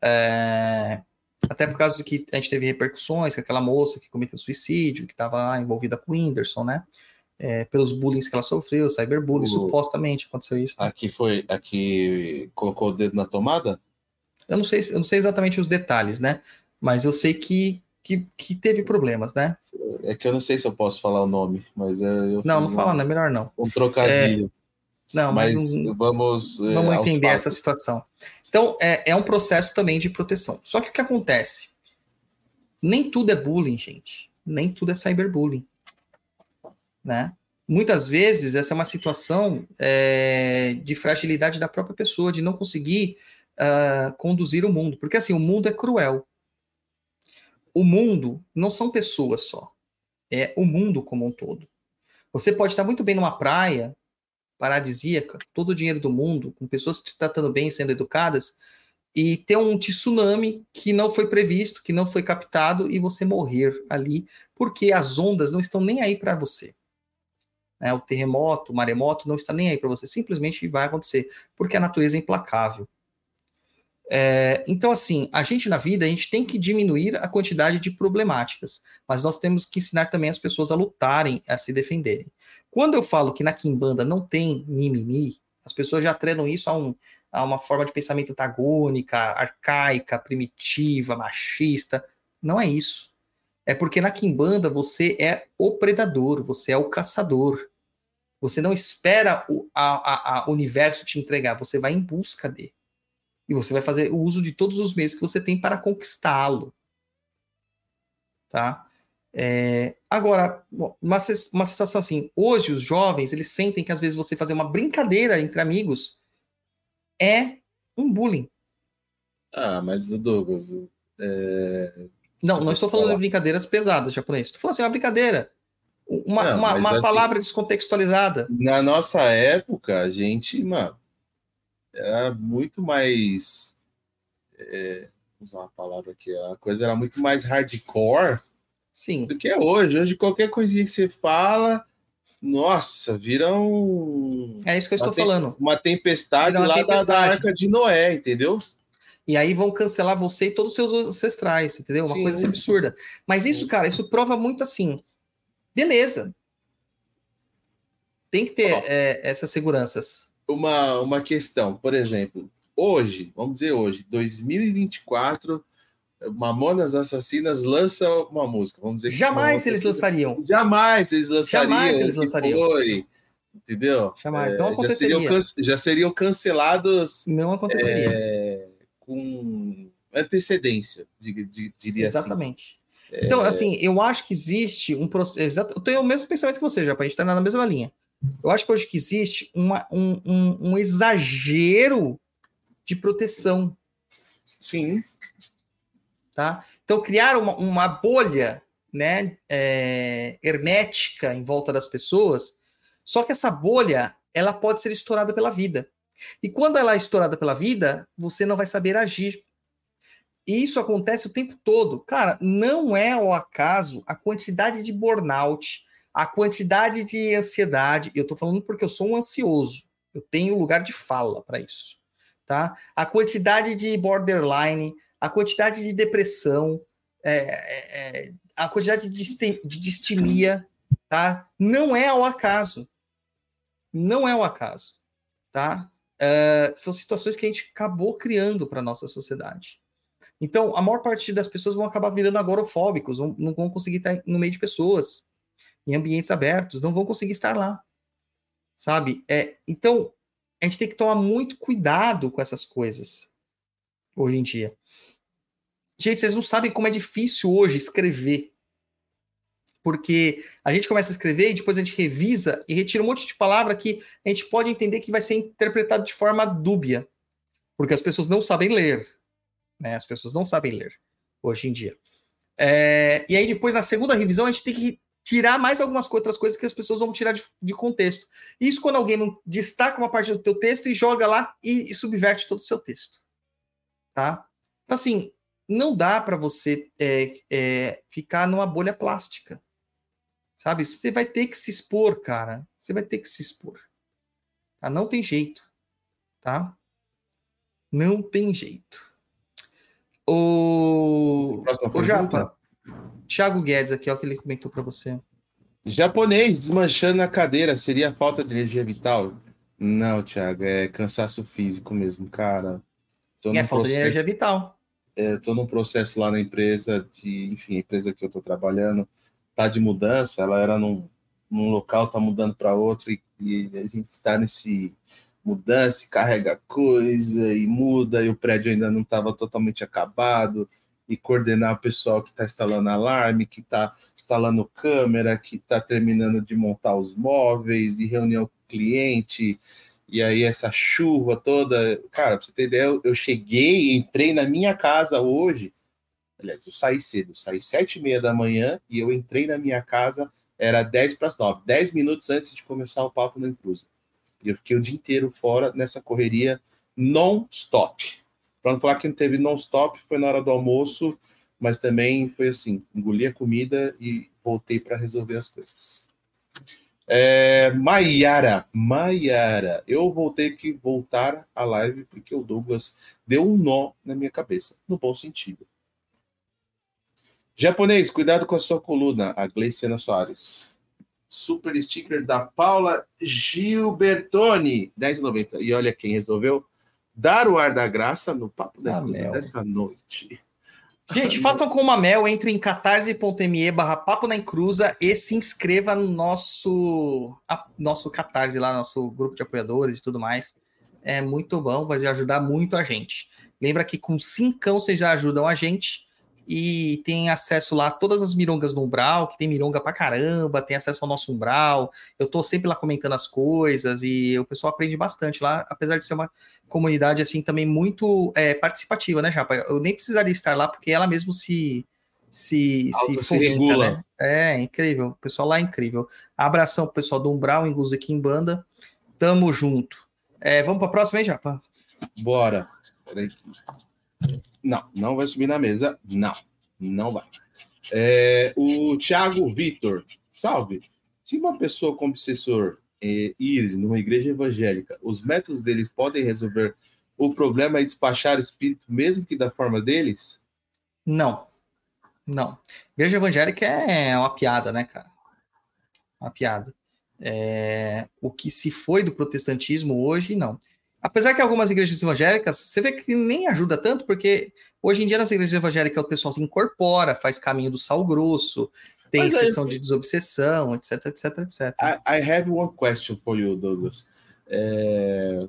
É, Até por causa que a gente teve repercussões com aquela moça que cometeu suicídio, que estava envolvida com o Whindersson, né? É, pelos bullying que ela sofreu, cyberbullying, O- supostamente aconteceu isso. Aqui foi. Aqui colocou o dedo na tomada? Eu não sei, eu não sei exatamente os detalhes, né? Mas eu sei que, que, que teve problemas, né? É que eu não sei se eu posso falar o nome, mas é, eu Não, não fala, um, não é melhor não. um trocadilho. Não, mas mas não- vamos. é, Vamos entender essa situação. Então, é, é um processo também de proteção. Só que o que acontece? Nem tudo é bullying, gente. Nem tudo é cyberbullying. Né? Muitas vezes, essa é uma situação é, de fragilidade da própria pessoa, de não conseguir ah, conduzir o mundo. Porque, assim, o mundo é cruel. O mundo não são pessoas só. É o mundo como um todo. Você pode estar muito bem numa praia, paradisíaca, todo o dinheiro do mundo, com pessoas te tratando bem, sendo educadas, e ter um tsunami que não foi previsto, que não foi captado, e você morrer ali, porque as ondas não estão nem aí para você. Né? O terremoto, o maremoto não está nem aí para você, simplesmente vai acontecer, porque a natureza é implacável. É, então, assim, a gente na vida, a gente tem que diminuir a quantidade de problemáticas, mas nós temos que ensinar também as pessoas a lutarem, a se defenderem. Quando eu falo que na Kimbanda não tem mimimi, as pessoas já atrelam isso a, um, a uma forma de pensamento antagônica, arcaica, primitiva, machista. Não é isso. É porque na Kimbanda você é o predador, você é o caçador. Você não espera o a, a, a universo te entregar, você vai em busca dele. E você vai fazer o uso de todos os meios que você tem para conquistá-lo. Tá? É, agora, uma, uma situação assim, hoje os jovens, eles sentem que às vezes você fazer uma brincadeira entre amigos é um bullying. Ah, mas o Douglas. É... Não, não estou falando de brincadeiras pesadas, japonês. Estou falando assim, uma brincadeira. Uma, não, uma, uma assim, palavra descontextualizada. Na nossa época, a gente, mano, era muito mais. É, usar uma palavra aqui, a coisa era muito mais hardcore Sim. do que é hoje. Hoje, qualquer coisinha que você fala, nossa, vira um. É isso que eu estou falando. Uma tempestade uma lá tempestade. Da, da arca de Noé, entendeu? E aí vão cancelar você e todos os seus ancestrais, entendeu? Uma Sim. coisa assim absurda. Mas isso, cara, isso prova muito assim. Beleza. Tem que ter é, essas seguranças. Uma, uma questão, por exemplo, hoje, vamos dizer hoje, 2024, Mamonas Assassinas lança uma música, vamos dizer. Jamais eles lançariam. Jamais eles lançariam. Jamais eles lançariam. Foi, entendeu? Jamais, não aconteceria. Já seriam, já seriam cancelados. Não aconteceria. É, com antecedência, diria assim. Exatamente. Então, assim, eu acho que existe um processo. Eu tenho o mesmo pensamento que você, já, para a gente estar tá na mesma linha. Eu acho que hoje que existe uma, um, um, um exagero de proteção. Sim. Tá? Então, criar uma, uma bolha né, é, hermética em volta das pessoas, só que essa bolha ela pode ser estourada pela vida. E quando ela é estourada pela vida, você não vai saber agir. E isso acontece o tempo todo. Cara, não é ao acaso a quantidade de burnout, a quantidade de ansiedade. Eu estou falando porque eu sou um ansioso. Eu tenho lugar de fala para isso. Tá? A quantidade de borderline, a quantidade de depressão, é, é, é a quantidade de, de distimia, tá? Não é ao acaso. Não é ao acaso, tá? uh, são situações que a gente acabou criando para nossa sociedade. Então, a maior parte das pessoas vão acabar virando agorofóbicos, vão, não vão conseguir estar no meio de pessoas, em ambientes abertos, não vão conseguir estar lá. Sabe? É, então, a gente tem que tomar muito cuidado com essas coisas hoje em dia. Gente, vocês não sabem como é difícil hoje escrever porque a gente começa a escrever e depois a gente revisa e retira um monte de palavra que a gente pode entender que vai ser interpretado de forma dúbia, porque as pessoas não sabem ler, né? As pessoas não sabem ler hoje em dia. É, e aí depois na segunda revisão a gente tem que tirar mais algumas outras coisas que as pessoas vão tirar de, de contexto. Isso quando alguém não destaca uma parte do teu texto e joga lá e, e subverte todo o seu texto, tá? Então assim, não dá para você é, é, ficar numa bolha plástica. Sabe? Você vai ter que se expor, cara. Você vai ter que se expor. Tá? Não tem jeito. Tá? Não tem jeito. O, o Japa, Thiago Guedes aqui, ó, que ele comentou para você. Japonês desmanchando a cadeira seria falta de energia vital? Não, Thiago, é cansaço físico mesmo, cara. Tô é falta processo, de energia vital. É, tô num processo lá na empresa, de, enfim, a empresa que eu tô trabalhando, tá de mudança, ela era num, num local, tá mudando para outro, e, e, a gente está nesse mudança, carrega coisa e muda, e o prédio ainda não estava totalmente acabado, e coordenar o pessoal que está instalando alarme, que está instalando câmera, que está terminando de montar os móveis, e reunião com o cliente, e aí essa chuva toda. Cara, pra você ter ideia, eu cheguei, entrei na minha casa hoje, Aliás, eu saí cedo, saí sete e meia da manhã e eu entrei na minha casa, era dez para as nove, dez minutos antes de começar o papo na Inclusa. Eu fiquei o dia inteiro fora nessa correria non-stop. Para não falar que não teve non-stop, foi na hora do almoço, mas também foi assim: engoli a comida e voltei para resolver as coisas. É, Maiara, Maiara, eu vou ter que voltar à live porque o Douglas deu um nó na minha cabeça, no bom sentido. Japonês, cuidado com a sua coluna. A Gleiciana Soares. Super sticker da Paula Gilbertoni, 10,90. E olha quem resolveu dar o ar da graça no Papo da Cruz desta noite. Gente, façam como a Mel, entre em catarse.me barra Papo na Encruza e se inscreva no nosso, a, nosso catarse lá, nosso grupo de apoiadores e tudo mais. É muito bom, vai ajudar muito a gente. Lembra que com cincão vocês já ajudam a gente e tem acesso lá a todas as mirongas do Umbral, que tem mironga pra caramba, tem acesso ao nosso Umbral. Eu tô sempre lá comentando as coisas e o pessoal aprende bastante lá, apesar de ser uma comunidade assim também muito é, participativa, né, Japa? Eu nem precisaria estar lá porque ela mesmo se se, se, se regula. Né? É, incrível. O pessoal lá é incrível. Abração pro pessoal do Umbral, Inglus aqui em banda. Tamo junto. É, vamos pra próxima aí, Japa? Bora. Peraí. Não, não vai subir na mesa. Não, não vai. É, o Thiago Vitor, salve. Se uma pessoa com obsessor é, ir numa igreja evangélica, os métodos deles podem resolver o problema e despachar o espírito, mesmo que da forma deles? Não. Não. Igreja evangélica é uma piada, né, cara? Uma piada. É... O que se foi do protestantismo hoje, não. Apesar que algumas igrejas evangélicas, você vê que nem ajuda tanto, porque hoje em dia nas igrejas evangélicas o pessoal se incorpora, faz caminho do sal grosso, tem Mas sessão de desobsessão, etc, etc, etc. I, I have one question for you, Douglas. É...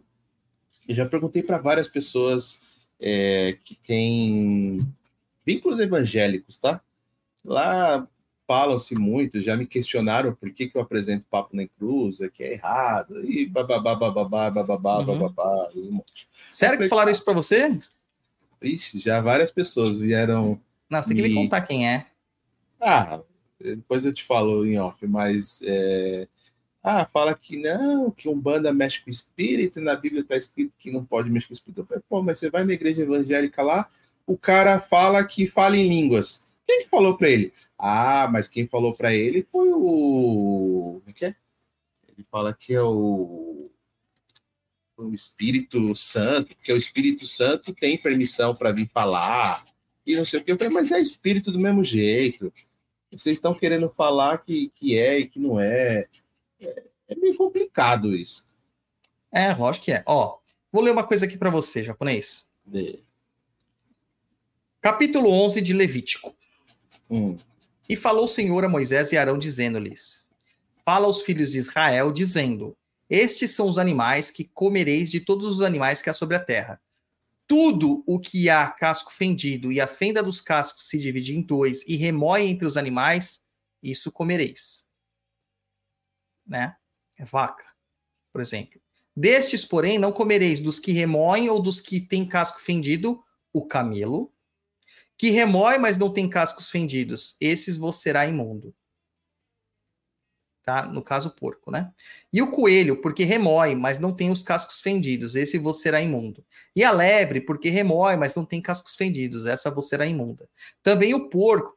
Eu já perguntei para várias pessoas é, que têm vínculos evangélicos, tá? Lá falam-se muito, já me questionaram por que, que eu apresento papo na cruz, é que é errado, e bababá, bababá, bababá, uhum. bababá. E um monte. Sério que falaram isso para você? Ixi, já várias pessoas vieram. Nossa, tem que me contar quem é. Ah, depois eu te falo em off, mas. É... Ah, fala que não, que um banda mexe com espírito, e na Bíblia está escrito que não pode mexer com espírito. Eu falei, pô, mas você vai na igreja evangélica lá, o cara fala que fala em línguas. Quem que falou para ele? Ah, mas quem falou para ele foi o. Como é que é? Ele fala que é o. O Espírito Santo, porque o Espírito Santo tem permissão para vir falar e não sei o que. Eu falei, mas é Espírito do mesmo jeito. Vocês estão querendo falar que, que é e que não é. É, é meio complicado isso. É, lógico que é. Ó, vou ler uma coisa aqui para você, japonês. É. Capítulo 11 de Levítico. Hum. E falou o Senhor a Moisés e Arão, dizendo-lhes: Fala aos filhos de Israel, dizendo: Estes são os animais que comereis de todos os animais que há sobre a terra. Tudo o que há casco fendido e a fenda dos cascos se divide em dois e remói entre os animais, isso comereis. Né? É vaca, por exemplo. Destes, porém, não comereis dos que remoem ou dos que têm casco fendido, o camelo, que remói, mas não tem cascos fendidos. Esses vos será imundo. Tá? No caso, o porco, né? E o coelho, porque remói, mas não tem os cascos fendidos. Esse vos será imundo. E a lebre, porque remói, mas não tem cascos fendidos. Essa vos será imunda. Também o porco,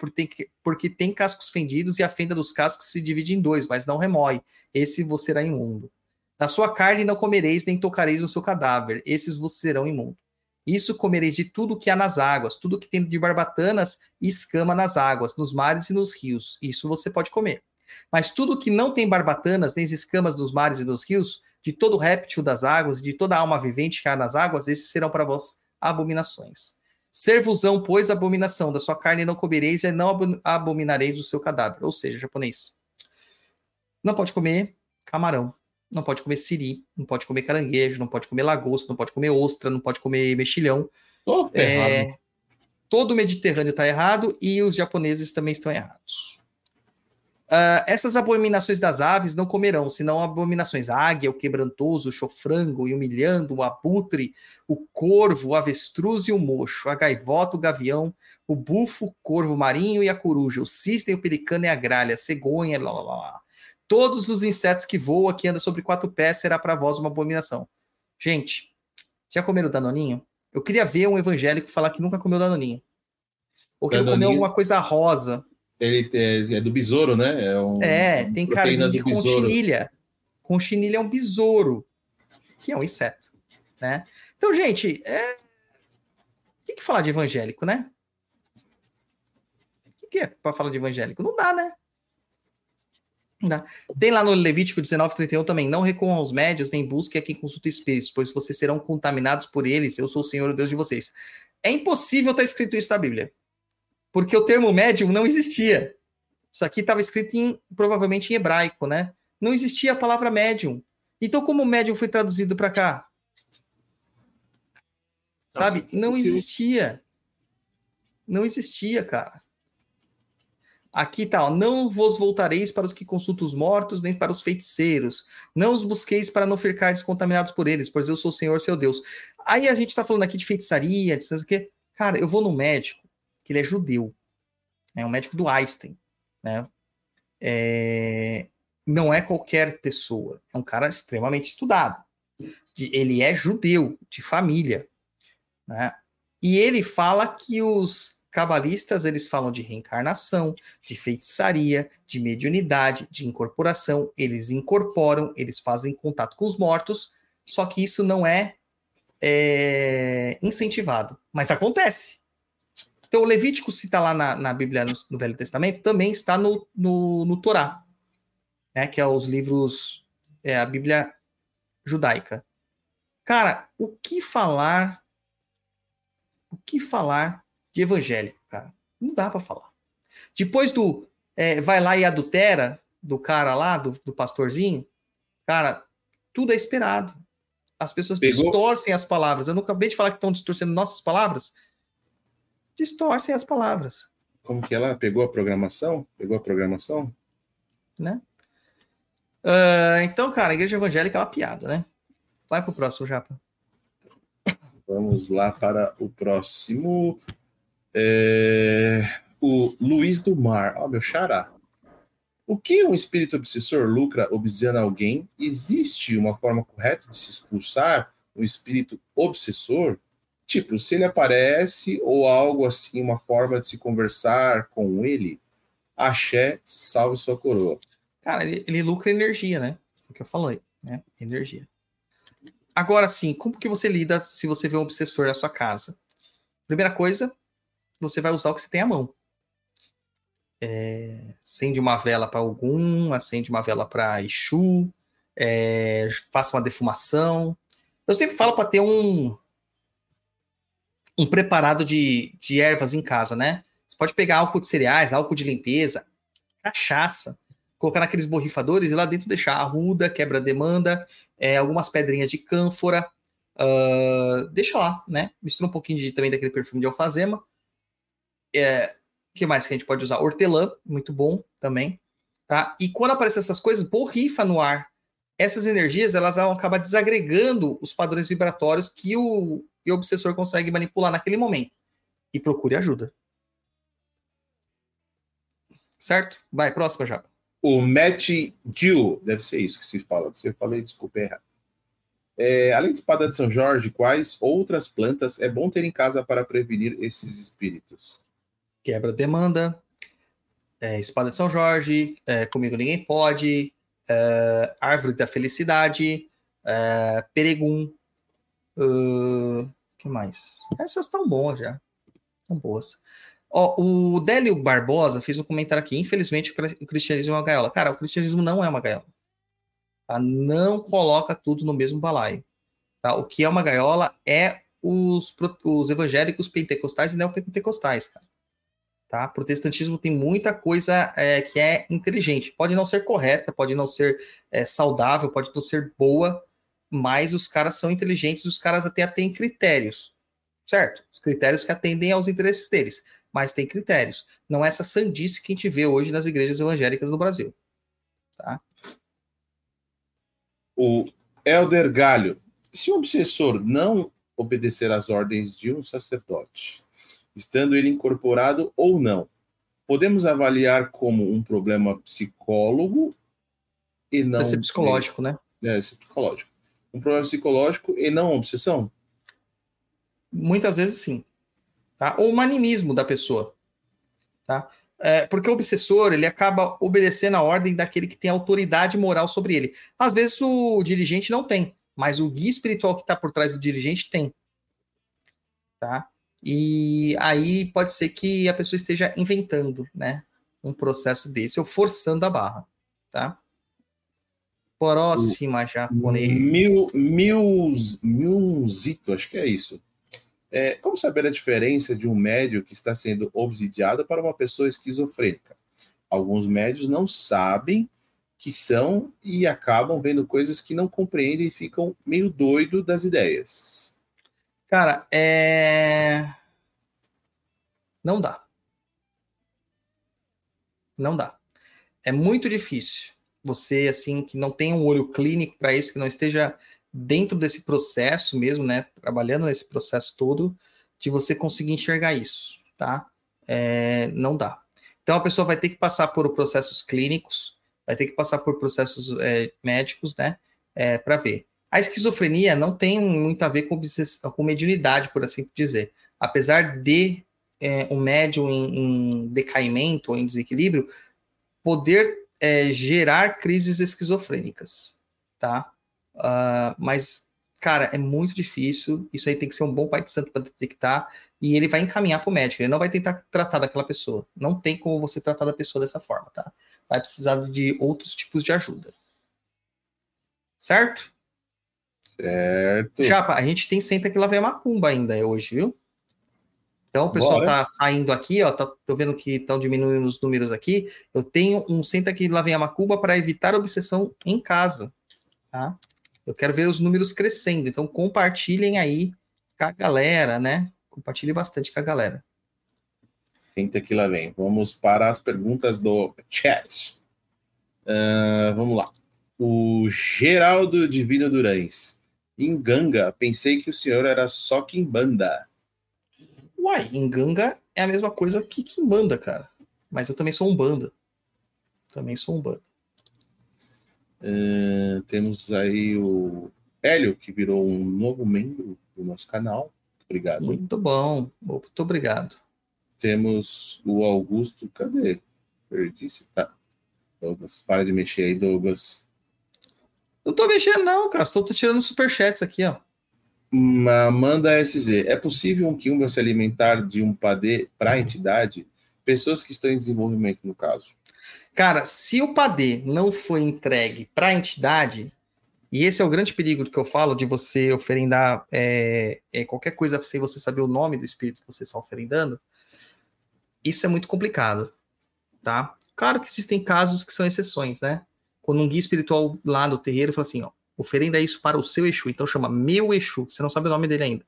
porque tem, cascos fendidos e a fenda dos cascos se divide em dois, mas não remói. Esse vos será imundo. Na sua carne não comereis, nem tocareis no seu cadáver. Esses vos serão imundos. Isso comereis de tudo que há nas águas, tudo que tem de barbatanas e escama nas águas, nos mares e nos rios. Isso você pode comer. Mas tudo que não tem barbatanas, nem escamas nos mares e nos rios, de todo réptil das águas, de toda alma vivente que há nas águas, esses serão para vós abominações. Servusão, pois, abominação da sua carne não comereis e não abominareis o seu cadáver. Ou seja, japonês. Não pode comer camarão, não pode comer siri, não pode comer caranguejo, não pode comer lagosta, não pode comer ostra, não pode comer mexilhão. Oh, é, todo o Mediterrâneo está errado e os japoneses também estão errados. Uh, essas abominações das aves não comerão, senão abominações águia, o quebrantoso, o chofrango e humilhando, o abutre, o corvo, o avestruz e o mocho, a gaivota, o gavião, o bufo, o corvo marinho e a coruja, o cisne, o pelicano e a gralha, a cegonha, lá, lá, lá. Todos os insetos que voam, que andam sobre quatro pés, será para vós uma abominação. Gente, já comeram danoninho? Eu queria ver um evangélico falar que nunca comeu danoninho. Ou que comeu alguma coisa rosa. Ele é, é, do besouro, né? É, um, é tem carne de conchinilha. Conchinilha é um besouro, que é um inseto, né? Então, gente, é... o que, que falar de evangélico, né? O que, que é para falar de evangélico? Não dá, né? Né? Tem lá no Levítico 19:31 também, não recorram aos médios, nem busquem a quem consulta espíritos, pois vocês serão contaminados por eles, eu sou o Senhor, o Deus de vocês. É impossível estar escrito isso na Bíblia, porque o termo médium não existia. Isso aqui estava escrito em, provavelmente em hebraico, né? Não existia a palavra médium. Então, como o médium foi traduzido para cá? Sabe? Não existia. Não existia, cara. Aqui tá, ó, não vos voltareis para os que consultam os mortos, nem para os feiticeiros. Não os busqueis para não ficar descontaminados por eles, pois eu sou o Senhor, seu Deus. Aí a gente tá falando aqui de feitiçaria, de o quê. Cara, eu vou no médico, que ele é judeu. É um médico do Einstein, né? É... Não é qualquer pessoa, é um cara extremamente estudado. Ele é judeu, de família, né? E ele fala que os cabalistas eles falam de reencarnação, de feitiçaria, de mediunidade, de incorporação. Eles incorporam, eles fazem contato com os mortos, só que isso não é, é incentivado, mas acontece. Então, o Levítico, se está lá na, na Bíblia, no, no, Velho Testamento, também está no, no, no Torá, né, que é os livros, é a Bíblia judaica. Cara, o que falar? O que falar de evangélico, cara. Não dá para falar. Depois do é, vai lá e adultera do cara lá, do, do pastorzinho, cara, tudo é esperado. As pessoas Pegou. distorcem as palavras. Eu não acabei de falar que estão distorcendo nossas palavras? Distorcem as palavras. Como que ela pegou a programação? Pegou a programação? Né? Uh, então, cara, a igreja evangélica é uma piada, né? Vai pro próximo, Japa. Vamos lá para o próximo. É, o Luiz do Mar, ó, meu xará. O que um espírito obsessor lucra obsidiando alguém? Existe uma forma correta de se expulsar um espírito obsessor? Tipo, se ele aparece ou algo assim, uma forma de se conversar com ele, axé, salve sua coroa. Cara, ele, ele lucra energia, né? É o que eu falei, né? Energia. Agora sim, como que você lida se você vê um obsessor na sua casa? Primeira coisa, você vai usar o que você tem à mão. É, acende uma vela para algum, acende uma vela para Exu, é, faça uma defumação. Eu sempre falo para ter um um preparado de, de ervas em casa, né? Você pode pegar álcool de cereais, álcool de limpeza, cachaça, colocar naqueles borrifadores e lá dentro deixar arruda, quebra-demanda, é, algumas pedrinhas de cânfora, uh, deixa lá, né? Mistura um pouquinho de, também daquele perfume de alfazema, é, que mais que a gente pode usar? Hortelã, muito bom também. Tá? E quando aparecem essas coisas, borrifa no ar. Essas energias elas vão acabar desagregando os padrões vibratórios que o, que o obsessor consegue manipular naquele momento. E procure ajuda. Certo? Vai, próxima já. O Matt Gill, deve ser isso que se fala. Se eu falei, desculpa, é errado. É, além de espada de São Jorge, quais outras plantas é bom ter em casa para prevenir esses espíritos? Quebra-demanda, é, Espada de São Jorge, é, Comigo Ninguém Pode, é, Árvore da Felicidade, é, Peregum. Uh, que mais? Essas estão boas já. Estão boas. Ó, o Délio Barbosa fez um comentário aqui. Infelizmente, o cristianismo é uma gaiola. Cara, o cristianismo não é uma gaiola. Tá? Não coloca tudo no mesmo balaio. Tá? O que é uma gaiola é os, os evangélicos pentecostais e neopentecostais, cara. Tá? Protestantismo tem muita coisa é, que é inteligente. Pode não ser correta, pode não ser é, saudável, pode não ser boa, mas os caras são inteligentes, os caras até têm critérios, certo? Os critérios que atendem aos interesses deles, mas tem critérios. Não é essa sandice que a gente vê hoje nas igrejas evangélicas no Brasil. Tá? O Elder Galho, se o obsessor não obedecer às ordens de um sacerdote, estando ele incorporado ou não. Podemos avaliar como um problema psicólogo e não. Deve ser psicológico, né? É, psicológico. Um problema psicológico e não obsessão? Muitas vezes sim. Tá? Ou o animismo da pessoa. Tá? É, porque o obsessor ele acaba obedecendo a ordem daquele que tem autoridade moral sobre ele. Às vezes o dirigente não tem, mas o guia espiritual que está por trás do dirigente tem. Tá? E aí pode ser que a pessoa esteja inventando, né? Um processo desse, ou forçando a barra, tá? Próxima japonês. Mil, mil, milzito, acho que é isso. É, como saber a diferença de um médio que está sendo obsidiado para uma pessoa esquizofrênica? Alguns médios não sabem que são e acabam vendo coisas que não compreendem e ficam meio doido das ideias. Cara, é. Não dá. Não dá. É muito difícil. Você, assim, que não tem um olho clínico para isso, que não esteja dentro desse processo mesmo, né? Trabalhando nesse processo todo, de você conseguir enxergar isso, tá? É, não dá. Então a pessoa vai ter que passar por processos clínicos, vai ter que passar por processos é, médicos, né? É, para ver. A esquizofrenia não tem muito a ver com, com mediunidade, por assim dizer. Apesar de é, um médium em, em, decaimento ou em desequilíbrio poder é, gerar crises esquizofrênicas, tá? Uh, mas, cara, é muito difícil. Isso aí tem que ser um bom pai de santo para detectar. E ele vai encaminhar para o médico. Ele não vai tentar tratar daquela pessoa. Não tem como você tratar da pessoa dessa forma, tá? Vai precisar de outros tipos de ajuda. Certo? Certo. Chapa, a gente tem Senta que lá vem a macumba ainda hoje, viu? Então o pessoal Bora. tá saindo aqui, ó, tá, tô vendo que estão diminuindo os números aqui. Eu tenho um Senta que lá vem a macumba para evitar obsessão em casa, tá? Eu quero ver os números crescendo, então compartilhem aí com a galera, né? Compartilhe bastante com a galera. Senta que lá vem. Vamos para as perguntas do chat. Uh, vamos lá. O Geraldo Divino Durães. Em Ganga, pensei que o senhor era só Kimbanda. Uai, em Ganga é a mesma coisa que Kimbanda, cara. Mas eu também sou um banda. Também sou um banda. Uh, temos aí o Hélio, que virou um novo membro do nosso canal. Obrigado. Muito bom. Muito obrigado. Temos o Augusto. Cadê? Perdi se tá. Douglas, para de mexer aí, Douglas. Não tô mexendo, não, cara. Estou tirando superchats aqui, ó. Amanda SZ. É possível um Kiumba se alimentar de um padê para a entidade? Pessoas que estão em desenvolvimento, no caso. Cara, se o padê não foi entregue para a entidade, e esse é o grande perigo que eu falo de você oferendar é, é, qualquer coisa sem você saber o nome do espírito que você está oferendando, isso é muito complicado, tá? Claro que existem casos que são exceções, né? Quando um guia espiritual lá do terreiro fala assim, ó, oferenda isso para o seu Exu, então chama meu Exu, você não sabe o nome dele ainda.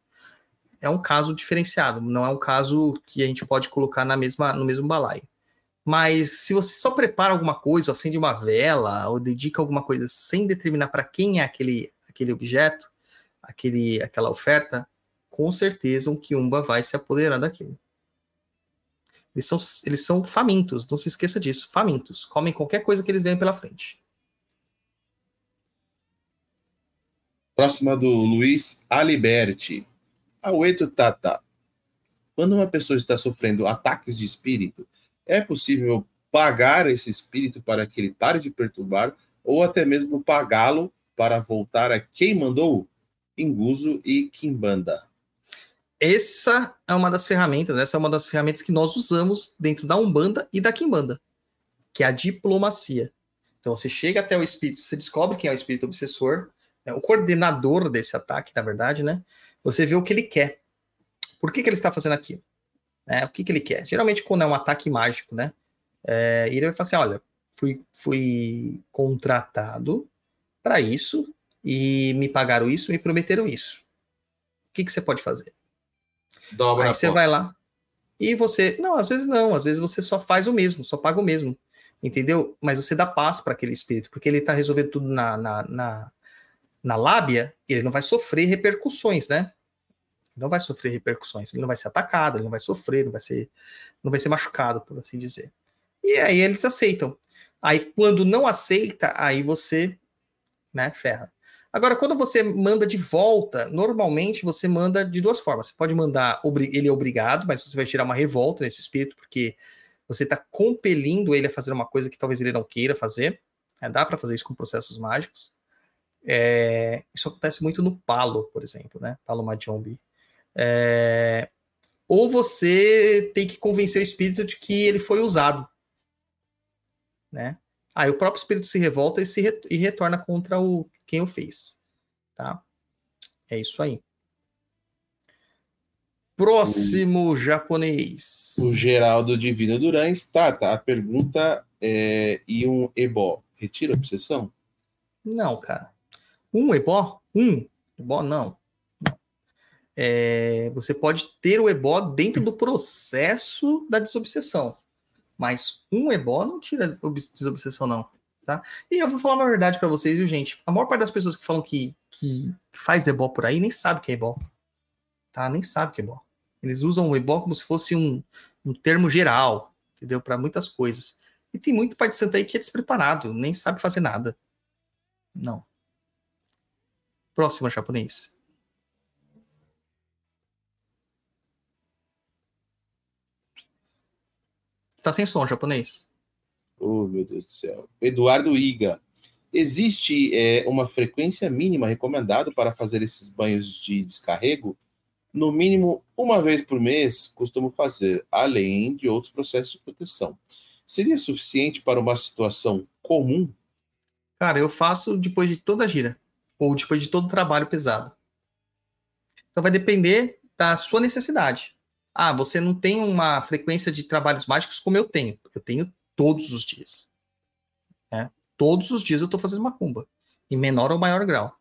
É um caso diferenciado, não é um caso que a gente pode colocar na mesma, no mesmo balaio. Mas se você só prepara alguma coisa, acende uma vela, ou dedica alguma coisa sem determinar para quem é aquele, aquele objeto, aquele, aquela oferta, com certeza um Kiumba vai se apoderar daquilo. Eles são, eles são famintos, não se esqueça disso, famintos. Comem qualquer coisa que eles veem pela frente. Próxima do Luiz Aliberti. Aueto Tata. Quando uma pessoa está sofrendo ataques de espírito, é possível pagar esse espírito para que ele pare de perturbar, ou até mesmo pagá-lo para voltar a quem mandou? Inguso e Kimbanda. Essa é uma das ferramentas, essa é uma das ferramentas que nós usamos dentro da Umbanda e da Kimbanda, que é a diplomacia. Então você chega até o espírito, você descobre quem é o espírito obsessor, né, o coordenador desse ataque, na verdade, né? Você vê o que ele quer. Por que, que ele está fazendo aquilo? Né? O que, que ele quer? Geralmente, quando é um ataque mágico, né? É, ele vai falar assim: olha, fui, fui contratado para isso e me pagaram isso, me prometeram isso. O que, que você pode fazer? Dobra Aí você vai lá e você. Não, às vezes não, às vezes você só faz o mesmo, só paga o mesmo. Entendeu? Mas você dá paz para aquele espírito, porque ele está resolvendo tudo na, na, na, na lábia, ele não vai sofrer repercussões, né? não vai sofrer repercussões, ele não vai ser atacado, ele não vai sofrer, não vai ser, não vai ser machucado, por assim dizer. E aí eles aceitam. Aí quando não aceita, aí você, né, ferra. Agora, quando você manda de volta, normalmente você manda de duas formas. Você pode mandar, ele é obrigado, mas você vai tirar uma revolta nesse espírito, porque você está compelindo ele a fazer uma coisa que talvez ele não queira fazer. É, dá para fazer isso com processos mágicos. É, isso acontece muito no Palo, por exemplo, né? Palo Majombi. É, ou você tem que convencer o espírito de que ele foi usado. Né? Aí o próprio espírito se revolta e, se re e retorna contra o quem o fez. Tá? É isso aí. Próximo o, japonês. O Geraldo Divino Durães. Tá, tá. A pergunta é: e um ebó? Retira a obsessão? Não, cara. Um ebó? Um ebó, não. é, você pode ter o ebó dentro do processo da desobsessão. Mas um ebó não tira desobsessão, não. Tá? E eu vou falar uma verdade para vocês, viu, gente? A maior parte das pessoas que falam que, que faz ebó por aí nem sabe que é ebó. Tá? Nem sabe que é ebó. Eles usam o ebó como se fosse um, um termo geral, entendeu? Para muitas coisas. E tem muito pai de santo aí que é despreparado, nem sabe fazer nada. Não. Próxima, japonês. Tá sem som, japonês. Oh, meu Deus do céu. Eduardo Iga. Existe é, uma frequência mínima recomendada para fazer esses banhos de descarrego? No mínimo uma vez por mês, costumo fazer, além de outros processos de proteção. Seria suficiente para uma situação comum? Cara, eu faço depois de toda a gira, ou depois de todo o trabalho pesado. Então vai depender da sua necessidade. Ah, você não tem uma frequência de trabalhos mágicos como eu tenho. Eu tenho todos os dias. Né? Todos os dias eu estou fazendo macumba, em menor ou maior grau.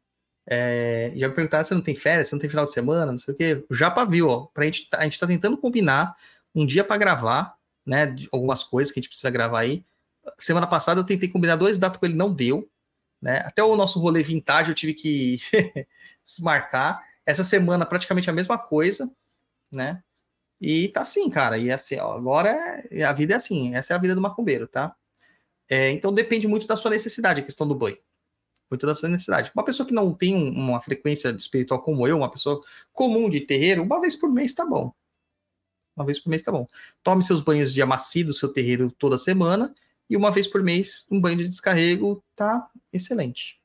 É, já me perguntaram se não tem férias, se não tem final de semana, não sei o quê. Já viu, ó. Pra gente, tá, a gente está tentando combinar um dia para gravar, né? Algumas coisas que a gente precisa gravar aí. Semana passada eu tentei combinar dois datas com ele, não deu. Né? Até o nosso rolê vintage eu tive que desmarcar. Essa semana praticamente a mesma coisa, né? E tá assim, cara. E assim, ó, agora é, a vida é assim. Essa é a vida do macumbeiro, tá? É, então depende muito da sua necessidade, a questão do banho. Muito da sua necessidade. Uma pessoa que não tem uma frequência espiritual como eu, uma pessoa comum de terreiro, uma vez por mês tá bom. Uma vez por mês tá bom. Tome seus banhos de amacido, seu terreiro toda semana, e uma vez por mês um banho de descarrego tá excelente.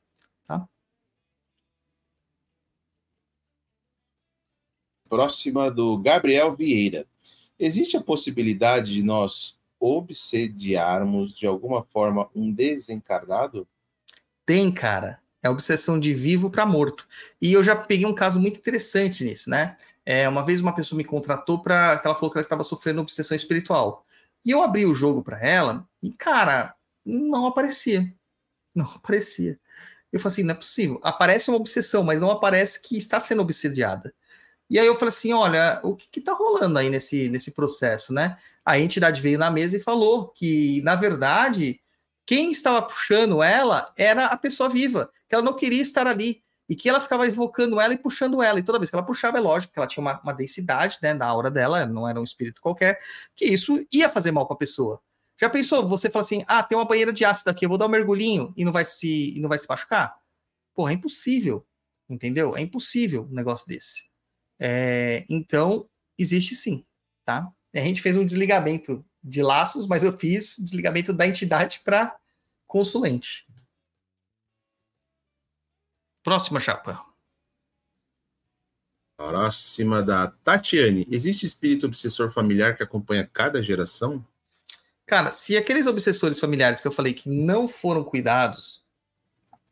próxima do Gabriel Vieira. Existe a possibilidade de nós obsediarmos de alguma forma um desencarnado? Tem, cara. É obsessão de vivo para morto. E eu já peguei um caso muito interessante nisso, né? É, uma vez uma pessoa me contratou para ela falou que ela estava sofrendo obsessão espiritual. E eu abri o jogo para ela e, cara, não aparecia. Não aparecia. Eu falei assim, não é possível. Aparece uma obsessão, mas não aparece que está sendo obsediada. E aí eu falei assim: olha, o que está rolando aí nesse, nesse processo, né? A entidade veio na mesa e falou que, na verdade, quem estava puxando ela era a pessoa viva, que ela não queria estar ali. E que ela ficava evocando ela e puxando ela. E toda vez que ela puxava, é lógico que ela tinha uma, uma densidade, né, da aura dela, não era um espírito qualquer, que isso ia fazer mal para a pessoa. Já pensou? Você fala assim: ah, tem uma banheira de ácido aqui, eu vou dar um mergulhinho e não vai se, não vai se machucar? Porra, é impossível. Entendeu? É impossível um negócio desse. É, então, existe sim, tá? A gente fez um desligamento de laços, mas eu fiz desligamento da entidade para consulente. Próxima chapa. Próxima da Tatiane. Existe espírito obsessor familiar que acompanha cada geração? Cara, se aqueles obsessores familiares que eu falei que não foram cuidados,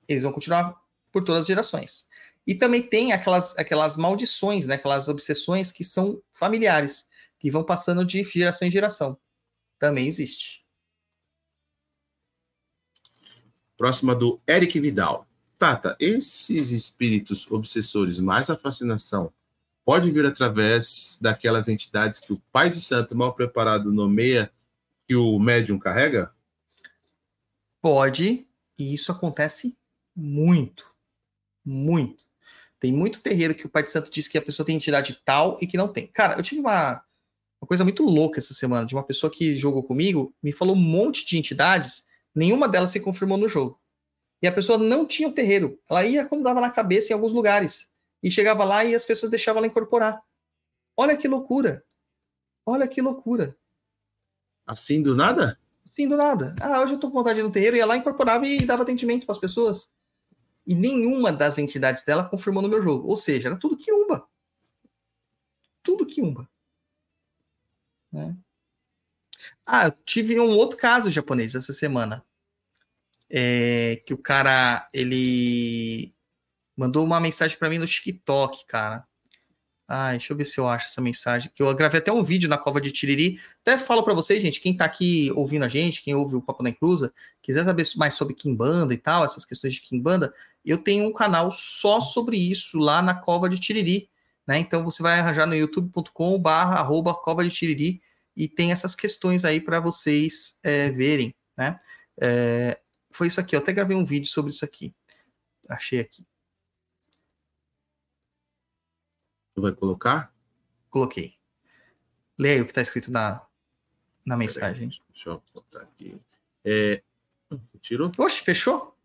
eles vão continuar por todas as gerações. E também tem aquelas, aquelas maldições, né? aquelas obsessões que são familiares, que vão passando de geração em geração. Também existe. Próxima do Eric Vidal. Tata, esses espíritos obsessores mais a fascinação pode vir através daquelas entidades que o pai de santo mal preparado nomeia que o médium carrega? Pode, e isso acontece muito. Muito. Tem muito terreiro que o Pai de Santo diz que a pessoa tem entidade tal e que não tem. Cara, eu tive uma, uma coisa muito louca essa semana de uma pessoa que jogou comigo, me falou um monte de entidades, nenhuma delas se confirmou no jogo. E a pessoa não tinha o terreiro. Ela ia quando dava na cabeça em alguns lugares. E chegava lá e as pessoas deixavam ela incorporar. Olha que loucura. Olha que loucura. Assim do nada? Assim do nada. Ah, hoje eu tô com vontade no terreiro, ia lá, incorporava e dava atendimento para as pessoas e nenhuma das entidades dela confirmou no meu jogo. Ou seja, era tudo Kiumba. Tudo Kiumba. Né? Ah, eu tive um outro caso japonês essa semana. É, que o cara, ele mandou uma mensagem para mim no TikTok, cara. Ai, deixa eu ver se eu acho essa mensagem. Que eu gravei até um vídeo na cova de Tiriri. Até falo para vocês, gente, quem tá aqui ouvindo a gente, quem ouve o Papo na Inclusa, quiser saber mais sobre Kimbanda e tal, essas questões de Kimbanda, eu tenho um canal só sobre isso lá na cova de Tiriri. Né? Então você vai arranjar no youtube.com barra arroba cova de tiriri e tem essas questões aí para vocês é, verem. Né? É, foi isso aqui, eu até gravei um vídeo sobre isso aqui. Achei aqui. Tu vai colocar? Coloquei. Leia aí o que está escrito na, na mensagem. Deixa eu botar aqui. É... Tirou? Oxe, fechou?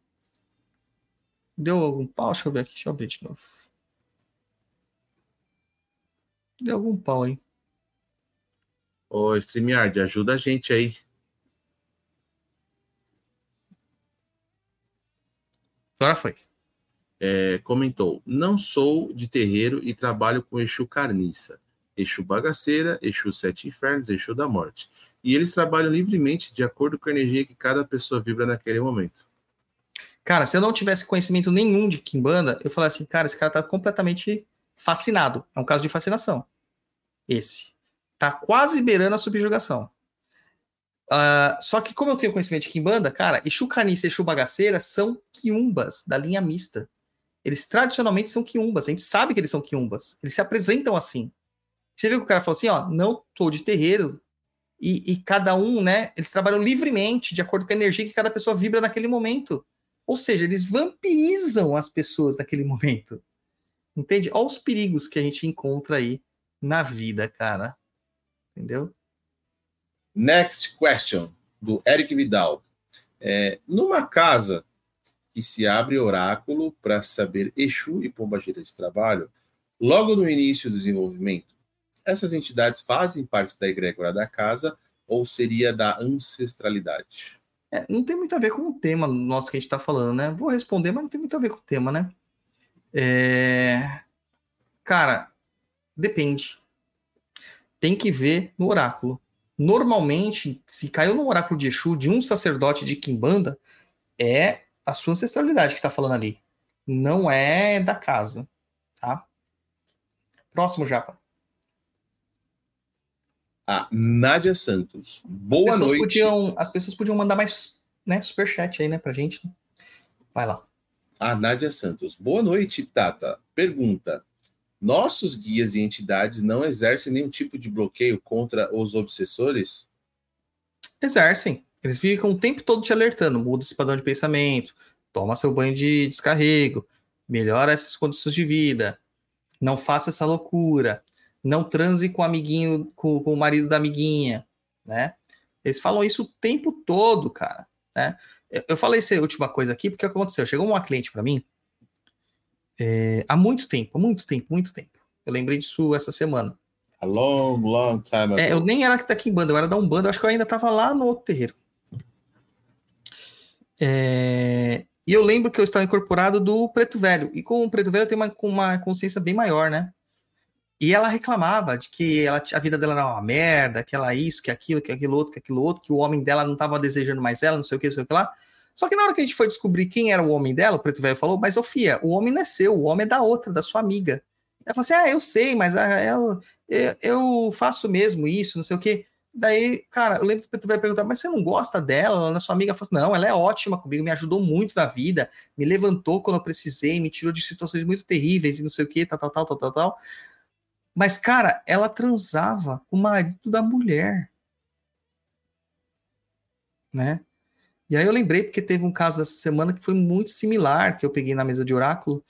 Deu algum pau? Deixa eu ver aqui. Deixa eu ver de novo. Deu algum pau aí. Ô, StreamYard, ajuda a gente aí. Agora foi. É, comentou: Não sou de terreiro e trabalho com Exu Carniça, Exu Bagaceira, Exu Sete Infernos, Exu da Morte. E eles trabalham livremente de acordo com a energia que cada pessoa vibra naquele momento. Cara, se eu não tivesse conhecimento nenhum de Kimbanda, eu falaria assim, cara, esse cara tá completamente fascinado. É um caso de fascinação. Esse. Tá quase beirando a subjugação. Uh, só que como eu tenho conhecimento de Kimbanda, cara, Exu Carniça e Exu Bagaceira são quiumbas da linha mista. Eles tradicionalmente são quiumbas. A gente sabe que eles são quiumbas. Eles se apresentam assim. Você viu que o cara falou assim, ó, não tô de terreiro. E, e cada um, né, eles trabalham livremente, de acordo com a energia que cada pessoa vibra naquele momento. Ou seja, eles vampirizam as pessoas naquele momento. Entende? Olha os perigos que a gente encontra aí na vida, cara. Entendeu? Next question, do Eric Vidal. É, numa casa que se abre oráculo para saber Exu e Pombagira de trabalho, logo no início do desenvolvimento, essas entidades fazem parte da egrégora da casa ou seria da ancestralidade? É, não tem muito a ver com o tema nosso que a gente está falando, né? Vou responder, mas não tem muito a ver com o tema, né? É... Cara, depende. Tem que ver no oráculo. Normalmente, se caiu no oráculo de Exu de um sacerdote de Kimbanda, é a sua ancestralidade que está falando ali. Não é da casa, tá? Próximo, Japa. A Nádia Santos. Boa as noite. Podiam, as pessoas podiam mandar mais né, superchat aí, né, pra gente. Vai lá. A Nádia Santos. Boa noite, Tata. Pergunta: nossos guias e entidades não exercem nenhum tipo de bloqueio contra os obsessores? Exercem. Eles ficam o tempo todo te alertando. Muda esse padrão de pensamento, toma seu banho de descarrego, melhora essas condições de vida, não faça essa loucura, não transe com o amiguinho, com, com o marido da amiguinha, né? Eles falam isso o tempo todo, cara. Né? Eu, falei essa última coisa aqui porque aconteceu? Chegou uma cliente para mim é, há muito tempo, muito tempo, muito tempo. Eu lembrei disso essa semana. A long, long time ago. É, eu nem era daqui em banda, eu era da Umbanda, eu acho que eu ainda estava lá no outro terreiro. É, e eu lembro que eu estava incorporado do Preto Velho. E com o Preto Velho eu tenho uma, uma consciência bem maior, né? E ela reclamava de que ela, a vida dela era uma merda, que ela isso, que aquilo, que aquilo outro, que aquilo outro, que o homem dela não estava desejando mais ela, não sei o que, não sei o que lá. Só que na hora que a gente foi descobrir quem era o homem dela, o preto velho falou, mas, Sofia, o homem não é seu, o homem é da outra, da sua amiga. Ela falou assim: ah, eu sei, mas ah, eu, eu, eu faço mesmo isso, não sei o quê. Daí, cara, eu lembro que o Preto vai perguntar, mas você não gosta dela? Ela, sua amiga falou assim, não, ela é ótima comigo, me ajudou muito na vida, me levantou quando eu precisei, me tirou de situações muito terríveis e não sei o que, tal, tal, tal, tal, tal, tal. Mas, cara, ela transava com o marido da mulher. Né? E aí eu lembrei, porque teve um caso dessa semana que foi muito similar, que eu peguei na mesa de oráculo.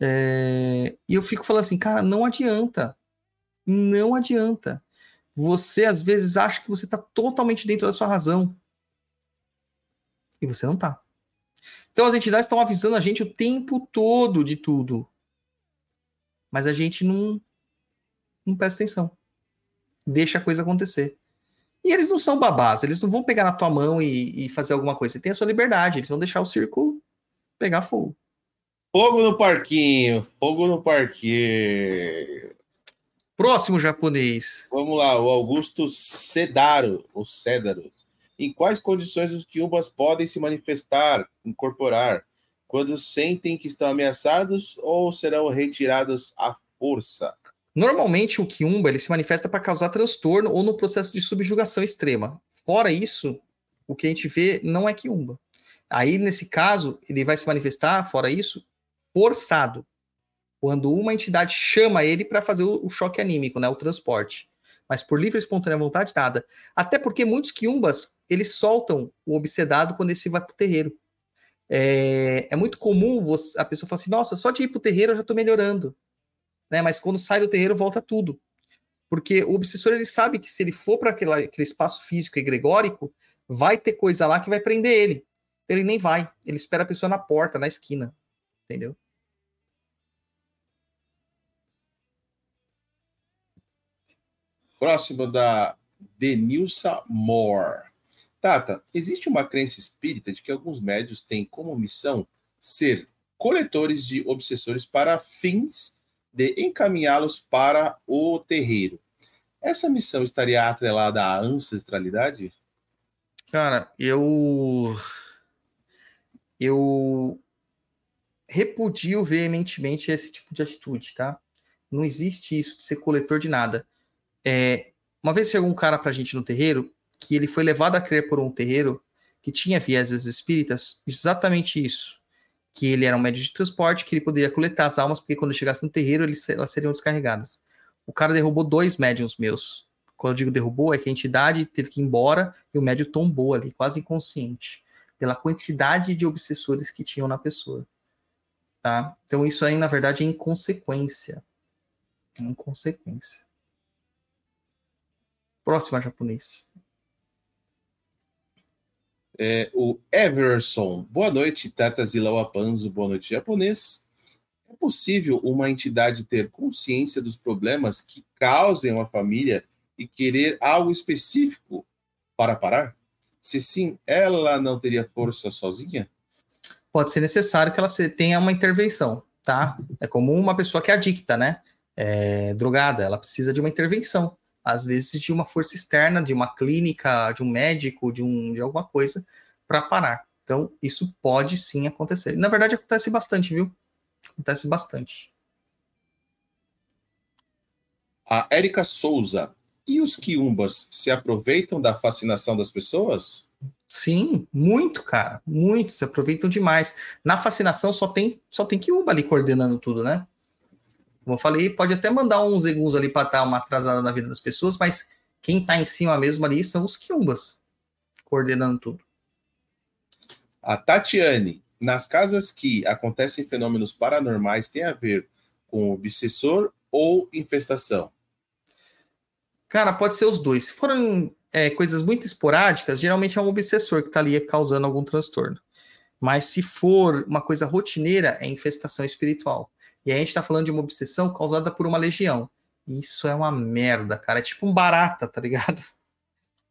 É... E eu fico falando assim, cara, não adianta. Não adianta. Você, às vezes, acha que você está totalmente dentro da sua razão. E você não está. Então as entidades estão avisando a gente o tempo todo de tudo. Mas a gente não, não presta atenção. Deixa a coisa acontecer. E eles não são babás, eles não vão pegar na tua mão e, e fazer alguma coisa. Você tem a sua liberdade, eles vão deixar o circo pegar fogo. Fogo no parquinho, fogo no parquinho. Próximo japonês. Vamos lá, o Augusto Cedaro, ou Cedaro. Em quais condições os quiumbas podem se manifestar, incorporar? Quando sentem que estão ameaçados ou serão retirados à força? Normalmente o quiumba ele se manifesta para causar transtorno ou no processo de subjugação extrema. Fora isso, o que a gente vê não é quiumba. Aí nesse caso, ele vai se manifestar, fora isso, forçado. quando uma entidade chama ele para fazer o, o, choque anímico, né, o transporte. Mas por livre e espontânea vontade, nada. Até porque muitos quiumbas, eles soltam o obsedado quando esse vai para o terreiro. É, é, muito comum você, a pessoa falar assim, nossa, só de ir para o terreiro eu já estou melhorando. Né? Mas quando sai do terreiro, volta tudo. Porque o obsessor, ele sabe que se ele for para aquele, aquele espaço físico egregórico, vai ter coisa lá que vai prender ele. Ele nem vai. Ele espera a pessoa na porta, na esquina. Entendeu? Próximo da Denilsa Moore. Tata, existe uma crença espírita de que alguns médios têm como missão ser coletores de obsessores para fins de encaminhá-los para o terreiro. Essa missão estaria atrelada à ancestralidade? Cara, eu eu repudio veementemente esse tipo de atitude, tá? Não existe isso de ser coletor de nada. É, uma vez chegou um cara pra gente no terreiro que ele foi levado a crer por um terreiro que tinha vieses espíritas, exatamente isso. Que ele era um médio de transporte, que ele poderia coletar as almas, porque quando chegasse no terreiro eles, elas seriam descarregadas. O cara derrubou dois médiums meus. Quando eu digo derrubou, é que a entidade teve que ir embora e o médio tombou ali, quase inconsciente, pela quantidade de obsessores que tinham na pessoa. Tá? Então isso aí, na verdade, é inconsequência. Inconsequência. Próxima japonês. É, o Everson. Boa noite, Tata Zila Panzo. Boa noite, japonês. É possível uma entidade ter consciência dos problemas que causem uma família e querer algo específico para parar? Se sim, ela não teria força sozinha? Pode ser necessário que ela tenha uma intervenção, tá? É como uma pessoa que é adicta, né? É, drogada, ela precisa de uma intervenção às vezes de uma força externa, de uma clínica, de um médico, de, um, de alguma coisa, para parar. Então, isso pode sim acontecer. Na verdade, acontece bastante, viu? Acontece bastante. A Érica Souza. E os quiumbas se aproveitam da fascinação das pessoas? Sim, muito, cara. Muito. Se aproveitam demais. Na fascinação só tem, só tem quiumba ali coordenando tudo, né? Como eu falei, pode até mandar uns eguns ali para dar uma atrasada na vida das pessoas, mas quem está em cima mesmo ali são os quiumbas, coordenando tudo. A Tatiane, nas casas que acontecem fenômenos paranormais, tem a ver com obsessor ou infestação? Cara, pode ser os dois. Se forem é, coisas muito esporádicas, geralmente é um obsessor que está ali causando algum transtorno. Mas se for uma coisa rotineira, é infestação espiritual. E aí a gente tá falando de uma obsessão causada por uma legião. Isso é uma merda, cara. É tipo um barata, tá ligado?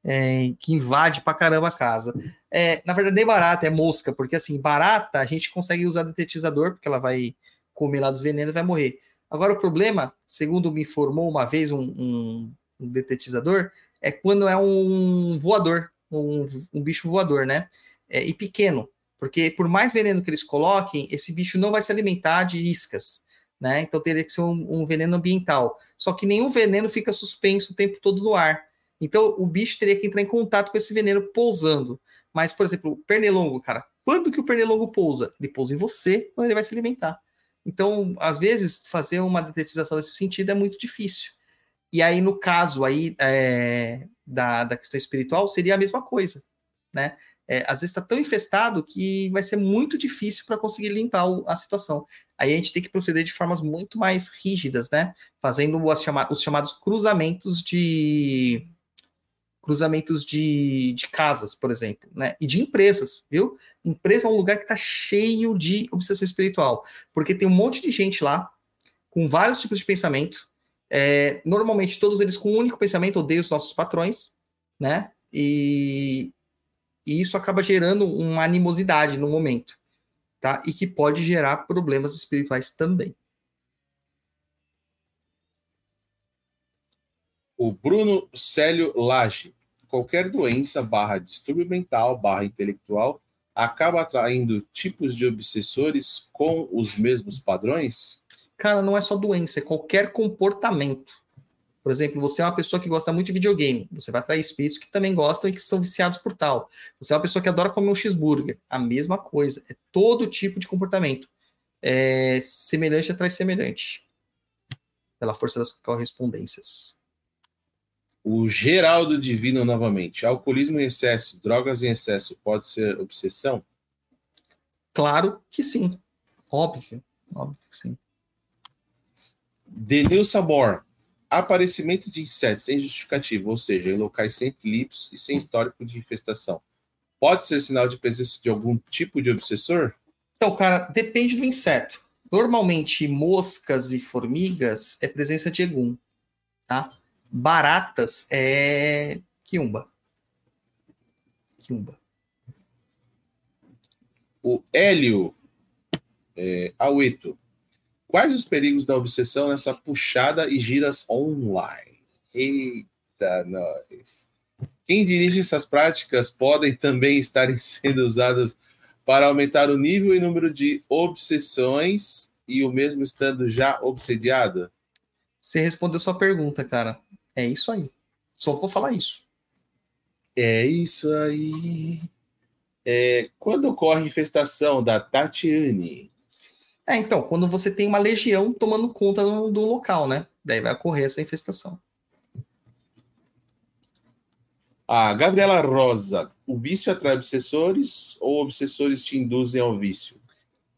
É, que invade pra caramba a casa. É, na verdade, nem barata, é mosca, porque assim, barata a gente consegue usar detetizador, porque ela vai comer lá dos venenos e vai morrer. Agora, o problema, segundo me informou uma vez um, um, um detetizador, é quando é um voador, um, um bicho voador, né? É, e pequeno. Porque por mais veneno que eles coloquem, esse bicho não vai se alimentar de iscas, né? Então teria que ser um, um veneno ambiental. Só que nenhum veneno fica suspenso o tempo todo no ar. Então o bicho teria que entrar em contato com esse veneno pousando. Mas, por exemplo, o pernilongo, cara, quando que o pernilongo pousa? Ele pousa em você quando ele vai se alimentar. Então, às vezes, fazer uma detetização nesse sentido é muito difícil. E aí, no caso aí é, da, da questão espiritual, seria a mesma coisa, né? É, às vezes está tão infestado que vai ser muito difícil para conseguir limpar o, a situação. Aí a gente tem que proceder de formas muito mais rígidas, né? Fazendo chama os chamados cruzamentos de cruzamentos de, de casas, por exemplo, né? E de empresas, viu? Empresa é um lugar que está cheio de obsessão espiritual, porque tem um monte de gente lá com vários tipos de pensamento. É, normalmente todos eles com um único pensamento, odeio os nossos patrões, né? E, e isso acaba gerando uma animosidade no momento, tá? E que pode gerar problemas espirituais também. O Bruno Célio Lage. Qualquer doença barra distúrbio mental barra intelectual acaba atraindo tipos de obsessores com os mesmos padrões? Cara, não é só doença, é qualquer comportamento. Por exemplo, você é uma pessoa que gosta muito de videogame, você vai atrair espíritos que também gostam e que são viciados por tal. Você é uma pessoa que adora comer um cheeseburger, a mesma coisa, é todo tipo de comportamento. é, semelhante atrai semelhante. Pela força das correspondências. O Geraldo Divino novamente. Alcoolismo em excesso, drogas em excesso pode ser obsessão? Claro que sim. Óbvio. Óbvio que sim. Denil Sabor. Aparecimento de insetos sem justificativa, ou seja, em locais sem clipes e sem histórico de infestação. Pode ser sinal de presença de algum tipo de obsessor? Então, cara, depende do inseto. Normalmente, moscas e formigas é presença de egum, tá? Baratas é quiumba. Quiumba. O Hélio é, Aueto. Quais os perigos da obsessão nessa puxada e giras online? Eita, nós. Quem dirige essas práticas podem também estar sendo usadas para aumentar o nível e número de obsessões e o mesmo estando já obsediado? Você respondeu sua pergunta, cara. É isso aí. Só vou falar isso. É isso aí. É, quando ocorre infestação da Tatiane? É, então, quando você tem uma legião tomando conta do, do local, né? Daí vai ocorrer essa infestação. A Gabriela Rosa, o vício atrai obsessores ou obsessores te induzem ao vício?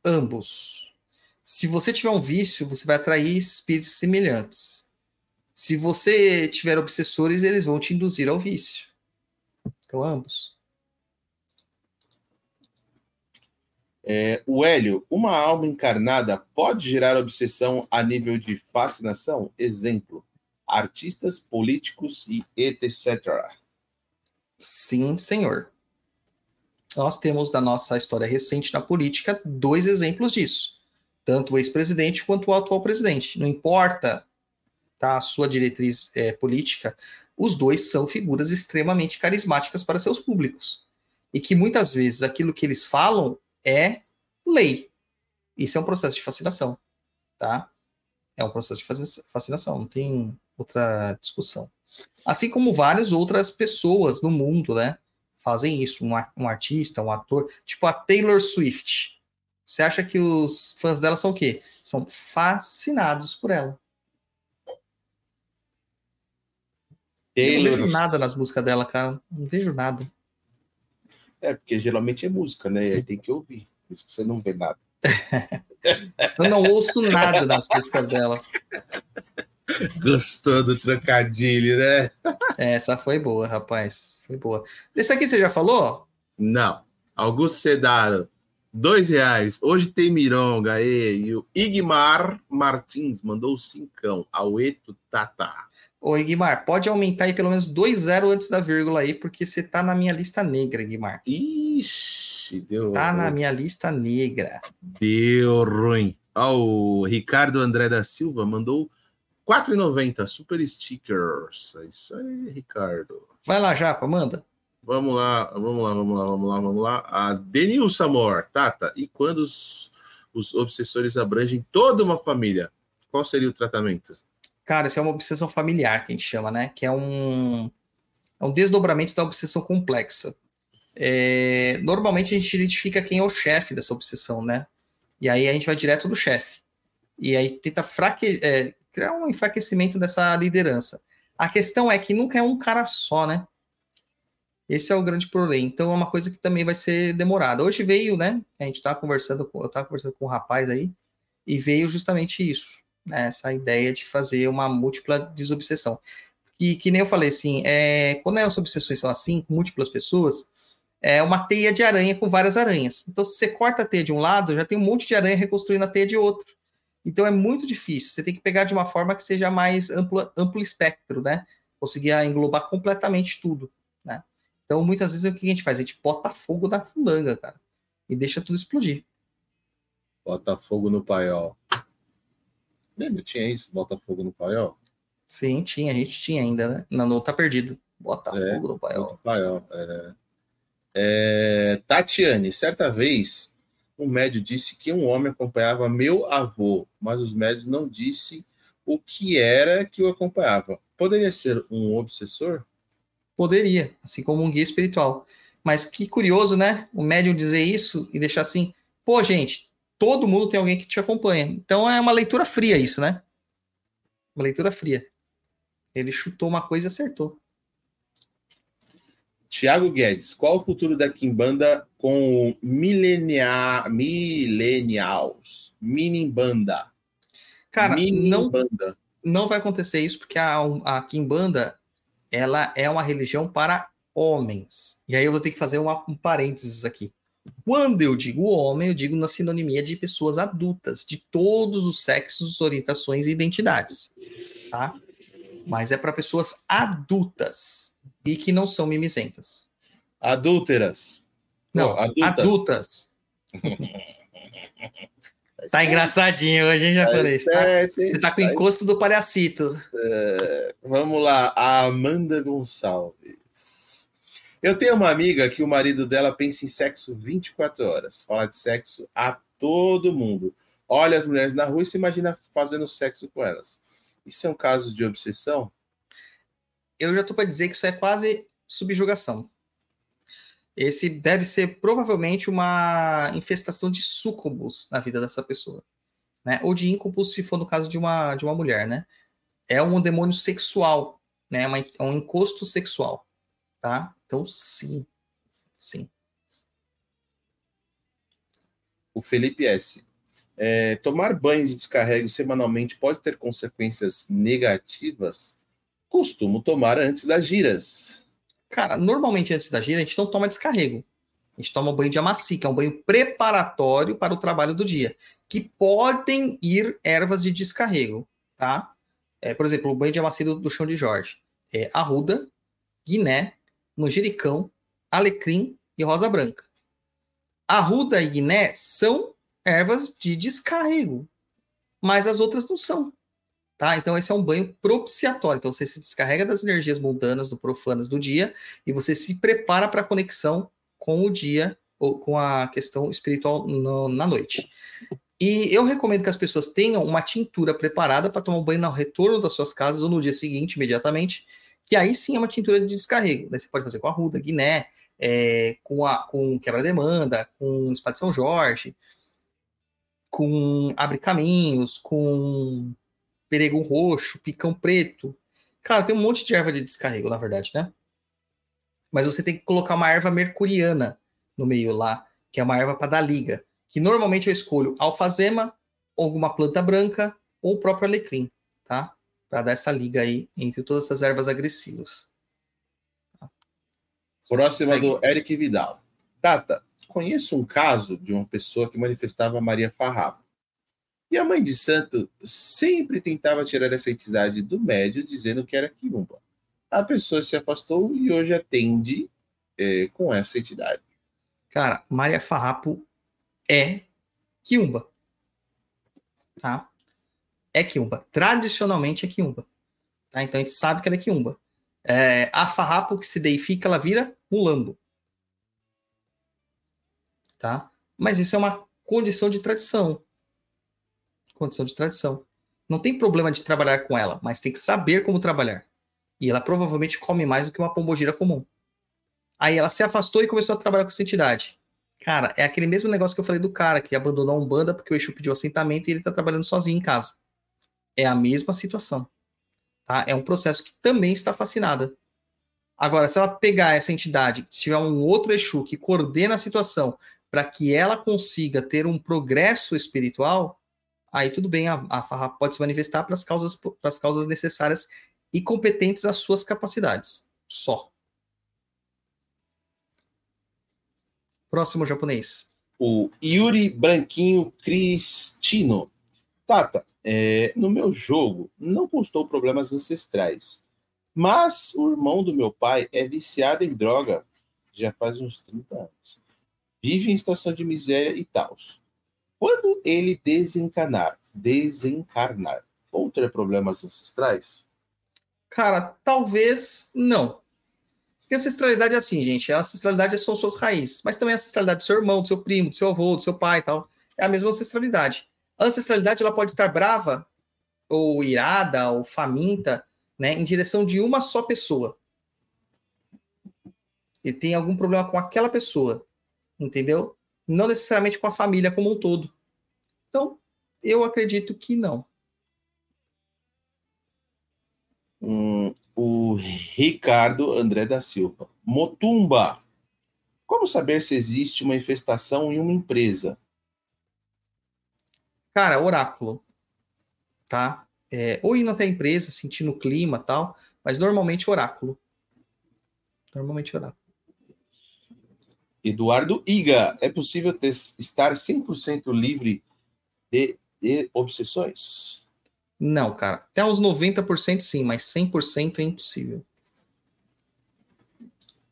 Ambos. Se você tiver um vício, você vai atrair espíritos semelhantes. Se você tiver obsessores, eles vão te induzir ao vício. Então, ambos. É, o Hélio, uma alma encarnada pode gerar obsessão a nível de fascinação? Exemplo, artistas, políticos e etc. Sim, senhor. Nós temos na nossa história recente na política dois exemplos disso. Tanto o ex-presidente quanto o atual presidente. Não importa tá, a sua diretriz é, política, os dois são figuras extremamente carismáticas para seus públicos. E que muitas vezes aquilo que eles falam é lei. Isso é um processo de fascinação, tá? É um processo de fascinação, não tem outra discussão. Assim como várias outras pessoas no mundo, né? Fazem isso. Um, um artista, um ator, tipo a Taylor Swift. Você acha que os fãs dela são o quê? São fascinados por ela. Taylor... Eu não vejo nada nas músicas dela, cara. Não vejo nada. É, porque geralmente é música, né? Aí tem que ouvir. Por isso que você não vê nada. Eu não ouço nada das músicas dela. Gostou do trocadilho, né? Essa foi boa, rapaz. Foi boa. Desse aqui você já falou? Não. Augusto Sedaro, dois reais. Hoje tem Mironga. E, e o Igmar Martins mandou cincão. Aueto Tata. Ô, Igmar, pode aumentar aí pelo menos dois zero antes da vírgula aí, porque você tá na minha lista negra, Igmar. Ixi, deu. Tá ruim. na minha lista negra. Deu ruim. Ó, o Ricardo André da Silva mandou 4,90 super stickers. É isso aí, Ricardo. Vai lá, Japa, manda. Vamos lá, vamos lá, vamos lá, vamos lá, vamos lá. A Denilson Amor, Tata, e quando os, os obsessores abrangem toda uma família, qual seria o tratamento? Cara, isso é uma obsessão familiar que a gente chama, né? Que é um, é um desdobramento da obsessão complexa. É, normalmente a gente identifica quem é o chefe dessa obsessão, né? E aí a gente vai direto do chefe. E aí tenta fraque, é, criar um enfraquecimento dessa liderança. A questão é que nunca é um cara só, né? Esse é o grande problema. Então é uma coisa que também vai ser demorada. Hoje veio, né? A gente tá conversando, eu tava conversando com um rapaz aí, e veio justamente isso, né? Essa ideia de fazer uma múltipla desobsessão. E que nem eu falei assim, é, quando as obsessões são assim, com múltiplas pessoas, é uma teia de aranha com várias aranhas. Então, se você corta a teia de um lado, já tem um monte de aranha reconstruindo a teia de outro. Então é muito difícil. Você tem que pegar de uma forma que seja mais amplo, amplo espectro, né? Conseguir englobar completamente tudo, né? Então, muitas vezes, o que a gente faz? A gente bota fogo na fulanga, cara, e deixa tudo explodir. Bota fogo no paiol. Lembra? Tinha isso, bota fogo no paiol? Sim, tinha, a gente tinha ainda, né? Não, tá perdido. Bota é, no paiol. paiol é. É, Tatiane, certa vez um médio disse que um homem acompanhava meu avô, mas os médios não disse o que era que o acompanhava. Poderia ser um obsessor? Poderia, assim como um guia espiritual. Mas que curioso, né? O médium dizer isso e deixar assim, pô, gente, todo mundo tem alguém que te acompanha. Então é uma leitura fria isso, né? Uma leitura fria. Ele chutou uma coisa e acertou. Tiago Guedes, qual o futuro da Kimbanda com o milenia... Millennials? Minimbanda. Cara, não, Minimbanda. não vai acontecer isso porque a, a Kimbanda ela é uma religião para homens. E aí eu vou ter que fazer uma, um parênteses aqui. Quando eu digo homem, eu digo na sinonimia de pessoas adultas, de todos os sexos, orientações e identidades, tá? Mas é para pessoas adultas e que não são mimizentas. Adúlteras. Não, Pô, adultas. adultas. Tá engraçadinho hoje, hein, japonês? Tá, certo, hein? você tá com o encosto do palhacito. Vamos lá, a Amanda Gonçalves. Eu tenho uma amiga que o marido dela pensa em sexo 24 horas. Fala de sexo a todo mundo. Olha as mulheres na rua e se imagina fazendo sexo com elas. Isso é um caso de obsessão? Eu já tô para dizer que isso é quase subjugação. Esse deve ser provavelmente uma infestação de súcubus na vida dessa pessoa, né? Ou de íncubus, se for no caso de uma, de uma mulher, né? É um demônio sexual, né? Uma- É um encosto sexual, tá? Então, sim, sim. O Felipe S. É, tomar banho de descarrego semanalmente pode ter consequências negativas? Costumo tomar antes das giras. Cara, normalmente antes da gira a gente não toma descarrego. A gente toma um banho de amaci, que é um banho preparatório para o trabalho do dia, que podem ir ervas de descarrego, tá? É, por exemplo, o banho de amaci do, do chão de Jorge. É arruda, guiné, manjericão, alecrim e rosa branca. Arruda e guiné são ervas de descarrego, mas as outras não são. Tá? Então, esse é um banho propiciatório. Então, você se descarrega das energias mundanas, do profanas do dia, e você se prepara para a conexão com o dia, ou com a questão espiritual no- na noite. E eu recomendo que as pessoas tenham uma tintura preparada para tomar um banho no retorno das suas casas ou no dia seguinte, imediatamente, que aí sim é uma tintura de descarrego. Né? Você pode fazer com arruda, guiné, é, com, a, com quebra-demanda, com espada de São Jorge, com abre caminhos, com peregum roxo, picão preto. Cara, tem um monte de erva de descarrego, na verdade, né? Mas você tem que colocar uma erva mercuriana no meio lá, que é uma erva para dar liga. Que normalmente eu escolho alfazema, alguma planta branca, ou o próprio alecrim, tá? Para dar essa liga aí entre todas essas ervas agressivas. Próxima Segue. do Eric Vidal. Tata, conheço um caso de uma pessoa que manifestava Maria Farrapo. E a mãe de santo sempre tentava tirar essa entidade do médio, dizendo que era quilomba. A pessoa se afastou e hoje atende eh, com essa entidade. Cara, Maria Farrapo é quiumba. Tá? É quiumba. Tradicionalmente é quiumba. Tá? Então a gente sabe que ela é quiumba. É, a Farrapo que se deifica, ela vira mulambo. Tá? Mas isso é uma condição de tradição. Condição de tradição. Não tem problema de trabalhar com ela, mas tem que saber como trabalhar. E ela provavelmente come mais do que uma pombogira comum. Aí ela se afastou e começou a trabalhar com essa entidade. Cara, é aquele mesmo negócio que eu falei do cara que abandonou a Umbanda porque o Exu pediu assentamento e ele tá trabalhando sozinho em casa. É a mesma situação. Tá? É um processo que também está fascinada. Agora, se ela pegar essa entidade, se tiver um outro Exu que coordena a situação para que ela consiga ter um progresso espiritual, aí tudo bem, a, a Farra pode se manifestar para as causas, causas necessárias e competentes às suas capacidades. Só. Próximo japonês. O Yuri Branquinho Cristino. Tata, é, no meu jogo não constou problemas ancestrais, mas o irmão do meu pai é viciado em droga já faz uns 30 anos. Vive em situação de miséria e tal. Quando ele desencanar, desencarnar, vão ter problemas ancestrais? Cara, talvez não. Porque ancestralidade é assim, gente. A ancestralidade são suas raízes, mas também a ancestralidade do seu irmão, do seu primo, do seu avô, do seu pai e tal. É a mesma ancestralidade. A ancestralidade ela pode estar brava, ou irada, ou faminta, né, em direção de uma só pessoa. Ele tem algum problema com aquela pessoa, entendeu? Não necessariamente com a família como um todo. Então, eu acredito que não. Hum, o Ricardo André da Silva. Motumba. Como saber se existe uma infestação em uma empresa? Cara, oráculo. Tá? É, ou indo até a empresa, sentindo o clima tal, mas normalmente oráculo. Normalmente oráculo. Eduardo Iga. É possível ter, estar 100% livre de, de obsessões? Não, cara. Até uns 90% sim, mas 100% é impossível.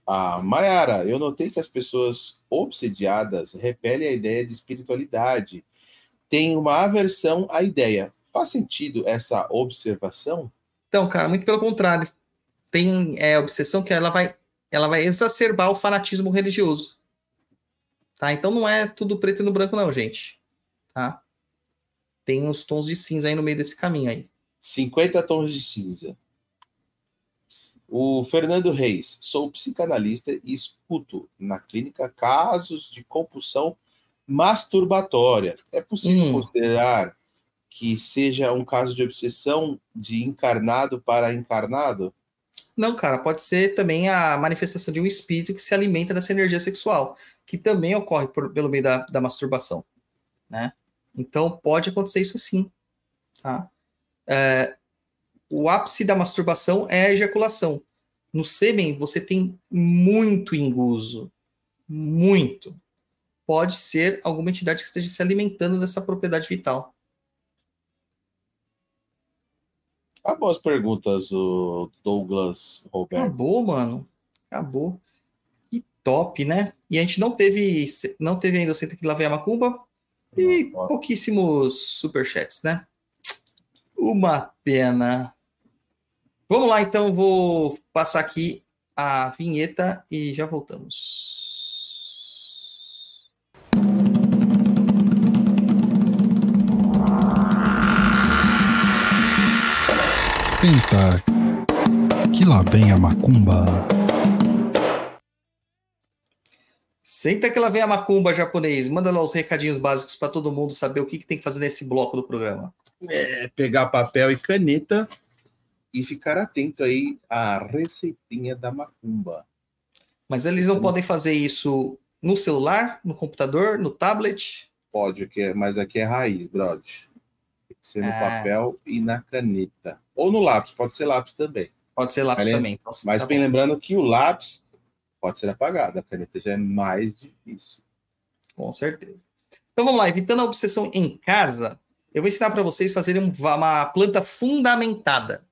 Ah, Mayara, eu notei que as pessoas obsediadas repelem a ideia de espiritualidade. Tem uma aversão à ideia. Faz sentido essa observação? Então, cara, muito pelo contrário. Tem é, obsessão que ela vai, ela vai exacerbar o fanatismo religioso. Tá? Então não é tudo preto e no branco, não, gente. Tá? tem uns tons de cinza aí no meio desse caminho aí. 50 tons de cinza. O Fernando Reis, sou psicanalista e escuto na clínica casos de compulsão masturbatória. É possível hum. considerar que seja um caso de obsessão de encarnado para encarnado? Não, cara, pode ser também a manifestação de um espírito que se alimenta dessa energia sexual, que também ocorre por, pelo meio da, da masturbação, né? Então pode acontecer isso sim. Tá? É, o ápice da masturbação é a ejaculação. No sêmen você tem muito enguso. Muito. Pode ser alguma entidade que esteja se alimentando dessa propriedade vital. Acabou as perguntas, o Douglas Roberto. Acabou, mano. Acabou. Que top, né? E a gente não teve, não teve ainda o Senta que lá vem a macumba, e pouquíssimos superchats, né? Uma pena. Vamos lá, então, vou passar aqui a vinheta e já voltamos. Senta, que lá vem a macumba. Senta que ela vem a macumba japonês. Manda lá os recadinhos básicos para todo mundo saber o que, que, tem que fazer nesse bloco do programa. É, pegar papel e caneta e ficar atento aí à receitinha da macumba. Mas eles não podem fazer isso no celular, no computador, no tablet? Pode, mas aqui é raiz, brother. Ser no ah. papel e na caneta. Ou no lápis, pode ser lápis também. Pode ser lápis mas, também. Então, mas tá bem bom. lembrando que o lápis pode ser apagada. A caneta já é mais difícil. Com certeza. Então vamos lá, evitando a obsessão em casa, eu vou ensinar para vocês fazerem uma planta fundamentada.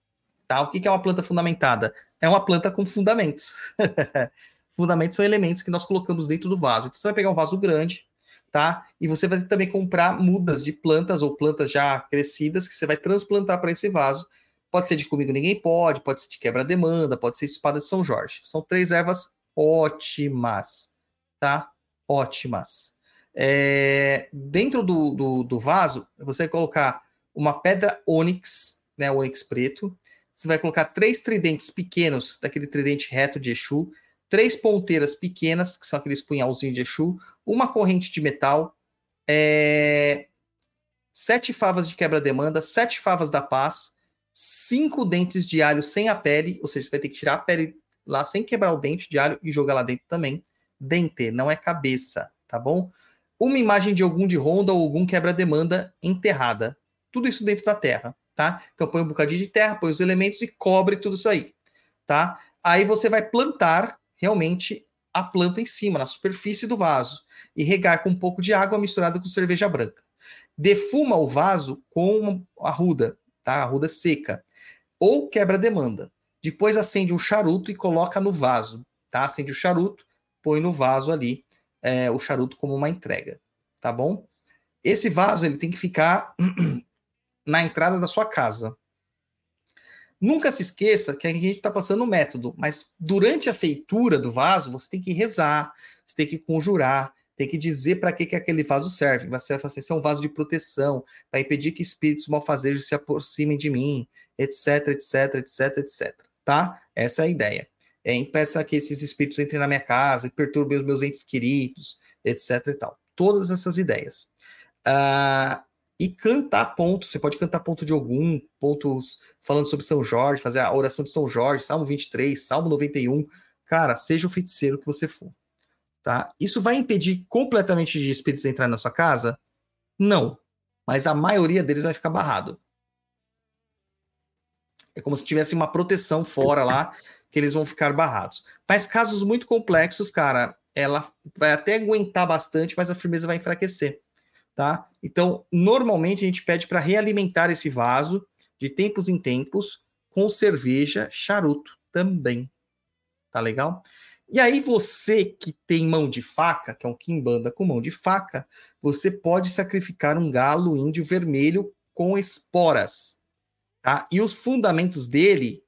Tá? O que é uma planta fundamentada? É uma planta com fundamentos. fundamentos são elementos que nós colocamos dentro do vaso. Então você vai pegar um vaso grande, tá? E você vai também comprar mudas de plantas ou plantas já crescidas que você vai transplantar para esse vaso. Pode ser de comigo ninguém pode, pode ser de quebra-demanda, pode ser espada de São Jorge. São três ervas ótimas, tá? Ótimas. É, dentro do, do, do, vaso, você vai colocar uma pedra ônix, né? Ônix preto. Você vai colocar três tridentes pequenos, daquele tridente reto de Exu, três ponteiras pequenas, que são aqueles punhalzinhos de Exu, uma corrente de metal, é, sete favas de quebra-demanda, sete favas da paz, cinco dentes de alho sem a pele, ou seja, você vai ter que tirar a pele lá sem quebrar o dente de alho e jogar lá dentro também. Dente, não é cabeça, tá bom? Uma imagem de algum de ronda ou algum quebra-demanda enterrada. Tudo isso dentro da terra, tá? Então põe um bocadinho de terra, põe os elementos e cobre tudo isso aí, tá? Aí você vai plantar realmente a planta em cima, na superfície do vaso, e regar com um pouco de água misturada com cerveja branca. Defuma o vaso com arruda, tá? Arruda seca. Ou quebra-demanda. Depois acende um charuto e coloca no vaso, tá? Acende o charuto, põe no vaso ali é, o charuto como uma entrega, tá bom? Esse vaso ele tem que ficar na entrada da sua casa. Nunca se esqueça que a gente está passando o método, mas durante a feitura do vaso você tem que rezar, você tem que conjurar, tem que dizer para que, que aquele vaso serve. Você vai fazer, esse é um vaso de proteção, para impedir que espíritos malfazejos se aproximem de mim, etc, etc, etc, etc tá? Essa é a ideia. É, impeça que esses espíritos entrem na minha casa, perturbem os meus entes queridos, etc e tal. Todas essas ideias. Uh, e cantar pontos. Você pode cantar ponto de algum, pontos falando sobre São Jorge, fazer a oração de São Jorge, Salmo 23, Salmo 91. Cara, seja o feiticeiro que você for. Tá? Isso vai impedir completamente de espíritos entrar na sua casa? Não. Mas a maioria deles vai ficar barrado. É como se tivesse uma proteção fora lá, que eles vão ficar barrados. Mas casos muito complexos, cara, ela vai até aguentar bastante, mas a firmeza vai enfraquecer tá? Então, normalmente a gente pede para realimentar esse vaso de tempos em tempos com cerveja, charuto também. Tá legal? E aí você que tem mão de faca, que é um quimbanda com mão de faca, você pode sacrificar um galo índio vermelho com esporas, tá? E os fundamentos dele,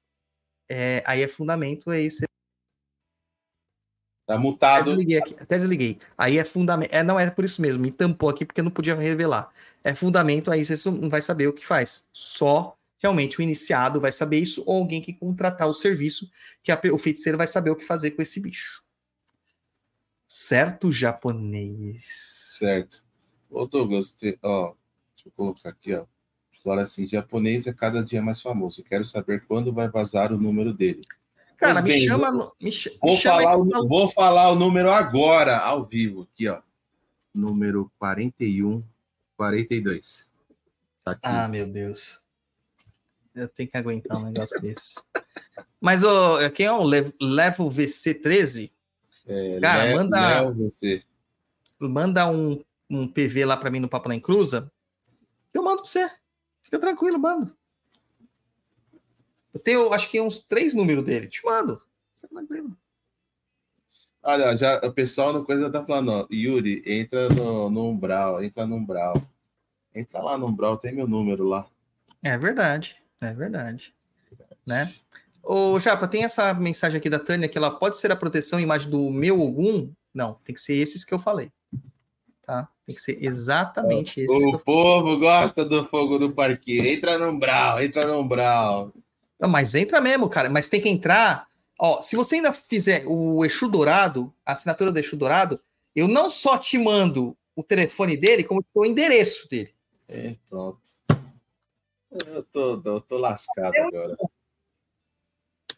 é, aí é fundamento, é esse Tá mutado. Até desliguei aqui, até desliguei. Aí é fundamento. É, não é por isso mesmo, me tampou aqui porque não podia revelar. É fundamento, aí você não vai saber o que faz. Só realmente o iniciado vai saber isso, ou alguém que contratar o serviço, que a, o feiticeiro vai saber o que fazer com esse bicho. Certo, japonês? Certo. Ô, Douglas, te, ó, deixa eu colocar aqui, ó. Agora assim, japonês é cada dia mais famoso. Quero saber quando vai vazar o número dele. Cara, me bem, chama. Vou, me, ch vou, chama falar o, vou falar o número agora, ao vivo, aqui, ó. Número 41, 42. Tá aqui. Ah, meu Deus. Eu tenho que aguentar um negócio desse. Mas oh, quem é o Levo VC13? É, Cara, Le manda. VC. Manda um, um PV lá para mim no Papo na Encruza. Eu mando para você. Fica tranquilo, mando. Eu tenho, acho que uns três números dele. Te mando. Olha, já, o pessoal no coisa tá falando, ó, Yuri, entra no, no umbral, entra no umbral. Entra lá no umbral, tem meu número lá. É verdade, é verdade. Né? Ô, Japa, tem essa mensagem aqui da Tânia que ela pode ser a proteção e imagem do meu algum? Não, tem que ser esses que eu falei. Tá? Tem que ser exatamente esses. O povo gosta do fogo do parquinho. Entra no umbral, entra no umbral. Não, mas entra mesmo, cara. Mas tem que entrar. Ó, se você ainda fizer o Exu Dourado, a assinatura do Exu Dourado, eu não só te mando o telefone dele, como o endereço dele. É, pronto. Eu tô, eu tô lascado agora.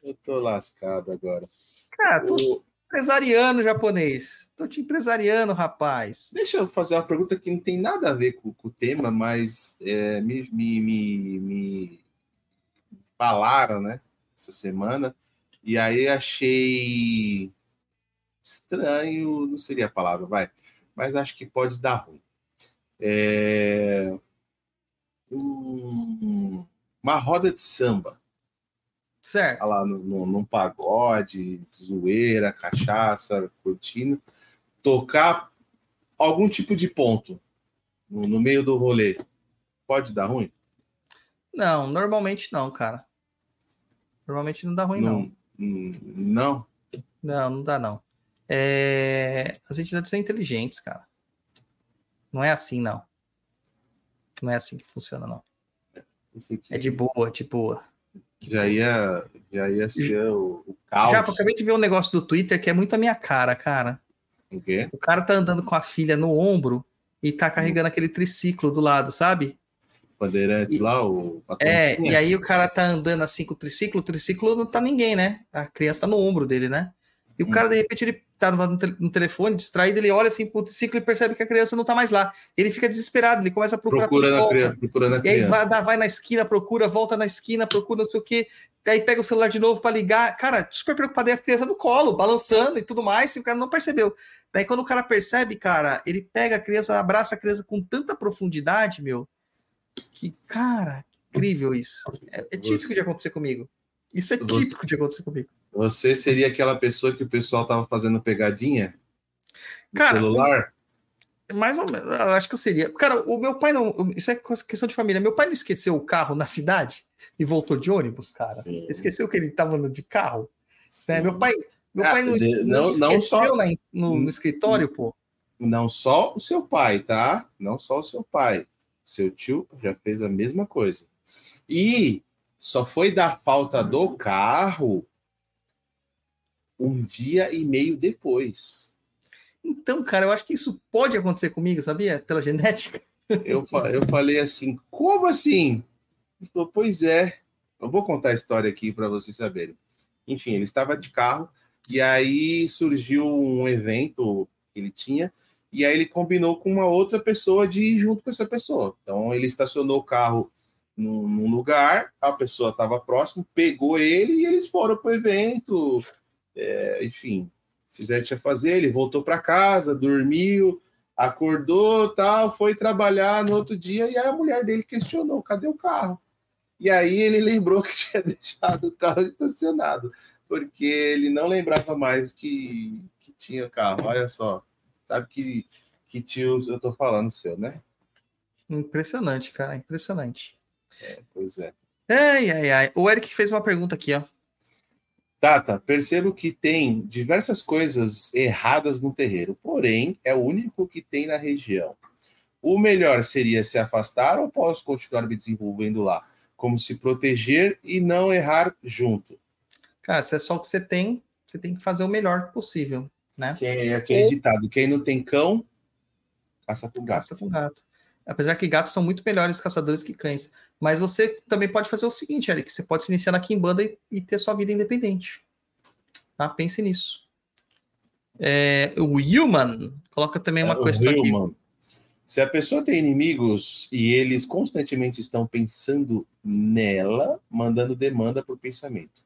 Eu tô lascado agora. Cara, tô o... empresariando japonês. Tô te empresariando, rapaz. Deixa eu fazer uma pergunta que não tem nada a ver com, com o tema, mas é, me, me, me, me falaram, né? Essa semana. E aí achei estranho, não seria a palavra, vai. Mas acho que pode dar ruim. É... Um... Uma roda de samba. Certo. Tá lá no, no, num pagode, zoeira, cachaça, curtindo. Tocar algum tipo de ponto no, no meio do rolê. Pode dar ruim? Não, normalmente não, cara. Normalmente não dá ruim, não. Não? Não, não dá, não. É... As entidades são inteligentes, cara. Não é assim, não. Não é assim que funciona, não. É de boa, de boa. Já ia, já ia ser o, o caos. Já, acabei de ver um negócio do Twitter que é muito a minha cara, cara. O quê? O cara tá andando com a filha no ombro e tá carregando aquele triciclo do lado, sabe? Bandeirantes lá, o É, e aí o cara tá andando assim com o triciclo, o triciclo não tá ninguém, né? A criança tá no ombro dele, né? E o hum. cara, de repente, ele tá no, telefone, distraído, ele olha assim pro triciclo e percebe que a criança não tá mais lá. Ele fica desesperado, ele começa a procurar procurando a criança, procurando a E aí vai, vai na esquina, procura, volta na esquina, procura não sei o quê. Aí pega o celular de novo para ligar. Cara, super preocupado, e a criança no colo, balançando e tudo mais, e o cara não percebeu. Daí quando o cara percebe, cara, ele pega a criança, abraça a criança com tanta profundidade, meu, que, cara, incrível isso. É, é típico você... de acontecer comigo. Isso é típico você... de acontecer comigo. Você seria aquela pessoa que o pessoal tava fazendo pegadinha? Cara, celular? mais ou menos, acho que eu seria. Cara, o meu pai não. Isso é questão de família. Meu pai não esqueceu o carro na cidade e voltou de ônibus, cara. Sim. Esqueceu que ele estava andando de carro. Né? Meu pai, meu ah, pai não, de, não, não, não só, na, no, no, escritório, pô. Não só o seu pai, tá? Não só o seu pai. Seu tio já fez a mesma coisa. E só foi dar falta do carro um dia e meio depois. Então, cara, eu acho que isso pode acontecer comigo, sabia? Pela genética. Eu, eu falei assim, como assim? Ele falou, pois é. Eu vou contar a história aqui para vocês saberem. Enfim, ele estava de carro e aí surgiu um evento que ele tinha e aí ele combinou com uma outra pessoa de ir junto com essa pessoa. Então ele estacionou o carro num, lugar, a pessoa estava próximo, pegou ele e eles foram para o evento. É, enfim, fizeram que fazer. Ele voltou para casa, dormiu, acordou, tal, foi trabalhar no outro dia e aí a mulher dele questionou: cadê o carro? E aí ele lembrou que tinha deixado o carro estacionado, porque ele não lembrava mais que, que tinha carro. Olha só, sabe que, que tio eu tô falando seu, né? Impressionante, cara, impressionante. É, pois é. Ai, ai, ai. O Eric fez uma pergunta aqui, ó. Tata, percebo que tem diversas coisas erradas no terreiro, porém é o único que tem na região. O melhor seria se afastar ou posso continuar me desenvolvendo lá? Como se proteger e não errar junto? Cara, se é só o que você tem, você tem que fazer o melhor possível, né? Que é aquele ditado: quem não tem cão, caça com gato. Caça com gato. Apesar que gatos são muito melhores caçadores que cães. Mas você também pode fazer o seguinte, Eric: você pode se iniciar na Kimbanda e, e ter sua vida independente. Tá? Pense nisso. É, o Human coloca também uma É, questão aqui. Se a pessoa tem inimigos e eles constantemente estão pensando nela, mandando demanda por pensamento,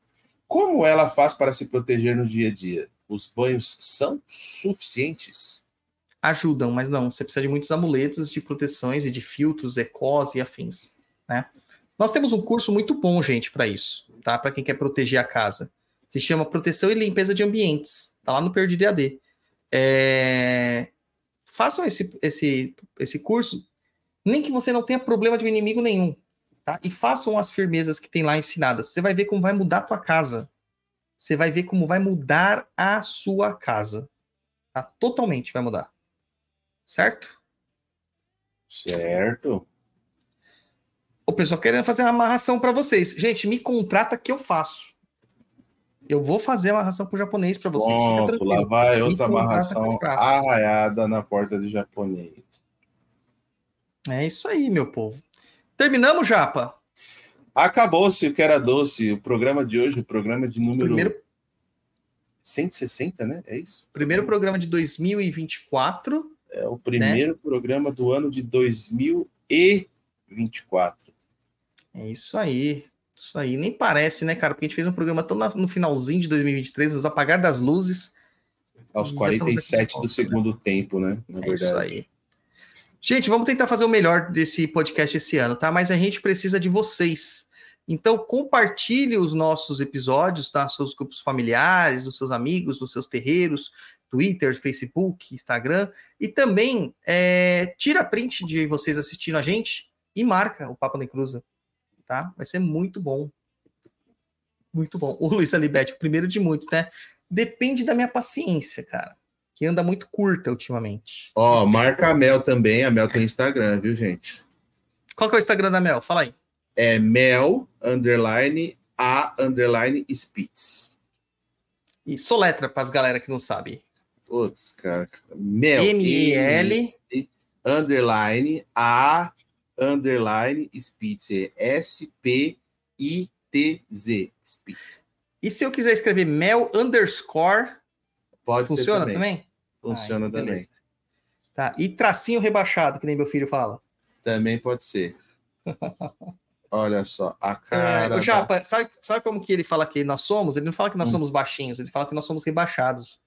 como ela faz para se proteger no dia a dia? Os banhos são suficientes? ajudam, mas não, você precisa de muitos amuletos de proteções e de filtros, ecós e afins, né? Nós temos um curso muito bom, gente, para isso, tá? Para quem quer proteger a casa. Se chama Proteção e Limpeza de Ambientes, tá lá no Perdido EAD. É... Façam esse, esse, esse curso, nem que você não tenha problema de inimigo nenhum, tá? E façam as firmezas que tem lá ensinadas. Você vai ver como vai mudar a tua casa. Você vai ver como vai mudar a sua casa. Tá? Totalmente vai mudar certo? Certo. O pessoal querendo fazer uma amarração para vocês. Gente, me contrata que eu faço. Eu vou fazer a amarração pro japonês para vocês. Fica Pronto, tranquilo. lá vai outra amarração arraiada na porta do japonês. É isso aí, meu povo. Terminamos, Japa? Acabou-se o que era doce. O programa de hoje, o programa de número Primeiro, 160, né? É isso? primeiro programa de 2024. É o primeiro programa do ano de 2024. É isso aí. Isso aí. Nem parece, né, cara? Porque a gente fez um programa tão no finalzinho de 2023, nos apagar das luzes. Aos Já estamos aqui 47 de do volta, segundo tempo, né? Na É isso verdade. aí. Gente, vamos tentar fazer o melhor desse podcast esse ano, tá? Mas a gente precisa de vocês. Então, compartilhe os nossos episódios nos seus grupos familiares, nos seus amigos, nos seus terreiros, Twitter, Facebook, Instagram. E também é, tira print de vocês assistindo a gente e marca o Papo Nem Cruza, tá? Vai ser muito bom. Muito bom. O Luiz Alibete, o primeiro de muitos, né? Depende da minha paciência, cara. Que anda muito curta ultimamente. Ó, marca a Mel também. A Mel tem Instagram, viu, gente? Qual que é o Instagram da Mel? Fala aí. É Mel, underline, a, underline, Spitz. E soletra para as galera que não sabe. Putz, cara. Mel. M-E-L. underline a underline Spitz. É S-P-I-T-Z. Spitz. E se eu quiser escrever Mel underscore, Pode funciona ser também? também. Funciona Ah, também. beleza. Tá. E tracinho rebaixado, que nem meu filho fala. Também pode ser. Olha só, a É, cara. o da- Japa, sabe, sabe como que ele fala que nós somos? Ele não fala que nós Hum. somos baixinhos, ele fala que nós somos rebaixados.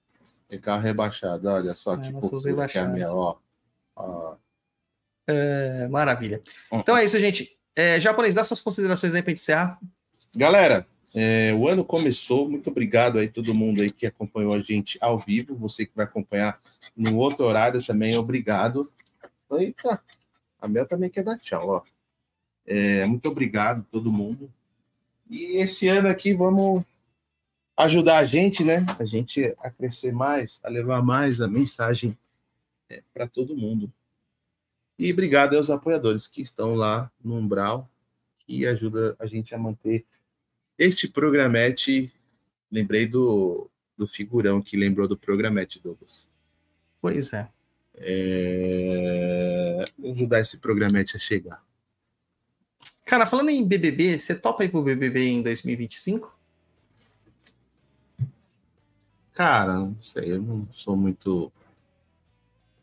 É carro rebaixado, olha só É, que nós somos fofura que é a rebaixados. minha, ó. Ó. É, maravilha. Hum. Então é isso, gente. É, japonês, dá suas considerações aí pra gente encerrar. Galera, é, o ano começou. Muito obrigado aí todo mundo aí que acompanhou a gente ao vivo. Você que vai acompanhar no outro horário também, obrigado. Eita, a Mel também quer dar tchau, ó. É, muito obrigado todo mundo. E esse ano aqui vamos ajudar a gente, né? A gente a crescer mais, a levar mais a mensagem para todo mundo. E obrigado aos apoiadores que estão lá no Umbral, que ajuda a gente a manter este programete. Lembrei do, do figurão que lembrou do programete, Douglas. Pois é. É... Ajudar esse programete a chegar. Cara, falando em BBB, você topa ir pro BBB em 2025? Cara, não sei, eu não sou muito.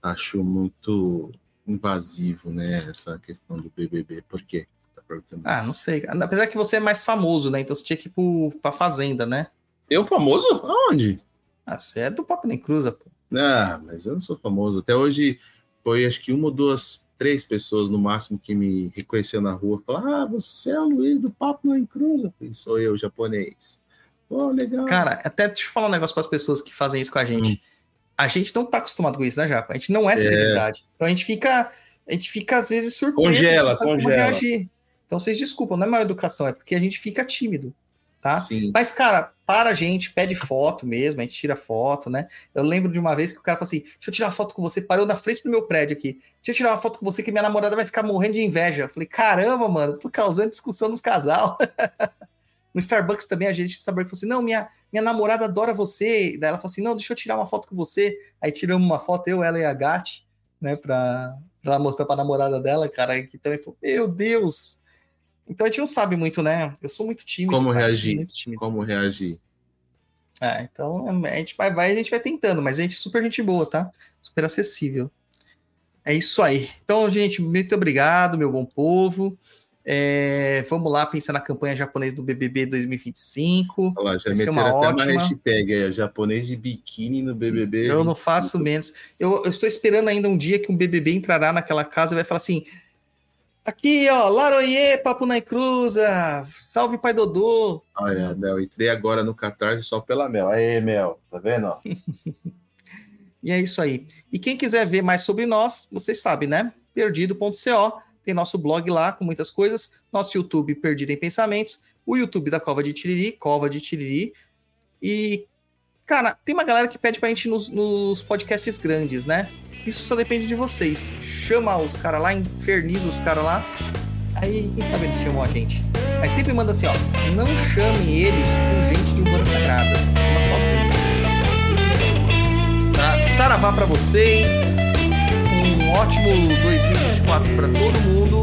Acho muito invasivo, né? Essa questão do BBB. Por quê? Tá perguntando Ah, não sei. Apesar que você é mais famoso, né? Então você tinha que ir pro, pra Fazenda, né? Eu famoso? Aonde? Ah, você é do Papo Nem Cruza, pô. Ah, mas eu não sou famoso. Até hoje foi acho que uma ou duas, três pessoas no máximo que me reconheceu na rua. Falaram: Ah, você é o Luiz do Papo Não. Eu falei, Sou eu, japonês. Pô, legal. Cara, até deixa eu falar um negócio para as pessoas que fazem isso com a gente. Hum. A gente não tá acostumado com isso, né, Japa? A gente não é celebridade. Então a gente fica, a gente fica às vezes surpreso. Congela, congela. reagir. Então vocês desculpam, não é má educação, é porque a gente fica tímido, tá? Sim. Mas, cara, para a gente, pede foto mesmo, a gente tira foto, né? Eu lembro de uma vez que o cara falou assim: deixa eu tirar uma foto com você, parou na frente do meu prédio aqui. Deixa eu tirar uma foto com você que minha namorada vai ficar morrendo de inveja. Eu falei, caramba, mano, tô causando discussão nos casal. no Starbucks também, a gente no Starbucks falou assim: não, minha, minha namorada adora você. Daí ela falou assim: não, deixa eu tirar uma foto com você. Aí tiramos uma foto, eu, ela e a Gatti, né, pra, pra ela mostrar pra namorada dela, cara, que também falou: meu Deus. Então a gente não sabe muito, né? Eu sou muito tímido. Como cara, reagir? Muito tímido. Como reagir? É, então a gente vai, vai, a gente vai tentando, mas a gente é super gente boa, tá? Super acessível. É isso aí. Então, gente, muito obrigado, meu bom povo. É, vamos lá pensar na campanha japonesa do BBB 2025. Olha lá, já Vai uma até uma ótima. hashtag aí, japonês de biquíni no BBB. Eu não faço menos. Eu, eu estou esperando ainda um dia que um BBB entrará naquela casa e vai falar assim: aqui, ó, Laroye, Papo na Cruza, salve Pai Dodô. Olha, Mel, entrei agora no Catarse só pela Mel. Aê, Mel, tá vendo? E é isso aí. E quem quiser ver mais sobre nós, vocês sabem, né? Perdido.co. Tem nosso blog lá com muitas coisas. Nosso YouTube Perdido em Pensamentos. O YouTube da Cova de Tiriri, Cova de Tiriri. E, cara, tem uma galera que pede pra gente nos, nos podcasts grandes, né? Isso só depende de vocês. Chama os caras lá, inferniza os caras lá. Aí, quem sabe eles chamam a gente. Mas sempre manda assim, ó. Não chame eles com gente de Umbanda Sagrada. Chama sozinho. Tá? Saravá pra vocês. Um ótimo 2024 pra todo mundo.